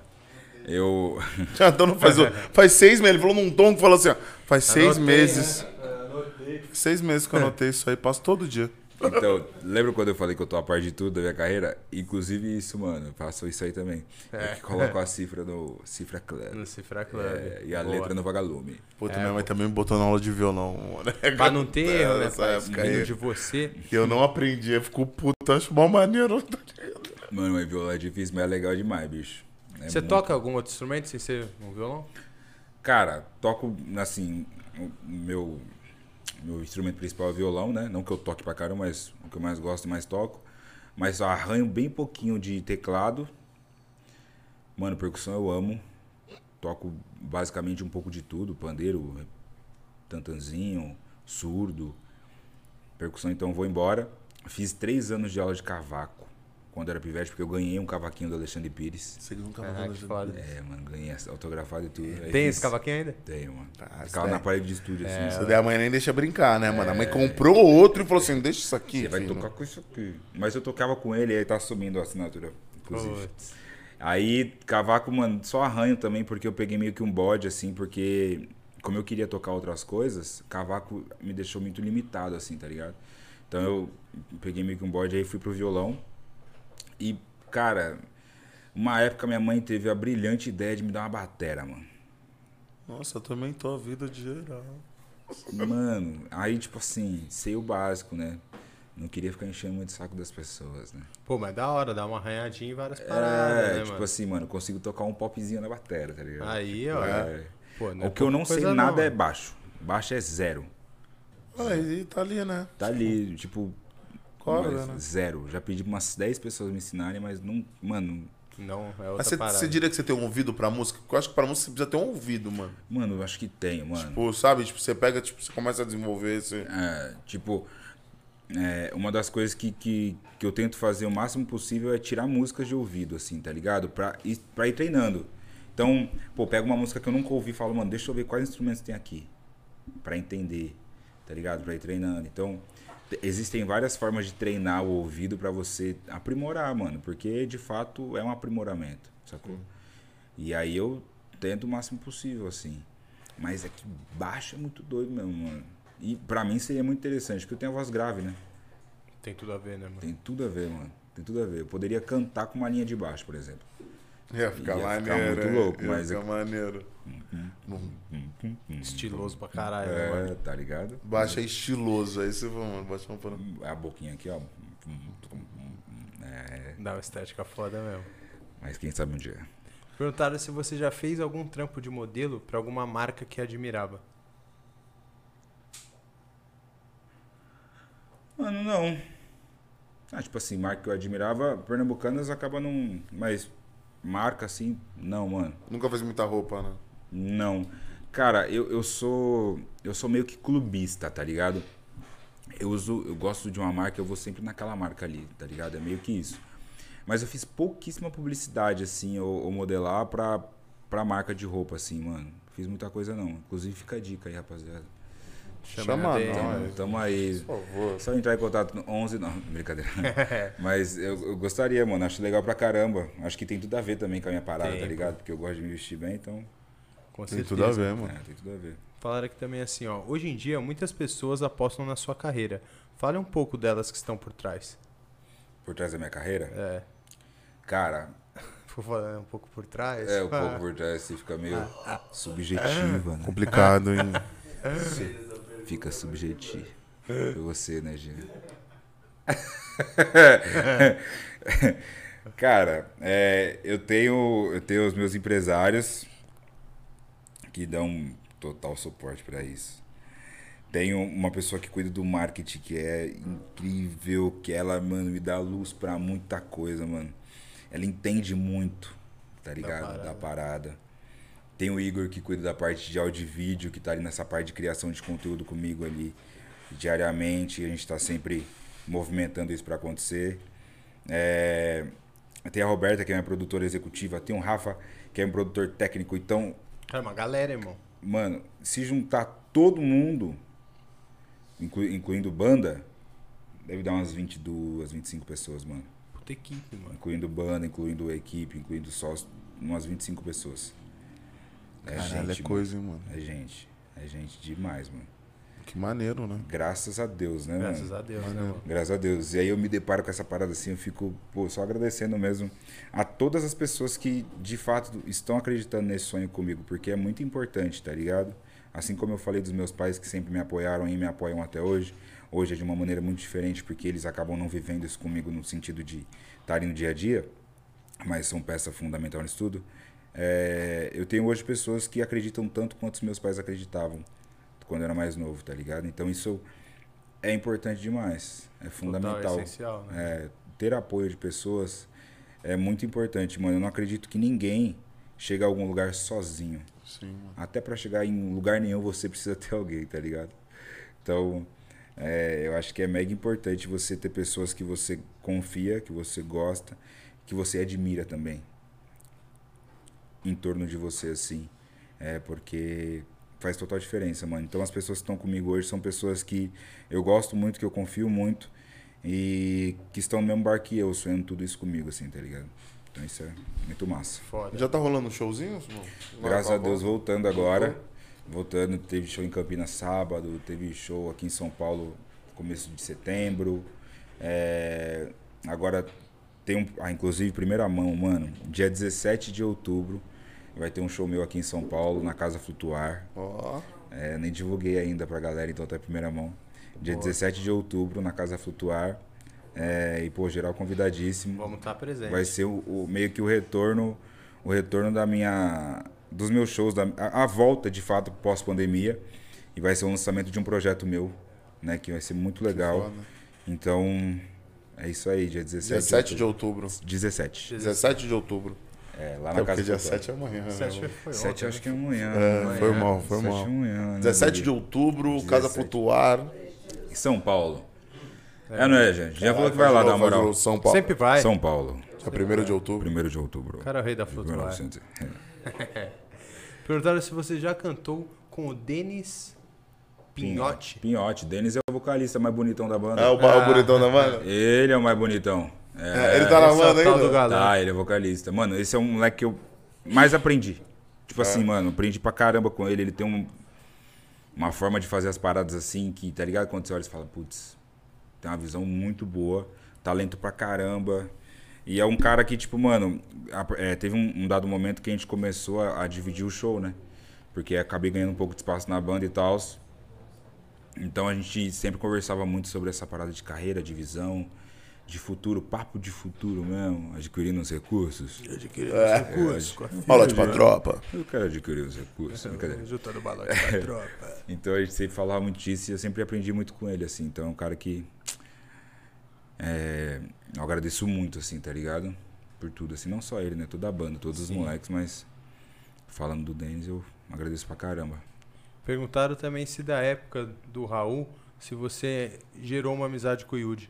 Eu. Já então não faz, o- faz seis meses. Ele falou num tom que falou assim, ó. Faz seis Anotei, meses. né? Anotei. Seis meses que eu anotei isso aí. Passo todo dia. Então, lembra quando eu falei que eu tô a par de tudo da minha carreira? Inclusive isso, mano. Eu faço isso aí também. É. que coloco a cifra no Cifra Club. No Cifra Club. É, e a Boa. letra no Vagalume. Puta, É, minha mãe também me botou na aula de violão. mano. Pra não ter erro, né? Época aí. de você. E eu não aprendi. Eu fico puto. Acho mó maneiro. Mano, mas violar é difícil, mas é legal demais, bicho. É Você muito- toca algum outro instrumento sem ser um violão? Cara, toco, assim, meu, meu instrumento principal é violão, né? Não que eu toque pra caramba, mas o que eu mais gosto e mais toco. Mas arranho bem pouquinho de teclado. Mano, percussão eu amo. Toco basicamente um pouco de tudo. Pandeiro, tantanzinho, surdo. Percussão, então vou embora. Fiz três anos de aula de cavaco. Quando era pivete, porque eu ganhei um cavaquinho do Alexandre Pires. Você nunca Ah, que foda. É, mano, ganhei autografado e tudo. Aí Tem fiz- esse cavaquinho ainda? tenho, mano. Ah, Ficava isso na parede de estúdio, assim. Isso sabe? daí a mãe nem deixa brincar, né, mano? A mãe comprou outro e falou assim: deixa isso aqui. Você vai filho. tocar com isso aqui. Mas eu tocava com ele e aí tá subindo a assinatura, inclusive. Putz. Aí, cavaco, mano, só arranho também, porque eu peguei meio que um bode, assim, porque como eu queria tocar outras coisas, cavaco me deixou muito limitado, assim, tá ligado? Então eu peguei meio que um bode aí fui pro violão. E, cara, uma época minha mãe teve a brilhante ideia de me dar uma batera, mano. Nossa, eu também tô a vida de geral. Mano, aí, tipo assim, sei o básico, né? Não queria ficar enchendo muito o saco das pessoas, né? Pô, mas da hora, dá uma arranhadinha em várias paradas, É, né, tipo mano? assim, mano, consigo tocar um popzinho na bateria, tá ligado? Aí, ó. É. Pô, o que eu não sei nada não, é baixo. Baixo é zero. Ah, e tá ali, né? Tá ali, tipo. Mas né? Zero. Já pedi pra umas 10 pessoas me ensinarem, mas não. Mano, Não, é outra Mas você, parada. você diria que você tem um ouvido pra música? Porque eu acho que pra música você precisa ter um ouvido, mano. mano, eu acho que tenho, mano. Tipo, sabe? Tipo, você pega, tipo, você começa a desenvolver esse. É, tipo, é, uma das coisas que, que, que eu tento fazer o máximo possível é tirar músicas de ouvido, assim, tá ligado? Pra ir, pra ir treinando. Então, pô, pego uma música que eu nunca ouvi e falo, mano, deixa eu ver quais instrumentos tem aqui. Pra entender, tá ligado? Pra ir treinando. Então, existem várias formas de treinar o ouvido pra você aprimorar, mano. Porque, de fato, é um aprimoramento, sacou? E aí eu tento o máximo possível, assim. Mas é que baixo é muito doido mesmo, mano. E pra mim seria muito interessante, porque eu tenho a voz grave, né? Tem tudo a ver, né, mano? Tem tudo a ver, mano. Tem tudo a ver. Eu poderia cantar com uma linha de baixo, por exemplo. Ia ficar Ia ficar maneiro. muito hein? louco, Ia mas ficar é- maneiro. Estiloso pra caralho, né? É, tá ligado? Baixa é estiloso. Aí você vai, mano, baixa um pano. A boquinha aqui, ó. É, Dá uma estética foda mesmo. mas quem sabe um dia. Perguntaram se você já fez algum trampo de modelo pra alguma marca que admirava. Mano, não. Ah, tipo assim, marca que eu admirava, Pernambucanas acaba não. Mas marca assim, não, mano. Nunca fez muita roupa, né? Não. Cara, eu, eu sou. Eu sou meio que clubista, tá ligado? Eu uso. Eu gosto de uma marca, eu vou sempre naquela marca ali, tá ligado? É meio que isso. Mas eu fiz pouquíssima publicidade, assim, ou, ou modelar pra, pra marca de roupa, assim, mano. Fiz muita coisa não. Inclusive fica a dica aí, rapaziada. Chama DM. nós. Tamo, tamo aí. Por favor. Só entrar em contato no 11, não, brincadeira. Mas eu, eu gostaria, mano, acho legal pra caramba. Acho que tem tudo a ver também com a minha parada, Tem, tá ligado? Porque eu gosto de me vestir bem, então Com Tem certeza. tudo a ver, mano. é, tem tudo a ver. Falaram aqui também assim, ó. Hoje em dia, muitas pessoas apostam na sua carreira. Fale um pouco delas que estão por trás. Por trás da minha carreira, É. cara, Vou falar um pouco por trás. é um pouco por trás, assim, fica meio subjetiva, né? Complicado, hein? Fica subjetivo. Foi você, né, Gina? Cara, é, eu tenho eu tenho os meus empresários que dão total suporte pra isso. Tenho uma pessoa que cuida do marketing que é incrível, que ela, mano, me dá luz pra muita coisa, mano. Ela entende muito, tá ligado? parada. Da parada. Tem o Igor que cuida da parte de áudio e vídeo, que tá ali nessa parte de criação de conteúdo comigo ali diariamente. A gente tá sempre movimentando isso pra acontecer. É, Tem a Roberta, que é minha produtora executiva. Tem o Rafa, que é um produtor técnico. Então, Cara, uma galera, irmão. mano, se juntar todo mundo, inclu- incluindo banda, deve dar umas 22, 25 pessoas, mano. Puta equipe, mano. Incluindo banda, incluindo a equipe, incluindo sócio, umas 25 pessoas. É Caralho, é gente, coisa, hein, mano. mano. É gente. É gente demais, mano. Que maneiro, né? Graças a Deus, né, Graças mano? a Deus, né, mano? Graças a Deus. E aí eu me deparo com essa parada assim, eu fico pô, só agradecendo mesmo a todas as pessoas que de fato estão acreditando nesse sonho comigo, porque é muito importante, tá ligado? Assim como eu falei dos meus pais que sempre me apoiaram e me apoiam até hoje, hoje é de uma maneira muito diferente, porque eles acabam não vivendo isso comigo no sentido de estarem no dia a dia, mas são peça fundamental nisso tudo. É, eu tenho hoje pessoas que acreditam tanto quanto os meus pais acreditavam quando eu era mais novo, tá ligado? Então isso é importante demais, é fundamental. Total, essencial, né? É, ter apoio de pessoas é muito importante, mano. Eu não acredito que ninguém chega a algum lugar sozinho. Sim, mano. Até pra chegar em lugar nenhum você precisa ter alguém, tá ligado? Então, é, eu acho que é mega importante você ter pessoas que você confia, que você gosta, que você admira também. Em torno de você, assim. É, porque faz total diferença, mano. Então, as pessoas que estão comigo hoje são pessoas que eu gosto muito, que eu confio muito e que estão no mesmo bar que eu, sonhando tudo isso comigo, assim, tá ligado? Então, isso é muito massa. Foda. Já tá rolando um showzinho? Não? Graças a Deus, voltando agora. Voltando, teve show em Campinas sábado, teve show aqui em São Paulo começo de setembro. É, agora tem um. Ah, inclusive, primeira mão, mano. Dia 17 de outubro vai ter um show meu aqui em São Paulo, na Casa Flutuar. Ó, É, nem divulguei ainda pra galera, então tá em primeira mão. Dia 17 de outubro, na Casa Flutuar. É, e, pô, geral convidadíssimo. Vamos estar presentes. Vai ser o, o- meio que o retorno, o retorno da minha, dos meus shows, da, a, a volta de fato pós pandemia e vai ser o lançamento de um projeto meu, né, que vai ser muito legal. Então é isso aí, dia 17, 17 de outubro. 17. 17 de outubro. É, lá É na porque casa dia do Totó. 7 é amanhã. né? 7 foi 7 ontem, acho né? que é amanhã. É, né? foi mal, foi 7 mal. é amanhã, né, 17 de Guri? outubro, Casa 17. Flutuar. Em São Paulo. É, não é, gente? Já falou que vai lá dar uma moral. São Paulo. Sempre vai. São Paulo, Dia 1 de outubro. 1 de outubro. Cara, é o rei da de. 1900. Perguntaram se você já cantou com o Denis Pinhote. Pinhote. Denis é o vocalista mais bonitão da banda. É o, o bonitão da banda? Ele é o mais bonitão. É, É, ele tá na é o banda do ainda? galã. Tá, ele é vocalista. Mano, esse é um moleque que eu mais aprendi. Tipo assim, mano, aprendi pra caramba com ele. Ele tem um- uma forma de fazer as paradas assim que, tá ligado? Quando você olha e fala, putz, tem uma visão muito boa, talento pra caramba. E é um cara que, tipo, mano, é, teve um, um dado momento que a gente começou a, a dividir o show, né? Porque acabei ganhando um pouco de espaço na banda e tal. Então a gente sempre conversava muito sobre essa parada de carreira, de visão, de futuro, papo de futuro mesmo, adquirindo os recursos. Adquirir É. os recursos com a filha. Fala de pra tropa. Eu quero adquirir os recursos, brincadeira. Juntando balote pra tropa. Então a gente sempre falava muito disso e eu sempre aprendi muito com ele, assim. Então é um cara que. é, eu agradeço muito, assim, tá ligado? Por tudo, assim. Não só ele, né? Toda a banda, todos os moleques, mas. Falando do Denis, eu agradeço pra caramba. Perguntaram também se da época do Raul, se você gerou uma amizade com o Yudi.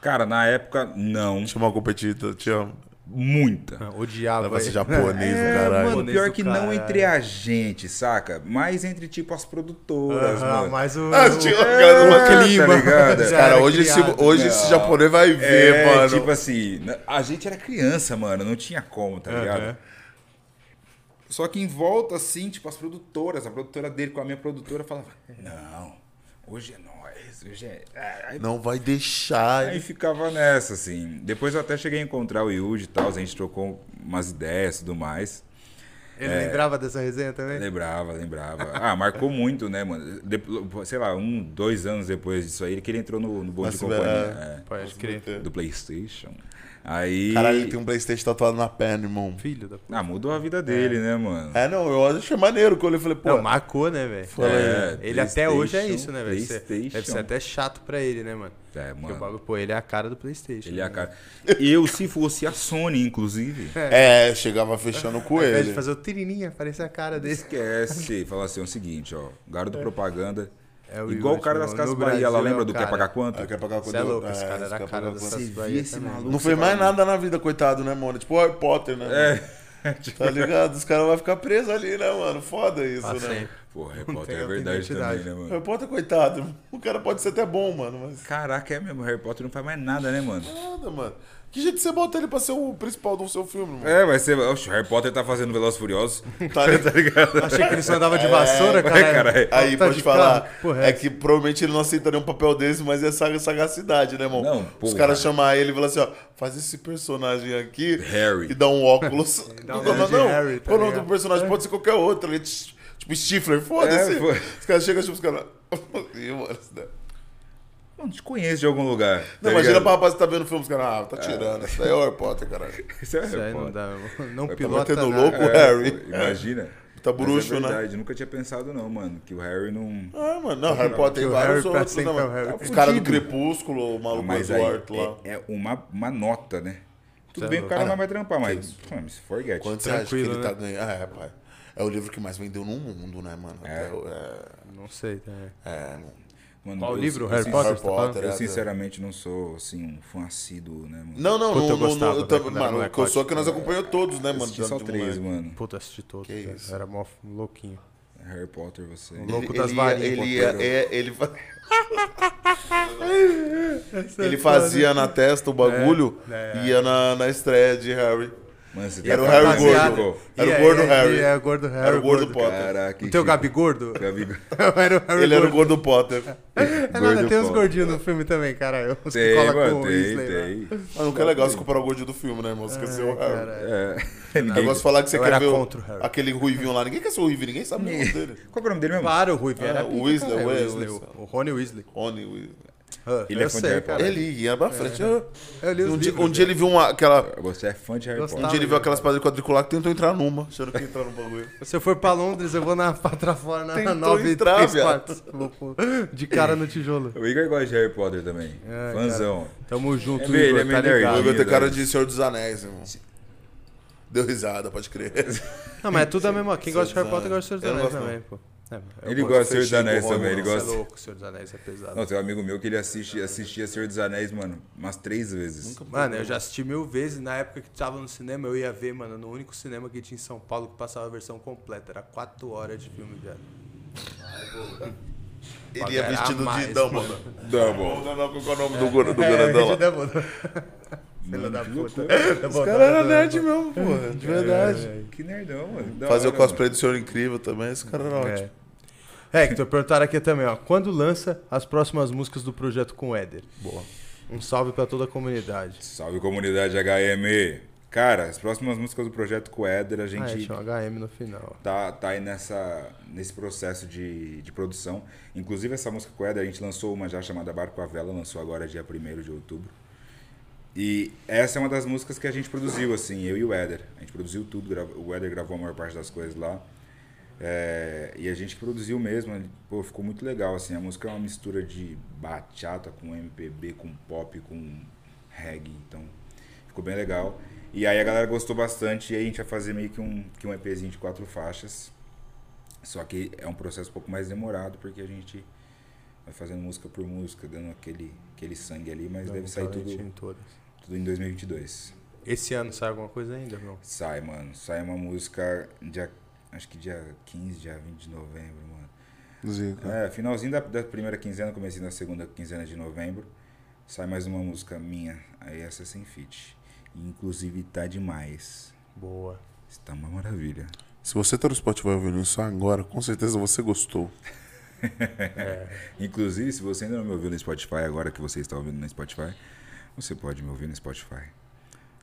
Cara, na época, não. Tinha uma competida, tinha. Muita. Ah, odiava esse ele. japonês É, caralho. mano, pior que não caralho. entre a gente, saca? Mas entre, tipo, as produtoras, Aham, mano. mas o, Ah, o- tinha- o cara, uma clima. tá ligado? Cara, hoje, esse, criado. hoje esse Não. japonês vai ver, É, mano. tipo assim, na- a gente era criança, mano, não tinha como, tá ligado? Aham. Só que em volta, assim, tipo, as produtoras, a produtora dele com a minha produtora falava, não, hoje é nós, hoje é... Aí, Não vai deixar. aí ficava nessa, assim. Depois eu até cheguei a encontrar o Yuji e tal, a gente trocou umas ideias e tudo mais. Ele É. lembrava dessa resenha também? Lembrava, lembrava. Ah, marcou muito, né, mano? Depo- sei lá, um, dois anos depois disso aí, que ele entrou no, no bonde de companhia. é. Pode crer. é, do Playstation. Aí... Caralho, ele tem um Playstation tatuado na perna, irmão. Filho da puta. Ah, mudou a vida dele, né, mano? É, não, eu achei maneiro quando eu falei, pô. Não, marcou, né, velho? Aí. Ele até hoje é PlayStation, isso, né, velho? Deve ser- Deve ser PlayStation. até chato pra ele, né, mano? É, Porque o mano. bagulho, pô, ele é a cara do Playstation. Ele é a né? cara. Eu, se fosse a Sony, inclusive, É, chegava fechando com Ao invés ele. de fazer o tirininha, parecia a cara dele. esquece. Fala assim, é o seguinte, ó. Garoto propaganda. É o igual o cara das Casas Brasil Bahia, ela é o lembra do cara. Quer Pagar Quanto? Ah, quer pagar Você é louco, esse cara esse era a cara das quanto? Casas Bahia? Não fez mais nada na vida, coitado, né, mano? Tipo o Harry Potter, né? É. Tá ligado? Os caras vão ficar presos ali, né, mano? Foda isso, Pra né? Pô, Harry Não Potter tem é verdade também, né, mano? Harry Potter, coitado. O cara pode ser até bom, mano, mas. Caraca, é mesmo. Harry Potter não faz mais nada, né, mano? Nada, mano. Que jeito você bota ele pra ser o principal do seu filme, mano? É, vai ser. Oxe, o Harry Potter tá fazendo Velozes e Furiosos. Tá ligado? Achei que ele só andava de vassoura, É, cara. caralho. Aí, Tá pode de falar. é é. que provavelmente ele não aceitaria um papel desse, mas é saga- sagacidade, né, irmão? Não, Os porra. caras chamar ele e falar assim, ó, faz esse personagem aqui. Harry. E dá um óculos. Dá um não, não, Harry, tá Qual o nome do personagem? Pode ser qualquer outro. ele- Tipo, Stifler, foda-se. É, os caras chegam, tipo, os caras... Mano, te conheço de algum lugar. Não, tá imagina ligado? pra rapaz que tá vendo o filme, os caras, ah, tá tirando. Isso daí é o Harry Potter, caralho. Isso é Isso Harry aí não Potter. dá. Não Vai pilota nada. louco. o É, Harry. pô, Imagina. Tá bruxo, é né? verdade, nunca tinha pensado não, mano, que o Harry não... Ah, mano, não, Harry Potter tem o vários outros, né, sempre é o mano? Harry. Os caras do. Crepúsculo, o maluco Mas aí Eduardo lá. é, é uma, uma nota, né? Tudo bem é que o cara não vai trampar, mas... Mano, se forget. Quanto você acha que ele né? tá ganhando? É, pai. É o livro que mais vendeu no mundo, né, mano? É. O- é, Não sei, tá. é, mano. Mano, Qual eu- livro? eu Harry Potter? Harry você tá? Potter, Eu é. sinceramente não sou, assim, um fã assíduo, né, mano? Não, não, Puta, no, eu gostava, quando era mano, o que eu sou é que nós acompanhamos todos, né, Eu mano? só três, moleque. mano. Puta, assisti todos. Que cara. isso. Era mó louquinho. Harry Potter, você... Louco Ele, das ele, ia, varinhas, ele, ia, Potter. é, ele, fa- ele fazia na testa o bagulho É, é. e ia na, na estreia de Harry. Mano, você E era o tá Harry baseado- gordo. Era o é- gordo é- Harry. É, o gordo Harry. Era o gordo Potter. Caraca, O teu que- Gabi gordo? Gabi... era o Harry Ele era o gordo. gordo Potter. É nada, gordo tem uns gordinhos no filme também, cara. Os que Tem, colam com mano, o tem, Weasley. lá. tem. Mas nunca é legal você comparar o gordinho do filme, né, irmão? Esqueceu o Harry. Cara, É, Eu ninguém... gosto de falar que você Eu quer era ver o- o Harry. aquele ruivinho lá. Ninguém quer ser o ruivinho, ninguém sabe o nome dele. Qual que é o nome dele mesmo? Para, o Ruivo. Era Ah, o pica, Weasley, o o Weasley. Weasley. O o Rony Weasley. Rony Weasley. Ah, Ele é eu fã de sei, Harry cara. Potter? Ele ia pra frente. ah. Eu li os Um dia, um dia ele viu uma, aquela. Você é fã de Harry Gostava. Um Potter. dia ele viu aquelas paradas de quadricular que tentou entrar numa, achando que ia entrar no bagulho. Se eu for pra Londres, eu vou na patra fora na Tentou 9 e entrar, 3 viado. quartos. Vou pôr De cara no tijolo. O Igor gosta de Harry Potter também. É, Fãzão. Tamo junto, É Igor, ele é tá meio O ligado? nerdinho. Igor tem cara de Senhor dos Anéis, irmão. Deu risada, pode crer. Não, mas é tudo a mesma. Quem gosta de Harry Potter gosta de Senhor dos Eu Anéis também, pô. É, eu Ele gosta de Senhor dos Anéis também, ele Rony, Você é gosta. louco, Senhor dos Anéis é pesado. Não, tem um amigo meu que ele assiste, assistia Senhor dos Anéis, mano, umas três vezes. Mano, eu já assisti mil vezes. Na época que tava no cinema, eu ia ver, mano, no único cinema que tinha em São Paulo que passava a versão completa. Era quatro horas de filme, velho. Ele ia vestido mais, de Dumbledore. mano. Double. Não, não, qual é o nome do, gordo- do É, grandão Filho da puta. Os caras eram nerd mesmo, porra, de verdade. Que nerdão, mano. Fazer o hora, cosplay do Senhor Incrível também, esse cara era ótimo. É. Hector, perguntaram aqui também, ó. Quando lança as próximas músicas do projeto com o Éder? Boa. Um salve pra toda a comunidade. Salve comunidade HM. Cara, as próximas músicas do projeto com o Éder, a Ah, é, gente tinha um HM no final. tá, tá aí nessa, nesse processo de, de produção. Inclusive, essa música com o Éder, a gente lançou uma já chamada Barco à Vela, lançou agora dia 1 de outubro. E essa é uma das músicas que a gente produziu, assim, eu e o Éder. A gente produziu tudo, o Éder gravou a maior parte das coisas lá. É, e a gente produziu mesmo, ele- pô, ficou muito legal, assim. A música é uma mistura de bachata com MPB, com pop, com reggae, então ficou bem legal. E aí a galera gostou bastante e aí a gente vai fazer meio que um, que um EPzinho de quatro faixas. Só que é um processo um pouco mais demorado, porque a gente vai fazendo música por música, dando aquele, aquele sangue ali, mas deve sair tudo, Em todas. Tudo em 2022. Esse ano sai alguma coisa ainda, irmão? Sai, mano. Sai uma música dia. Acho que dia 15, dia 20 de novembro, mano. Zica. É, finalzinho da, da primeira quinzena, comecei na segunda quinzena de novembro. Sai mais uma música minha. Aí essa é sem feat. Inclusive tá demais. Boa. Está uma maravilha. Se você tá no Spotify ouvindo isso agora, com certeza você gostou. Inclusive, se você ainda não me ouviu no Spotify, agora que você está ouvindo no Spotify, você pode me ouvir no Spotify.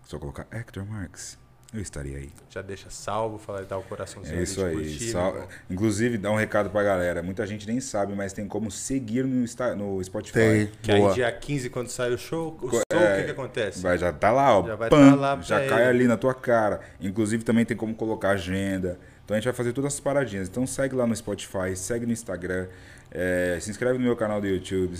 Só colocar Hector Marx. Eu estarei aí. Já deixa salvo, fala e dá o coraçãozinho É isso aí. curtir, irmão. Inclusive, dá um recado pra galera. Muita gente nem sabe, mas tem como seguir no, Insta- no Spotify. Tem. Que aí Boa. dia 15, quando sai o show, o Co- show, é, o que que acontece? Vai, já tá lá, ó. Já vai pam, tá lá já cai ele. ali na tua cara. Inclusive, também tem como colocar agenda. Então a gente vai fazer todas essas paradinhas. Então segue lá no Spotify, segue no Instagram, é, se inscreve no meu canal do YouTube,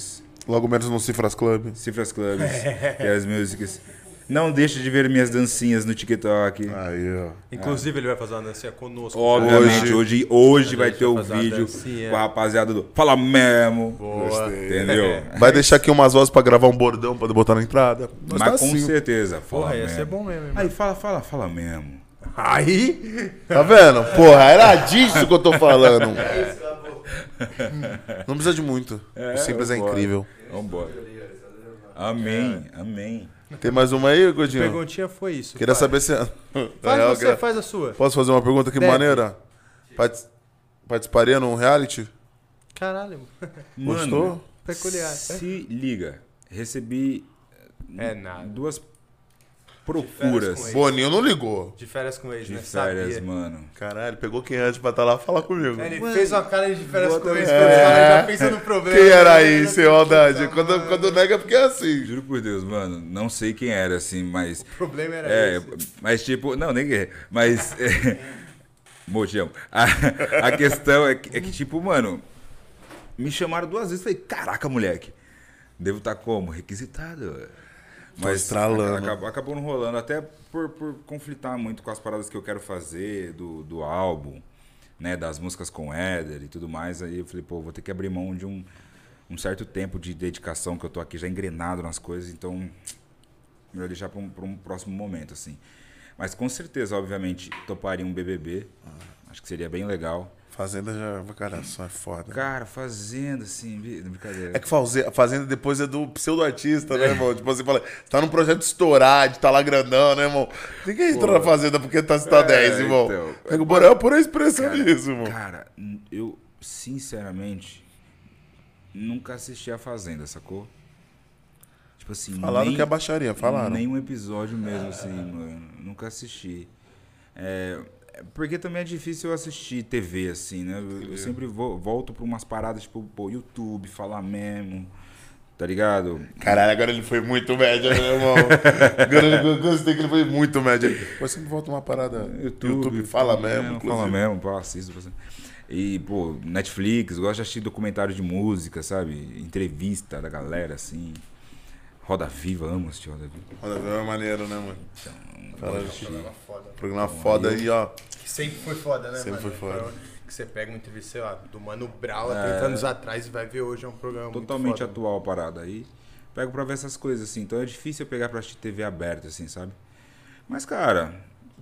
Logo menos no Cifras Club. Cifras Clubs e as músicas. Não deixe de ver minhas dancinhas no TikTok. Aí, ó. Inclusive, ele vai fazer uma dancinha conosco. Obviamente, hoje, hoje, A vai ter o uma vídeo com a rapaziada do Fala Mesmo. Boa. Entendeu? Vai deixar aqui umas vozes pra gravar um bordão pra botar na entrada. Nós Mas tá com assim. certeza. Fala Porra, mesmo. ser bom mesmo, irmão. Aí fala, fala, fala mesmo. Aí, Tá vendo? Porra, era disso que eu tô falando. Não precisa de muito. o simples é incrível. Vambora. Amém, amém. Tem mais uma aí, Godinho? perguntinha foi isso. Queria pai. saber se. Na Faz real, você, faz a sua. Posso fazer uma pergunta que Deve. maneira? Partic- Participaria num reality? Caralho, Gostou? peculiar. Se liga. Recebi É nada. duas procuras. Boninho não ligou. De férias com ex, de né? férias, Sabia. mano. Caralho, pegou quem antes pra estar lá falar comigo. Ele fez uma cara de férias com ex, É. já pensam no problema. Quem era né? aí, sem maldade? Puta, Quando, mano. quando nega, porque é assim. Juro por Deus, mano. Não sei quem era, assim, mas. O problema era É, esse. mas tipo, não, nem é. Mas. É, Mo, te amo. A, a questão é que, é que, tipo, mano, me chamaram duas vezes. Falei, caraca, moleque. Devo estar como? Requisitado. Mas estralando. Acabou, acabou não rolando, até por, por conflitar muito com as paradas que eu quero fazer do, do álbum, né? Das músicas com Éder e tudo mais. Aí eu falei, pô, vou ter que abrir mão de um, um certo tempo de dedicação que eu tô aqui já engrenado nas coisas, então melhor deixar para um, pra um próximo momento, assim. Mas com certeza, obviamente, toparia um BBB. Acho que seria bem legal. Fazenda já. Só é foda. Cara, fazenda, assim, brincadeira. É que Fazenda depois é do pseudo-artista, né, irmão? Tipo assim, fala, tá num projeto de estourar, de tá lá grandão, né, irmão? Ninguém entra na Fazenda porque tá, tá É, 10, irmão. então. É o Borel é pura expressão disso, irmão. Cara, eu, sinceramente, nunca assisti a Fazenda, sacou? Tipo assim, Falaram nem, que é baixaria, falaram. nenhum episódio mesmo, assim, mano. Nunca assisti. É, é porque também é difícil eu assistir TV, assim, né? Eu, eu sempre vou- volto pra umas paradas, tipo, pô, YouTube, falar mesmo, tá ligado? Caralho, agora ele foi muito média, né, irmão? agora eu gostei que ele foi muito média. Pô, sempre volta uma parada. YouTube, fala mesmo, Fala inclusive. mesmo, pô, assisto. E, pô, Netflix, eu gosto de assistir documentário de música, sabe? Entrevista da galera, assim. Roda Viva, amo assistir Roda Viva. Roda Viva é maneiro, né, mano? Fala, Programa foda. Programa foda aí, ó. Que sempre foi foda, né, Sempre mano? foi foda. Que você pega uma entrevista, sei lá, do Mano Brown há 30 anos atrás e vai ver hoje é um programa muito Totalmente foda. atual a parada. Aí pego pra ver essas coisas, assim. Então é difícil eu pegar pra assistir TV aberta, assim, sabe? Mas, cara,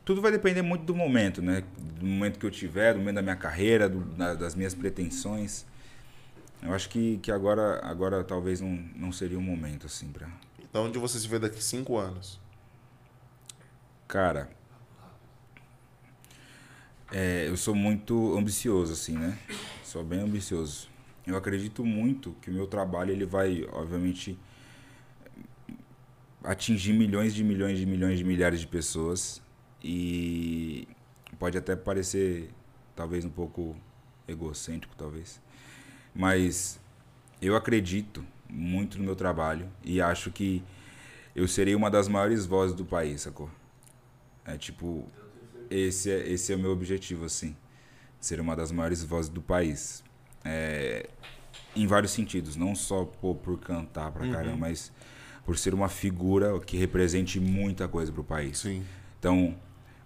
tudo vai depender muito do momento, né? Do momento que eu tiver, do momento da minha carreira, do- da- das minhas pretensões. Eu acho que, que agora, agora talvez não, não seria o momento, assim, pra. Então, onde você se vê daqui cinco anos? Cara, é, eu sou muito ambicioso, assim, né? Sou bem ambicioso. Eu acredito muito que o meu trabalho ele vai, obviamente, atingir milhões de milhões de milhões de milhares de pessoas e pode até parecer talvez um pouco egocêntrico, talvez, mas eu acredito muito no meu trabalho e acho que eu serei uma das maiores vozes do país, sacou? É tipo, esse é, esse é o meu objetivo, assim. Ser uma das maiores vozes do país. É, em vários sentidos, não só pô, por cantar pra caramba, mas por ser uma figura que represente muita coisa pro país. Sim. Então,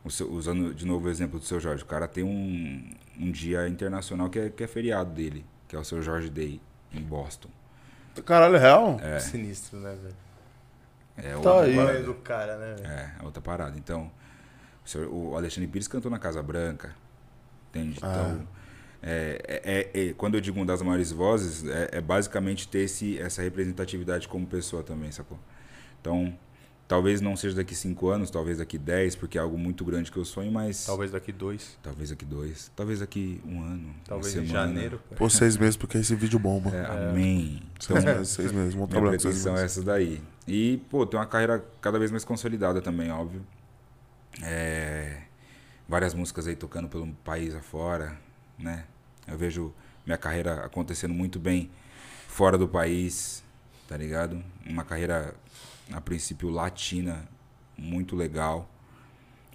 o seu- usando de novo o exemplo do seu Jorge, o cara tem um, um dia internacional que é, que é feriado dele, que é o seu Jorge Day, em Boston. Caralho, é real? Sinistro, né, velho? É Tá outra aí. Parada. do cara, né, velho? É, é outra parada. Então, o, Alexandre Pires cantou na Casa Branca, entende? Ah. Então, é, é- é- é- quando eu digo uma das maiores vozes, é, é basicamente ter esse, essa representatividade como pessoa também, sacou? Então, talvez não seja daqui cinco anos, talvez daqui dez, porque é algo muito grande que eu sonho, mas... Talvez daqui dois, Talvez daqui dois, talvez daqui um ano, talvez uma em semana. janeiro. pô. Seis meses, porque esse vídeo bomba. É, Amém. Seis meses, seis meses. Vamos Minha trabalhar com seis é meses. essa daí. E, pô, tem uma carreira cada vez mais consolidada também, óbvio. É, várias músicas aí tocando pelo país afora, né? Eu vejo minha carreira acontecendo muito bem fora do país, tá ligado? Uma carreira, a princípio, latina, muito legal,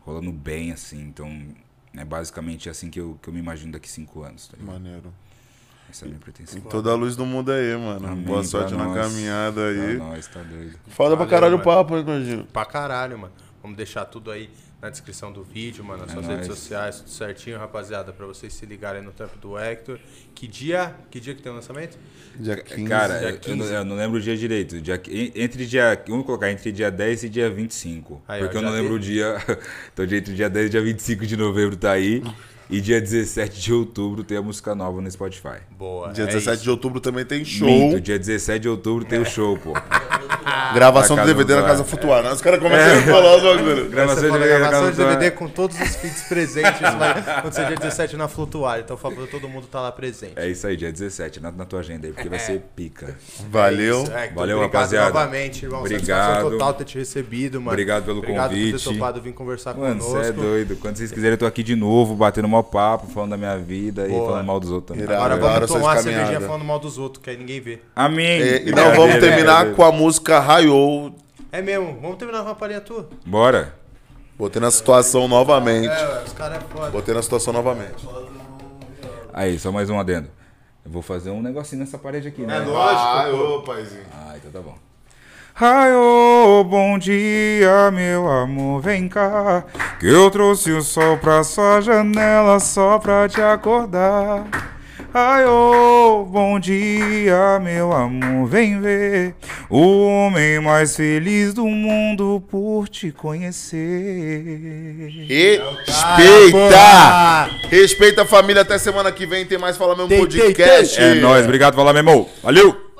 rolando bem, assim. Então, é basicamente assim que eu, que eu me imagino daqui cinco anos, tá ligado? Maneiro. Essa é a minha pretensão. E toda a luz do mundo aí, mano. Amém Boa pra sorte na nós. caminhada aí. Pra nós, tá doido. Foda pra Valeu, caralho o mano. papo, hein, Gordinho? Pra caralho, mano. Vamos deixar tudo aí na descrição do vídeo, mano, nas É suas nóis. redes sociais, tudo certinho, rapaziada, pra vocês se ligarem no trampo do Hector. Que dia? Que dia que tem o lançamento? Dia 15. Cara, dia eu- eu, 15. não, eu não lembro o dia direito. Dia, en- entre dia. Vamos colocar entre dia 10 e dia 25. Aí, ó, porque eu já não lembro tem- o dia. Então, dia- entre dia 10 e dia 25 de novembro tá aí. E dia 17 de outubro tem a música nova no Spotify. Boa. Dia é 17 isso. de outubro também tem show. Minto, dia 17 de outubro tem o show, pô. Gravação Na do DVD na. Casa Flutuar. Os caras começam a falar os bagulho. Gravação de DVD na gravação de. DVD com todos os feeds presentes vai acontecer dia 17 na Flutuar. Então, por favor, todo mundo tá lá presente. É isso aí, dia 17. Anota na tua agenda aí, porque vai ser pica. Valeu. É Hector. Valeu, Obrigado rapaziada. novamente, irmão. Obrigado. Satisfação total ter te recebido, mano. Obrigado pelo Obrigado por convite. ter topado vir conversar Mano, conosco. você é doido. Quando vocês quiserem, eu tô aqui de novo, batendo papo, falando da minha vida Boa. e falando mal dos outros também. Agora Da hora vamos tomar uma caminhadas. cervejinha falando mal dos outros, que aí ninguém vê. Amém. É, e nós vamos terminar com a música Raiou. É mesmo, vamos terminar com uma palhinha tua. Bora. Botei na situação novamente. É, os caras é foda. Botei na situação novamente. Aí, só mais um adendo. Eu vou fazer um negocinho nessa parede aqui, né? Raiou, paizinho. Ah, então tá bom. Ai, ô, bom dia, meu amor, vem cá. Que eu trouxe o sol pra sua janela só pra te acordar. Ai, ô, bom dia, meu amor, vem ver. O homem mais feliz do mundo por te conhecer. Respeita! Respeita a família. Até semana que vem tem mais Fala Mesmo Podcast. É nóis, obrigado, fala, meu irmão. Valeu!